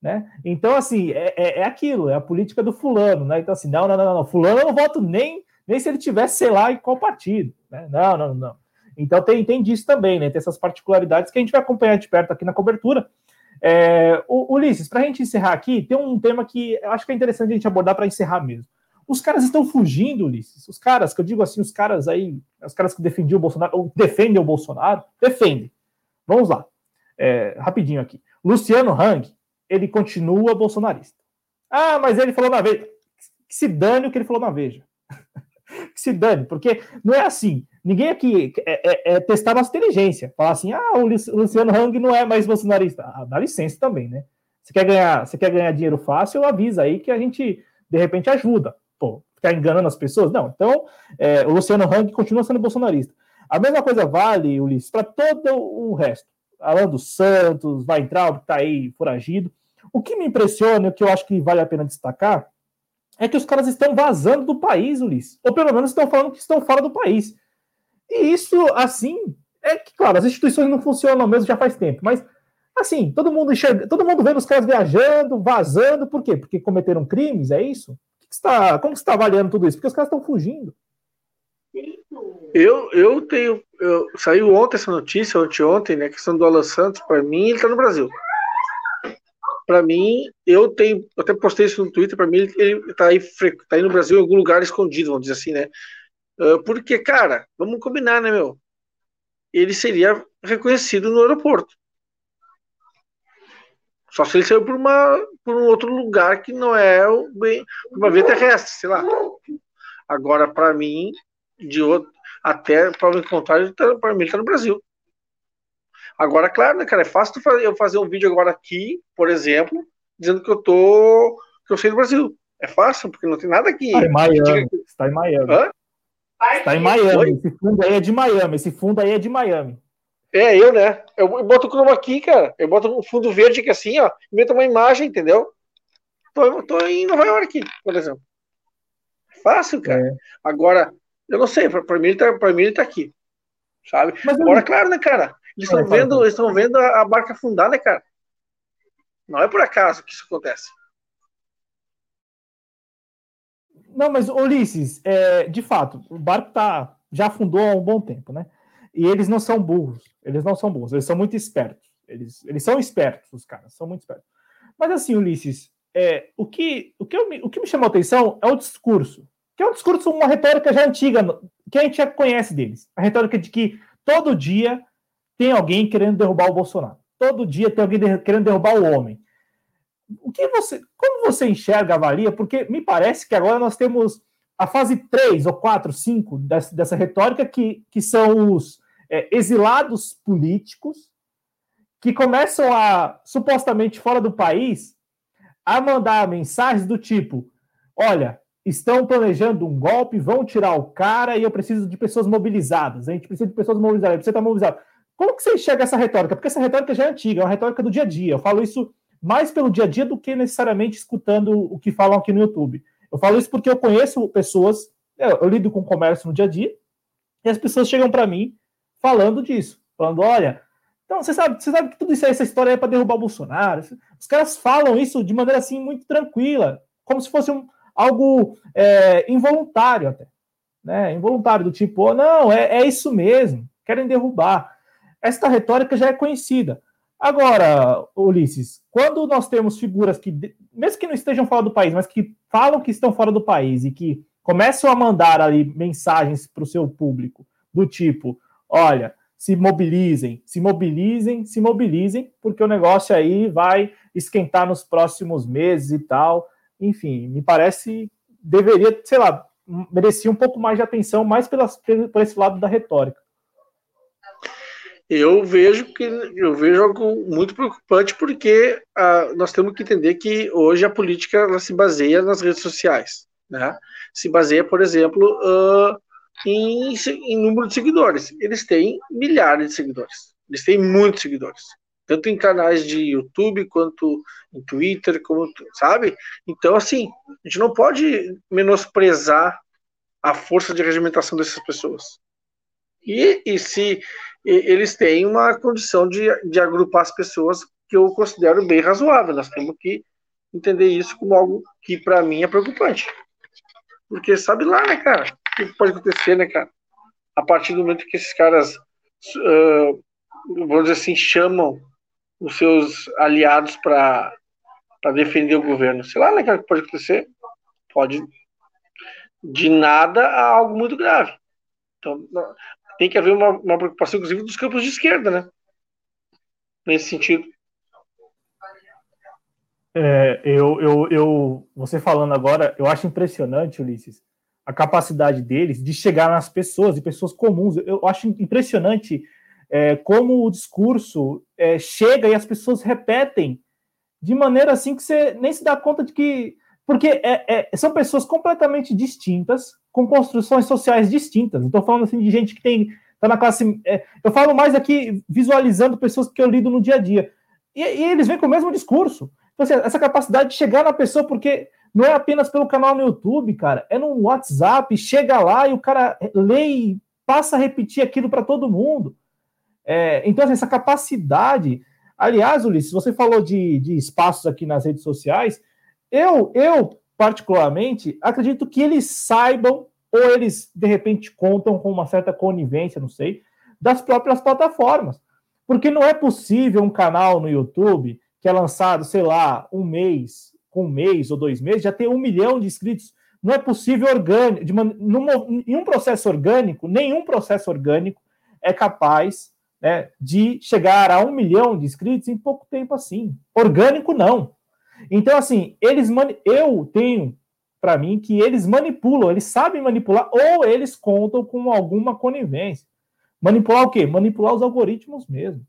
Né? Então, assim, é, é, é, aquilo, é a política do fulano, né? Então, assim, não, não, não, não, fulano eu não voto nem, nem se ele tivesse, sei lá, em qual partido. Né? Não, não, não. Então tem, tem disso também, né? Tem essas particularidades que a gente vai acompanhar de perto aqui na cobertura. É, o, Ulisses, para a gente encerrar aqui, tem um tema que acho que é interessante a gente abordar para encerrar mesmo. Os caras estão fugindo, Ulisses. Os caras, que eu digo assim, os caras aí, os caras que defendiam o Bolsonaro, ou defendem o Bolsonaro, defendem. Vamos lá. é, rapidinho aqui. Luciano Hang, ele continua bolsonarista. Ah, mas ele falou na Veja. Que se dane o que ele falou na Veja. que se dane, porque não é assim. Ninguém aqui é, é, é testar nossa inteligência. Falar assim, ah, o Luciano Hang não é mais bolsonarista. Ah, dá licença também, né? Você quer ganhar, você quer ganhar dinheiro fácil, avisa aí que a gente, de repente, ajuda. Pô, ficar enganando as pessoas? Não. Então, é, o Luciano Hang continua sendo bolsonarista. A mesma coisa vale, Ulisses, para todo o resto. Alan dos Santos, Weintraub, que está aí foragido. O que me impressiona, e o que eu acho que vale a pena destacar, é que os caras estão vazando do país, Ulisses. Ou pelo menos estão falando que estão fora do país. E isso, assim, é que, claro, as instituições não funcionam mesmo já faz tempo, mas assim, todo mundo enxerga, todo mundo vendo os caras viajando, vazando, por quê? Porque cometeram crimes, é isso? Que que está, como você está avaliando tudo isso? Porque os caras estão fugindo. Eu, eu tenho. Eu, saiu ontem essa notícia, ontem, né? A questão do Alan Santos, para mim, ele está no Brasil. Para mim, eu tenho. Eu até postei isso no Twitter, para mim, ele está aí, tá aí no Brasil em algum lugar escondido, vamos dizer assim, né? Uh, porque, cara, vamos combinar, né, meu? Ele seria reconhecido no aeroporto. Só se ele saiu por, uma, por um outro lugar que não é bem, uma via terrestre, sei lá. Agora, para mim, de outro, até para me encontrar, tá, para mim ele tá no Brasil. Agora, claro, né, cara, é fácil eu fazer um vídeo agora aqui, por exemplo, dizendo que eu tô que eu sei do Brasil. É fácil, porque não tem nada aqui. Está em Miami. Está em Miami. Hã? Está em Miami. Oi? Esse fundo aí é de Miami. Esse fundo aí é de Miami. É, eu, né? Eu boto o chroma aqui, cara. Eu boto um fundo verde aqui assim, ó. E meto uma imagem, entendeu? Tô, tô em Nova York, por exemplo. Fácil, cara. É. Agora, eu não sei, pra, pra, mim, ele tá, pra mim ele tá aqui. Sabe? Mas Agora, eu... claro, né, cara? Eles estão vendo, eles vendo a, a, barca afundar, né, cara? Não é por acaso que isso acontece. Não, mas Ulisses, é, de fato, o barco tá, já afundou há um bom tempo, né? E eles não são burros. Eles não são burros, eles são muito espertos. Eles, eles são espertos, os caras, são muito espertos. Mas assim, Ulisses, é, o, que, o, que eu, o que me chamou a atenção é o discurso que é um discurso, uma retórica já antiga, que a gente já conhece deles. A retórica de que todo dia tem alguém querendo derrubar o Bolsonaro. Todo dia tem alguém de, querendo derrubar o homem. O que você, como você enxerga, avalia? Porque me parece que agora nós temos a fase 3 ou 4, 5 dessa, dessa retórica, que, que são os é, exilados políticos que começam a, supostamente fora do país, a mandar mensagens do tipo: olha, estão planejando um golpe, vão tirar o cara e eu preciso de pessoas mobilizadas. A gente precisa de pessoas mobilizadas, você está mobilizado. Como que você enxerga essa retórica? Porque essa retórica já é antiga, é uma retórica do dia a dia. Eu falo isso mais pelo dia a dia do que necessariamente escutando o que falam aqui no YouTube. Eu falo isso porque eu conheço pessoas, eu, eu lido com comércio no dia a dia, e as pessoas chegam para mim falando disso, falando, olha, então você sabe, você sabe que tudo isso essa história é para derrubar o Bolsonaro. Os caras falam isso de maneira assim muito tranquila, como se fosse um, algo é, involuntário até. Né? Involuntário, do tipo, oh, não, é, é isso mesmo, querem derrubar. Esta retórica já é conhecida. Agora, Ulisses, quando nós temos figuras que, mesmo que não estejam fora do país, mas que falam que estão fora do país e que começam a mandar ali mensagens para o seu público, do tipo: olha, se mobilizem, se mobilizem, se mobilizem, porque o negócio aí vai esquentar nos próximos meses e tal enfim, me parece deveria, sei lá, merecia um pouco mais de atenção, mais pela, por esse lado da retórica. Eu vejo que eu vejo algo muito preocupante porque ah, nós temos que entender que hoje a política ela se baseia nas redes sociais, né? Se baseia, por exemplo, uh, em, em número de seguidores. Eles têm milhares de seguidores. Eles têm muitos seguidores tanto em canais de YouTube quanto em Twitter, como, sabe? Então, assim, a gente não pode menosprezar a força de regimentação dessas pessoas. E, e se eles têm uma condição de, de agrupar as pessoas que eu considero bem razoável, nós temos que entender isso como algo que para mim é preocupante. Porque sabe lá, né, cara? O que pode acontecer, né, cara? A partir do momento que esses caras, uh, vamos dizer assim, chamam os seus aliados para defender o governo. Sei lá, né, que pode acontecer. Pode de nada a algo muito grave. Então, tem que haver uma, uma preocupação, inclusive, dos campos de esquerda, né? nesse sentido. É, eu, eu, eu, você falando agora, eu acho impressionante, Ulisses, a capacidade deles de chegar nas pessoas, e pessoas comuns. Eu acho impressionante é, como o discurso é, chega e as pessoas repetem de maneira assim que você nem se dá conta de que. Porque é, é são pessoas completamente distintas, com construções sociais distintas. Estou falando assim de gente que tem. Tá na classe. É, eu falo mais aqui visualizando pessoas que eu lido no dia a dia. E, e eles vêm com o mesmo discurso. Então, assim, essa capacidade de chegar na pessoa, porque não é apenas pelo canal no YouTube, cara, é no WhatsApp, chega lá e o cara lê e passa a repetir aquilo para todo mundo. É, então, assim, essa capacidade. Aliás, Ulisses, você falou de, de espaços aqui nas redes sociais. Eu, eu, particularmente, acredito que eles saibam, ou eles, de repente, contam com uma certa conivência, não sei, das próprias plataformas. Porque não é possível um canal no YouTube que é lançado, sei lá, um mês, com um mês ou dois meses, já ter um milhão de inscritos. Não é possível orgânico, de uma, numa, em um processo orgânico, nenhum processo orgânico é capaz né, de chegar a um milhão de inscritos em pouco tempo assim. Orgânico, não. Então, assim, eles eu tenho para mim que eles manipulam, eles sabem manipular, ou eles contam com alguma conivência. Manipular o quê? Manipular os algoritmos mesmo.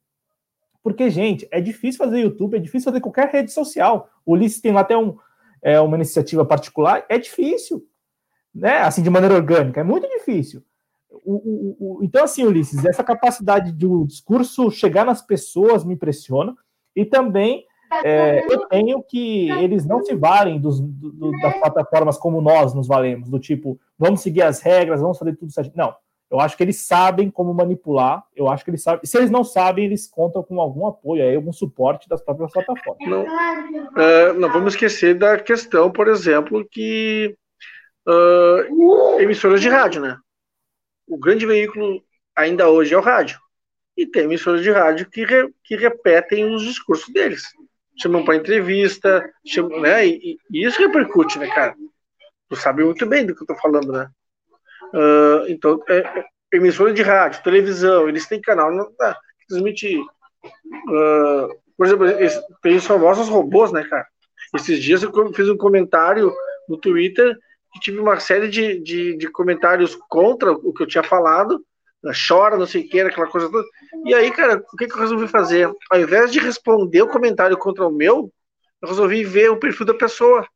Porque, gente, é difícil fazer YouTube, é difícil fazer qualquer rede social. O Ulisses tem lá até um, é, uma iniciativa particular, é difícil. Né? Assim, de maneira orgânica, é muito difícil. O, o, o, então, assim, Ulisses, essa capacidade do discurso chegar nas pessoas me impressiona. E também é, eu tenho que eles não se valem dos, do, das plataformas como nós nos valemos, do tipo, vamos seguir as regras, vamos fazer tudo certo. Não, eu acho que eles sabem como manipular. Eu acho que eles sabem. Se eles não sabem, eles contam com algum apoio, aí, algum suporte das próprias plataformas. Não, uh, não vamos esquecer da questão, por exemplo, que uh, emissoras de rádio, né? O grande veículo ainda hoje é o rádio. E tem emissoras de rádio que, re, que repetem os discursos deles. Chamam para entrevista, chamam, né? E, e, isso repercute, né, cara? Tu sabe muito bem do que eu tô falando, né? Uh, então, é, é, emissora de rádio, televisão, eles têm canal não, ah, que transmite. Uh, por exemplo, tem os famosos robôs, né, cara? Esses dias eu fiz um comentário no Twitter que tive uma série de, de, de comentários contra o que eu tinha falado. Chora, não sei o que, aquela coisa toda. E aí, cara, o que, que eu resolvi fazer? Ao invés de responder o comentário contra o meu, eu resolvi ver o perfil da pessoa.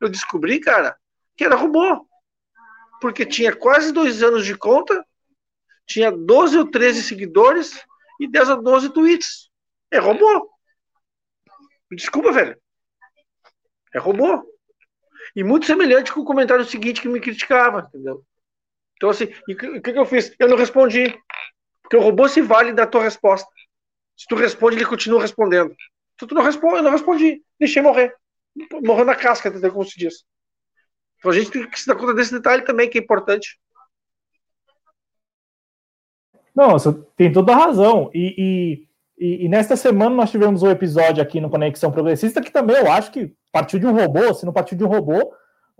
Eu descobri, cara, que era robô porque tinha quase dois anos de conta, tinha 12 ou 13 seguidores e 10 ou 12 tweets. É robô. Desculpa, velho. É robô. E muito semelhante com o comentário seguinte que me criticava, entendeu? Então, assim, o que, que eu fiz? Eu não respondi. Porque o robô se vale da tua resposta. Se tu responde, ele continua respondendo. Se tu não responde, eu não respondi. Deixei morrer. Morreu na casca, entendeu? Como se diz. Então a gente tem que se dar conta desse detalhe também, que é importante. Não, você tem toda a razão. E, e, e, nesta semana nós tivemos um episódio aqui no Conexão Progressista que também eu acho que partiu de um robô, se não partiu de um robô,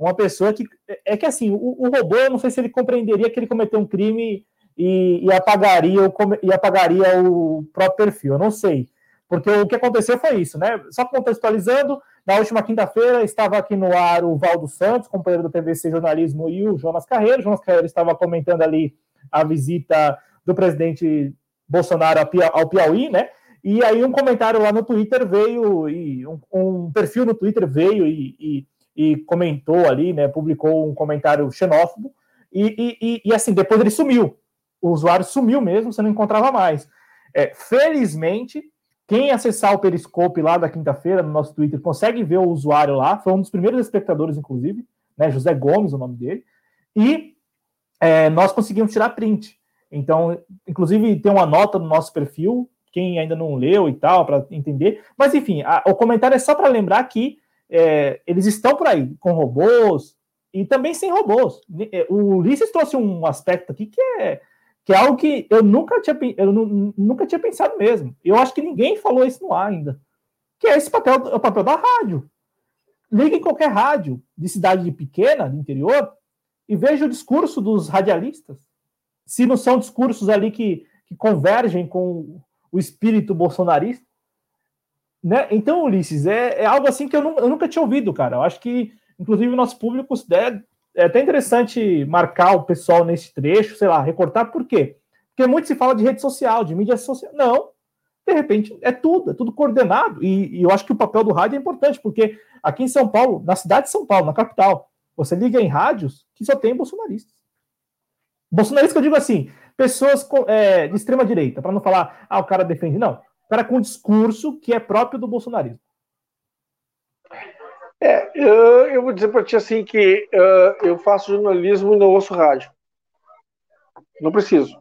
uma pessoa que. É que assim, o, o robô, eu não sei se ele compreenderia que ele cometeu um crime e, e, apagaria, o, e apagaria o próprio perfil. Eu não sei. Porque o que aconteceu foi isso, né? Só contextualizando, na última quinta-feira estava aqui no ar o Valdo Santos, companheiro do TVC Jornalismo, e o Jonas Carreiro. O Jonas Carreiro estava comentando ali a visita do presidente Bolsonaro ao Piauí, né? E aí um comentário lá no Twitter veio, e um, um perfil no Twitter veio e, e, e, comentou ali, né? Publicou um comentário xenófobo, e, e, e assim, depois ele sumiu. O usuário sumiu mesmo, você não encontrava mais. É, felizmente, quem acessar o Periscope lá da quinta-feira no nosso Twitter consegue ver o usuário lá. Foi um dos primeiros espectadores, inclusive, né? José Gomes, o nome dele. E é, nós conseguimos tirar print. Então, inclusive, tem uma nota no nosso perfil, quem ainda não leu e tal, para entender. Mas, enfim, a, o comentário é só para lembrar que é, eles estão por aí com robôs e também sem robôs. O Ulisses trouxe um aspecto aqui que é que é algo que eu nunca tinha, eu nunca tinha pensado mesmo. Eu acho que ninguém falou isso no ar ainda. Que é esse papel, o papel da rádio. Ligue em qualquer rádio de cidade pequena, de interior, e veja o discurso dos radialistas. Se não são discursos ali que, que convergem com o espírito bolsonarista. Né? Então, Ulisses, é, é algo assim que eu, eu, nunca tinha ouvido, cara. Eu acho que, inclusive, o nosso público considera. É até interessante marcar o pessoal nesse trecho, sei lá, recortar, por quê? Porque muito se fala de rede social, de mídia social. Não, de repente é tudo, é tudo coordenado. E, e, eu acho que o papel do rádio é importante, porque aqui em São Paulo, na cidade de São Paulo, na capital, você liga em rádios que só tem bolsonaristas. Bolsonaristas que eu digo assim, pessoas com, é, de extrema direita, para não falar, ah, o cara defende. Não, cara com discurso que é próprio do bolsonarismo. É, eu, eu vou dizer para ti assim que uh, eu faço jornalismo e não ouço rádio. Não preciso.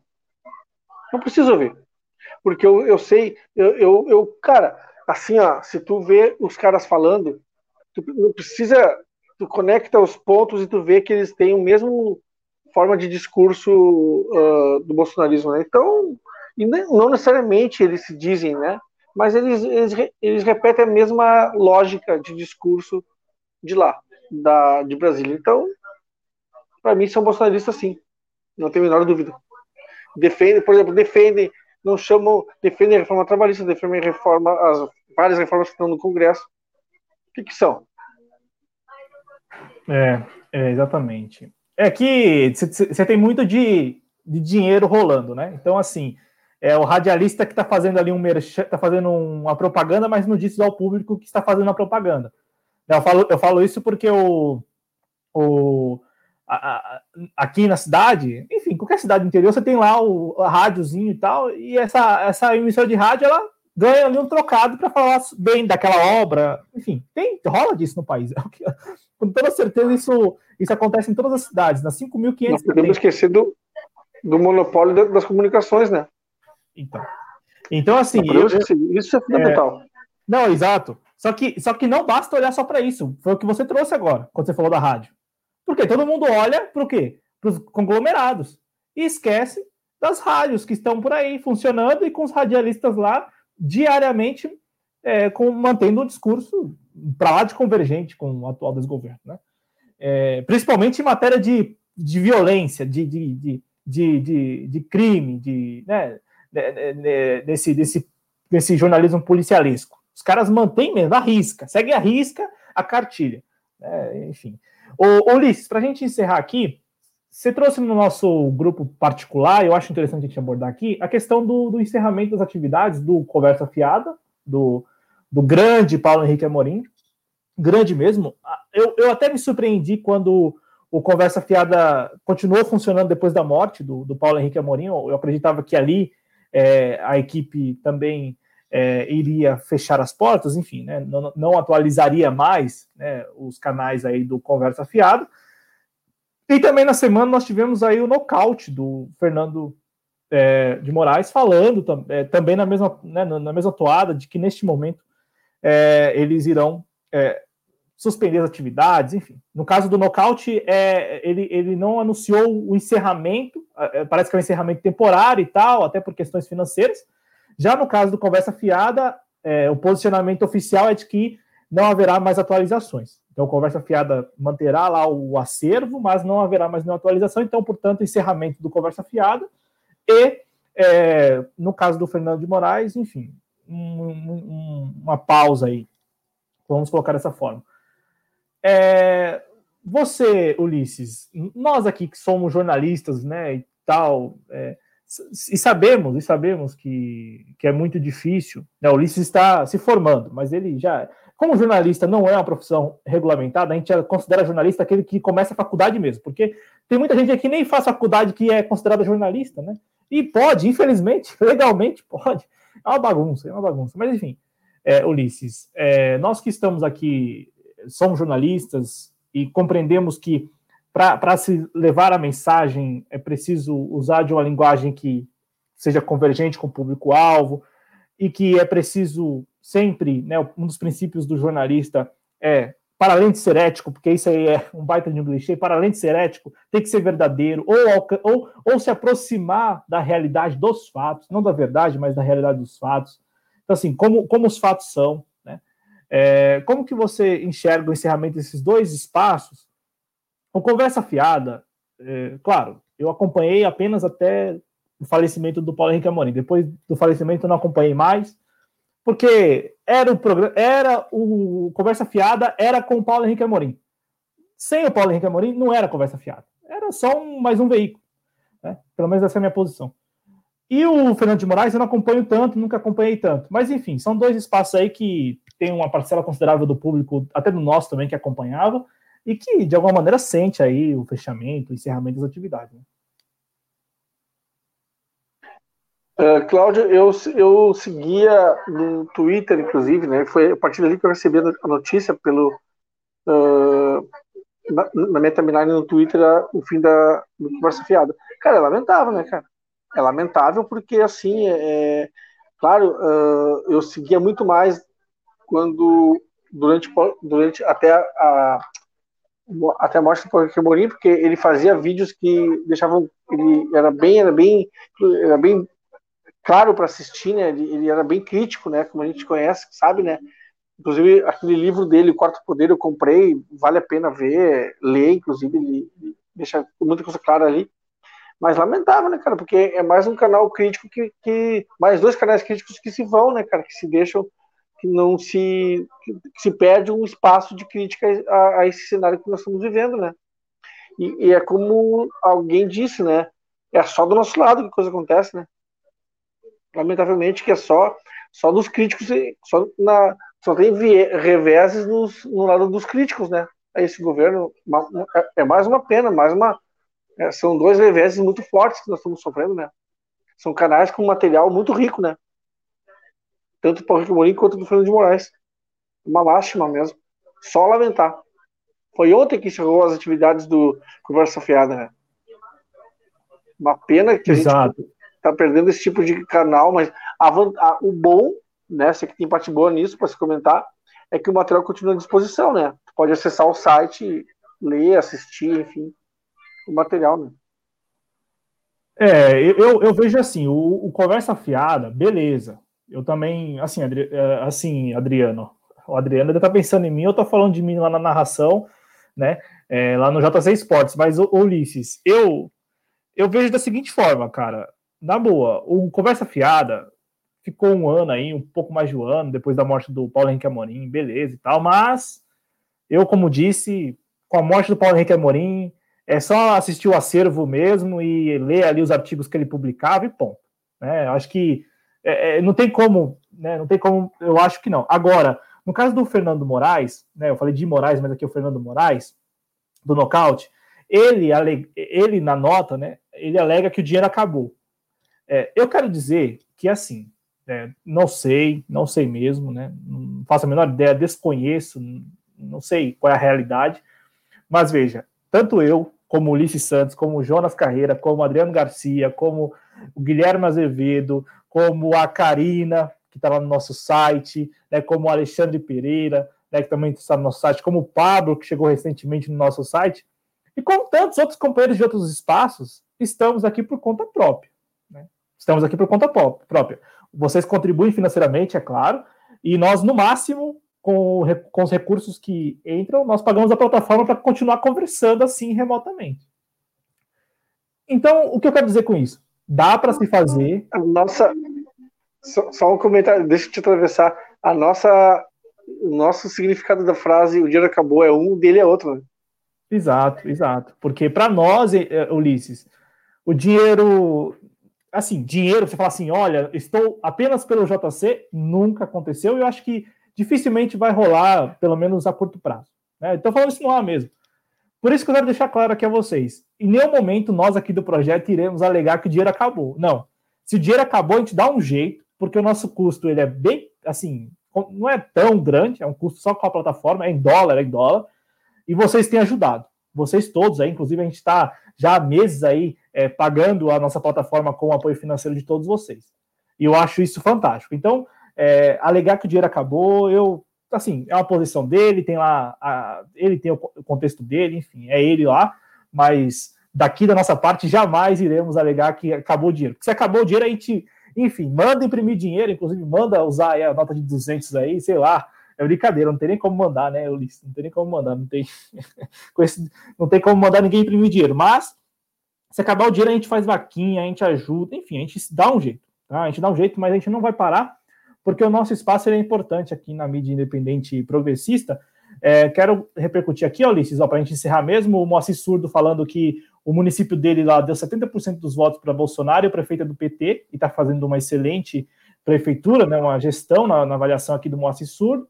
Não preciso ouvir. Porque eu, eu sei, eu, eu, eu, cara, assim, ó, se tu vê os caras falando, tu não precisa, tu conecta os pontos e tu vê que eles têm o mesmo forma de discurso uh, do bolsonarismo, né? Então, não necessariamente eles se dizem, né? Mas eles, eles, eles repetem a mesma lógica de discurso de lá, da, de Brasília. Então, para mim, são bolsonaristas sim, não tenho a menor dúvida. Defendem, por exemplo, defendem, não chamam, defendem a reforma trabalhista, defendem reforma, as várias reformas que estão no Congresso. O que, que são? É, é exatamente é que você tem muito de, de, dinheiro rolando, né? Então, assim, é o radialista que está fazendo ali um está fazendo uma propaganda, mas não disse ao público que está fazendo a propaganda. Eu falo, eu falo isso porque o, o a, a, aqui na cidade, enfim, qualquer cidade interior, você tem lá o rádiozinho e tal, e essa, essa emissora de rádio ela ganha ali um trocado para falar bem daquela obra. Enfim, tem, rola disso no país. É com toda certeza isso, isso acontece em todas as cidades. Nas 5.500. Não podemos esquecer do, do monopólio das comunicações, né? Então, então assim. Eu, isso é fundamental. É, não, exato. Só que, só que não basta olhar só para isso. Foi o que você trouxe agora, quando você falou da rádio. Porque todo mundo olha para o quê? Para os conglomerados. E esquece das rádios que estão por aí funcionando e com os radialistas lá diariamente é, com, mantendo um discurso para lá de convergente com o atual desgoverno. Né? É, principalmente em matéria de, de violência, de, de, de, de, de, de crime, de, né, desse, desse, desse jornalismo policialesco. Os caras mantêm mesmo a risca, seguem a risca a cartilha. É, enfim. Ô, Ulisses, para a gente encerrar aqui, você trouxe no nosso grupo particular, eu acho interessante a gente abordar aqui, a questão do, do encerramento das atividades do Conversa Fiada, do, do grande Paulo Henrique Amorim, grande mesmo. Eu, eu até me surpreendi quando o Conversa Fiada continuou funcionando depois da morte do, do Paulo Henrique Amorim. Eu acreditava que ali é, a equipe também é, iria fechar as portas, enfim, né, não, não atualizaria mais né, os canais aí do Conversa Fiada. E também na semana nós tivemos aí o nocaute do Fernando é, de Moraes falando é, também na mesma, né, na mesma toada de que neste momento é, eles irão é, suspender as atividades, enfim. No caso do nocaute, é, ele, ele não anunciou o encerramento, é, parece que é um encerramento temporário e tal, até por questões financeiras. Já no caso do Conversa Fiada, o posicionamento oficial é de que não haverá mais atualizações. Então, Conversa Fiada manterá lá o acervo, mas não haverá mais nenhuma atualização. Então, portanto, encerramento do Conversa Fiada. E, é, no caso do Fernando de Moraes, enfim, um, um, uma pausa aí. Vamos colocar dessa forma. É, você, Ulisses, nós aqui que somos jornalistas, né, e tal, é, e sabemos, e sabemos que, que é muito difícil. Né, Ulisses está se formando, mas ele já como jornalista não é uma profissão regulamentada, a gente considera jornalista aquele que começa a faculdade mesmo, porque tem muita gente aqui que nem faz faculdade que é considerada jornalista, né? E pode, infelizmente, legalmente pode. É uma bagunça, é uma bagunça. Mas enfim, é, Ulisses, é, nós que estamos aqui, somos jornalistas e compreendemos que para se levar a mensagem é preciso usar de uma linguagem que seja convergente com o público-alvo e que é preciso sempre, né, um dos princípios do jornalista é, para além de ser ético, porque isso aí é um baita de um clichê, para além de ser ético, tem que ser verdadeiro, ou, ou, ou se aproximar da realidade dos fatos, não da verdade, mas da realidade dos fatos. Então, assim, como, como os fatos são? É, como que você enxerga o encerramento desses dois espaços? O Conversa Fiada, é, claro, eu acompanhei apenas até o falecimento do Paulo Henrique Amorim. Depois do falecimento eu não acompanhei mais, porque era o programa, era o Conversa Fiada, era com o Paulo Henrique Amorim. Sem o Paulo Henrique Amorim, não era Conversa Fiada. Era só um, mais um veículo. Né? Pelo menos essa é a minha posição. E o Fernando de Moraes eu não acompanho tanto, nunca acompanhei tanto. Mas, enfim, são dois espaços aí que tem uma parcela considerável do público, até do nosso também, que acompanhava, e que, de alguma maneira, sente aí o fechamento, o encerramento das atividades. Né? Uh, Cláudio, eu, eu seguia no Twitter, inclusive, né? Foi a partir dali que eu recebi a notícia pelo. Uh, na, na minha timeline no Twitter, o fim da Conversa Fiada. Cara, é lamentável, né, cara? É lamentável porque, assim, é, é claro, uh, eu seguia muito mais quando, durante, durante até a, até a morte do Paulo Morim, porque ele fazia vídeos que deixavam ele era bem era bem era bem claro para assistir, né? Ele, ele, era bem crítico, né? Como a gente conhece, sabe, né? Inclusive aquele livro dele, O Quarto Poder, eu comprei, vale a pena ver, ler, inclusive ele, ele deixa muita coisa clara ali. Mas lamentável, né, cara? Porque é mais um canal crítico que, que. Mais dois canais críticos que se vão, né, cara? Que se deixam. Que não se. Que, se perde um espaço de crítica a, a, esse cenário que nós estamos vivendo, né? E, e, é como alguém disse, né? É só do nosso lado que coisa acontece, né? Lamentavelmente que é só, só dos críticos, só, na, só tem reveses nos, no lado dos críticos, né? A esse governo. É, é mais uma pena, mais uma é, são dois reveses muito fortes que nós estamos sofrendo, né? São canais com material muito rico, né? Tanto para o Rico Morim quanto do Fernando de Moraes. Uma lástima mesmo. Só lamentar. Foi ontem que encerrou as atividades do Conversa Fiada, né? Uma pena que Exato. a gente tá perdendo esse tipo de canal, mas a, a, o bom, né? Sei que tem parte boa nisso para se comentar, é que o material continua à disposição, né? Tu pode acessar o site, ler, assistir, enfim o material, né? É, eu, eu vejo assim, o, o conversa fiada, beleza. Eu também, assim, Adri, é, assim, Adriano, o Adriano ainda tá pensando em mim, eu tô falando de mim lá na narração, né? É, lá no JC Esportes, mas Ulisses, eu eu vejo da seguinte forma, cara, na boa, o conversa fiada ficou um ano aí, um pouco mais de um ano, depois da morte do Paulo Henrique Amorim, beleza e tal, mas eu, como disse, com a morte do Paulo Henrique Amorim, é só assistir o acervo mesmo e ler ali os artigos que ele publicava e ponto. Né? Acho que é, é, não tem como, né? Não tem como, eu acho que não. Agora, no caso do Fernando Moraes, né? Eu falei de Moraes, mas aqui é o Fernando Moraes, do nocaute, ele, ele na nota, né? Ele alega que o dinheiro acabou. É, eu quero dizer que assim, é, não sei, não sei mesmo, né? Não faço a menor ideia, desconheço, não sei qual é a realidade, mas veja, tanto eu como Ulisses Santos, como Jonas Carreira, como Adriano Garcia, como o Guilherme Azevedo, como a Karina, que está lá no nosso site, né, como o Alexandre Pereira, né, que também está no nosso site, como o Pablo, que chegou recentemente no nosso site, e como tantos outros companheiros de outros espaços, estamos aqui por conta própria. Né? Estamos aqui por conta própria. Vocês contribuem financeiramente, é claro, e nós, no máximo, com, com os recursos que entram, nós pagamos a plataforma para continuar conversando assim remotamente. Então, o que eu quero dizer com isso? Dá para se fazer. A nossa. Só, só, um comentário, deixa eu te atravessar. A nossa. O nosso significado da frase o dinheiro acabou é um, dele é outro. Né? Exato, exato. Porque para nós, eh, eh, Ulisses, o dinheiro. Assim, dinheiro, você fala assim, olha, estou apenas pelo JC, nunca aconteceu, e eu acho que dificilmente vai rolar, pelo menos a curto prazo. Né? Então, falando isso no ar mesmo. Por isso que eu quero deixar claro aqui a vocês: em nenhum momento nós aqui do projeto iremos alegar que o dinheiro acabou. Não. Se o dinheiro acabou, a gente dá um jeito, porque o nosso custo ele é bem, assim, não é tão grande, é um custo só com a plataforma, é em dólar, é em dólar, e vocês têm ajudado. Vocês todos aí, inclusive a gente está já há meses aí é, pagando a nossa plataforma com o apoio financeiro de todos vocês. E eu acho isso fantástico. Então, é, alegar que o dinheiro acabou, eu assim, é uma posição dele, tem lá, a, ele tem o contexto dele, enfim, é ele lá, mas daqui da nossa parte jamais iremos alegar que acabou o dinheiro. Porque se acabou o dinheiro, a gente, enfim, manda imprimir dinheiro, inclusive manda usar a nota de 200 aí, sei lá, é brincadeira, não tem nem como mandar, né, Ulisses? Não tem nem como mandar, não tem, não tem como mandar ninguém imprimir dinheiro, mas Se acabar o dinheiro, a gente faz vaquinha, a gente ajuda, enfim, a gente dá um jeito, tá? A gente dá um jeito, mas a gente não vai parar, porque o nosso espaço é importante aqui na mídia independente e progressista. É, quero repercutir aqui, Ulisses, para a gente encerrar mesmo, o Moacir Surdo falando que o município dele lá deu 70% dos votos para Bolsonaro e o prefeito é do PT, e está fazendo uma excelente prefeitura, né, uma gestão na, na avaliação aqui do Moacir Surdo.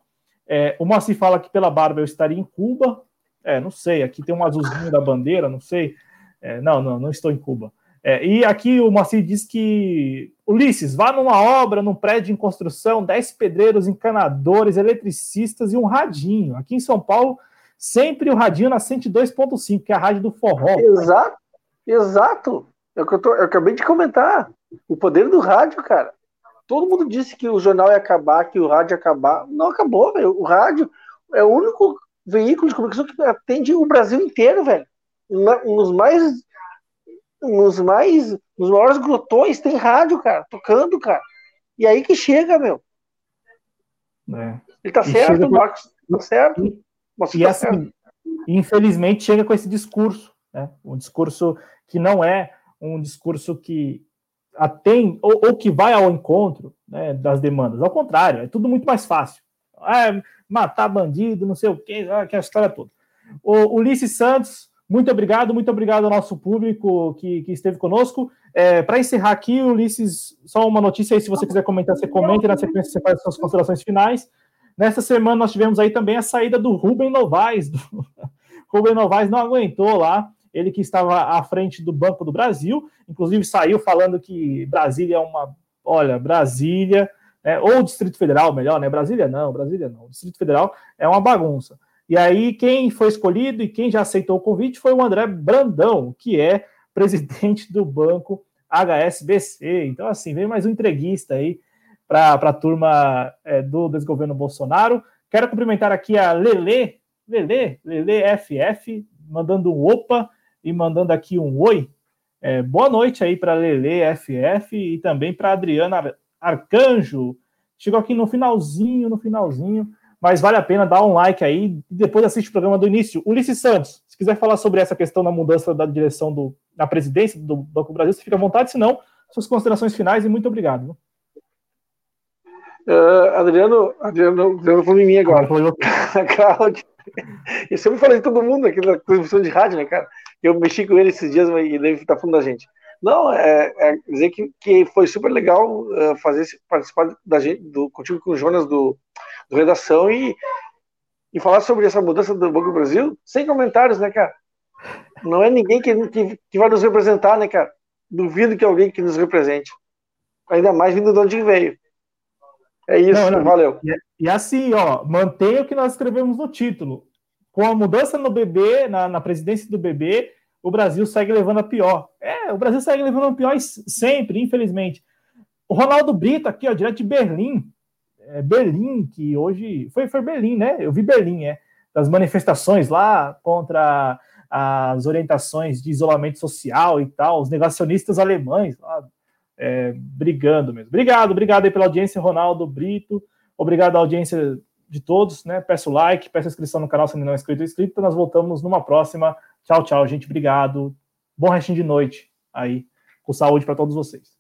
É, o Moacir fala que pela barba eu estaria em Cuba. É, não sei, aqui tem um azulzinho da bandeira, não sei. É, não, não, não estou em Cuba. É, e aqui o Moacir diz que Ulisses, vá numa obra, num prédio em construção, 10 pedreiros, encanadores, eletricistas e um radinho. Aqui em São Paulo, sempre o radinho na 102.5, que é a rádio do forró. Exato, exato. É o que eu, tô, eu acabei de comentar. O poder do rádio, cara. Todo mundo disse que o jornal ia acabar, que o rádio ia acabar. Não acabou, velho. O rádio é o único veículo de comunicação que atende o Brasil inteiro, velho. Nos mais. Nos mais. Nos maiores grotões tem rádio, cara, tocando, cara. E aí que chega, meu. É. Ele tá e certo, o Marcos tá certo. E, e tá assim, certo. infelizmente, chega com esse discurso, né? Um discurso que não é um discurso que atende ou, ou, que vai ao encontro né, das demandas. Ao contrário, é tudo muito mais fácil. É, matar bandido, não sei o quê, é aquela história toda. O Ulisses Santos, muito obrigado, muito obrigado ao nosso público que, que esteve conosco. É, Para encerrar aqui, Ulisses, só uma notícia aí, se você quiser comentar, você comenta, e na sequência você faz as suas considerações finais. Nessa semana nós tivemos aí também a saída do Rubem Novaes. Do... Rubem Novaes não aguentou lá, ele que estava à frente do Banco do Brasil, inclusive saiu falando que Brasília é uma. Olha, Brasília, né, ou Distrito Federal, melhor, né? Brasília não, Brasília não. Distrito Federal é uma bagunça. E aí, quem foi escolhido e quem já aceitou o convite foi o André Brandão, que é presidente do banco HSBC. Então, assim, vem mais um entreguista aí para a turma é, do desgoverno Bolsonaro. Quero cumprimentar aqui a Lele, Lele, Lele FF, mandando um opa e mandando aqui um oi. É, boa noite aí para Lele FF e também para Adriana Arcanjo. Chegou aqui no finalzinho, no finalzinho, mas vale a pena dar um like aí e depois assiste o programa do início. Ulisses Santos, se quiser falar sobre essa questão da mudança da direção do, da presidência do Banco do Brasil, você fica à vontade, senão, suas considerações finais e muito obrito. Uh, Adriano, Adriano, Adriano falou em mim agora. Cláudio. Eu sempre falei de todo mundo aqui na transmissão de rádio, né, cara? Eu mexi com ele esses dias e deve estar falando da gente. Não, é, é dizer que, que foi super legal uh, fazer participar da gente, do, contigo com o Jonas do Redação e, e falar sobre essa mudança do Banco do Brasil sem comentários, né, cara? Não é ninguém que, que, que vai nos representar, né, cara? Duvido que alguém que nos represente. Ainda mais vindo de onde veio. É isso, não, não. valeu. E, e, assim, ó, mantenha o que nós escrevemos no título com a mudança no BB, na, na, presidência do BB, o Brasil segue levando a pior. É, o Brasil segue levando a pior sempre, infelizmente. O Ronaldo Brito aqui, ó, direto de Berlim. É, Berlim, que hoje. Foi, foi Berlim, né? Eu vi Berlim, é. Das manifestações lá contra as orientações de isolamento social e tal, os negacionistas alemães lá, é, brigando mesmo. Obrigado, obrigado aí pela audiência, Ronaldo Brito. Obrigado à audiência de todos, né? Peço like, peço inscrição no canal se ainda não é inscrito inscrito. Nós voltamos numa próxima. Tchau, tchau, gente. Obrigado. Bom restinho de noite aí. Com saúde para todos vocês.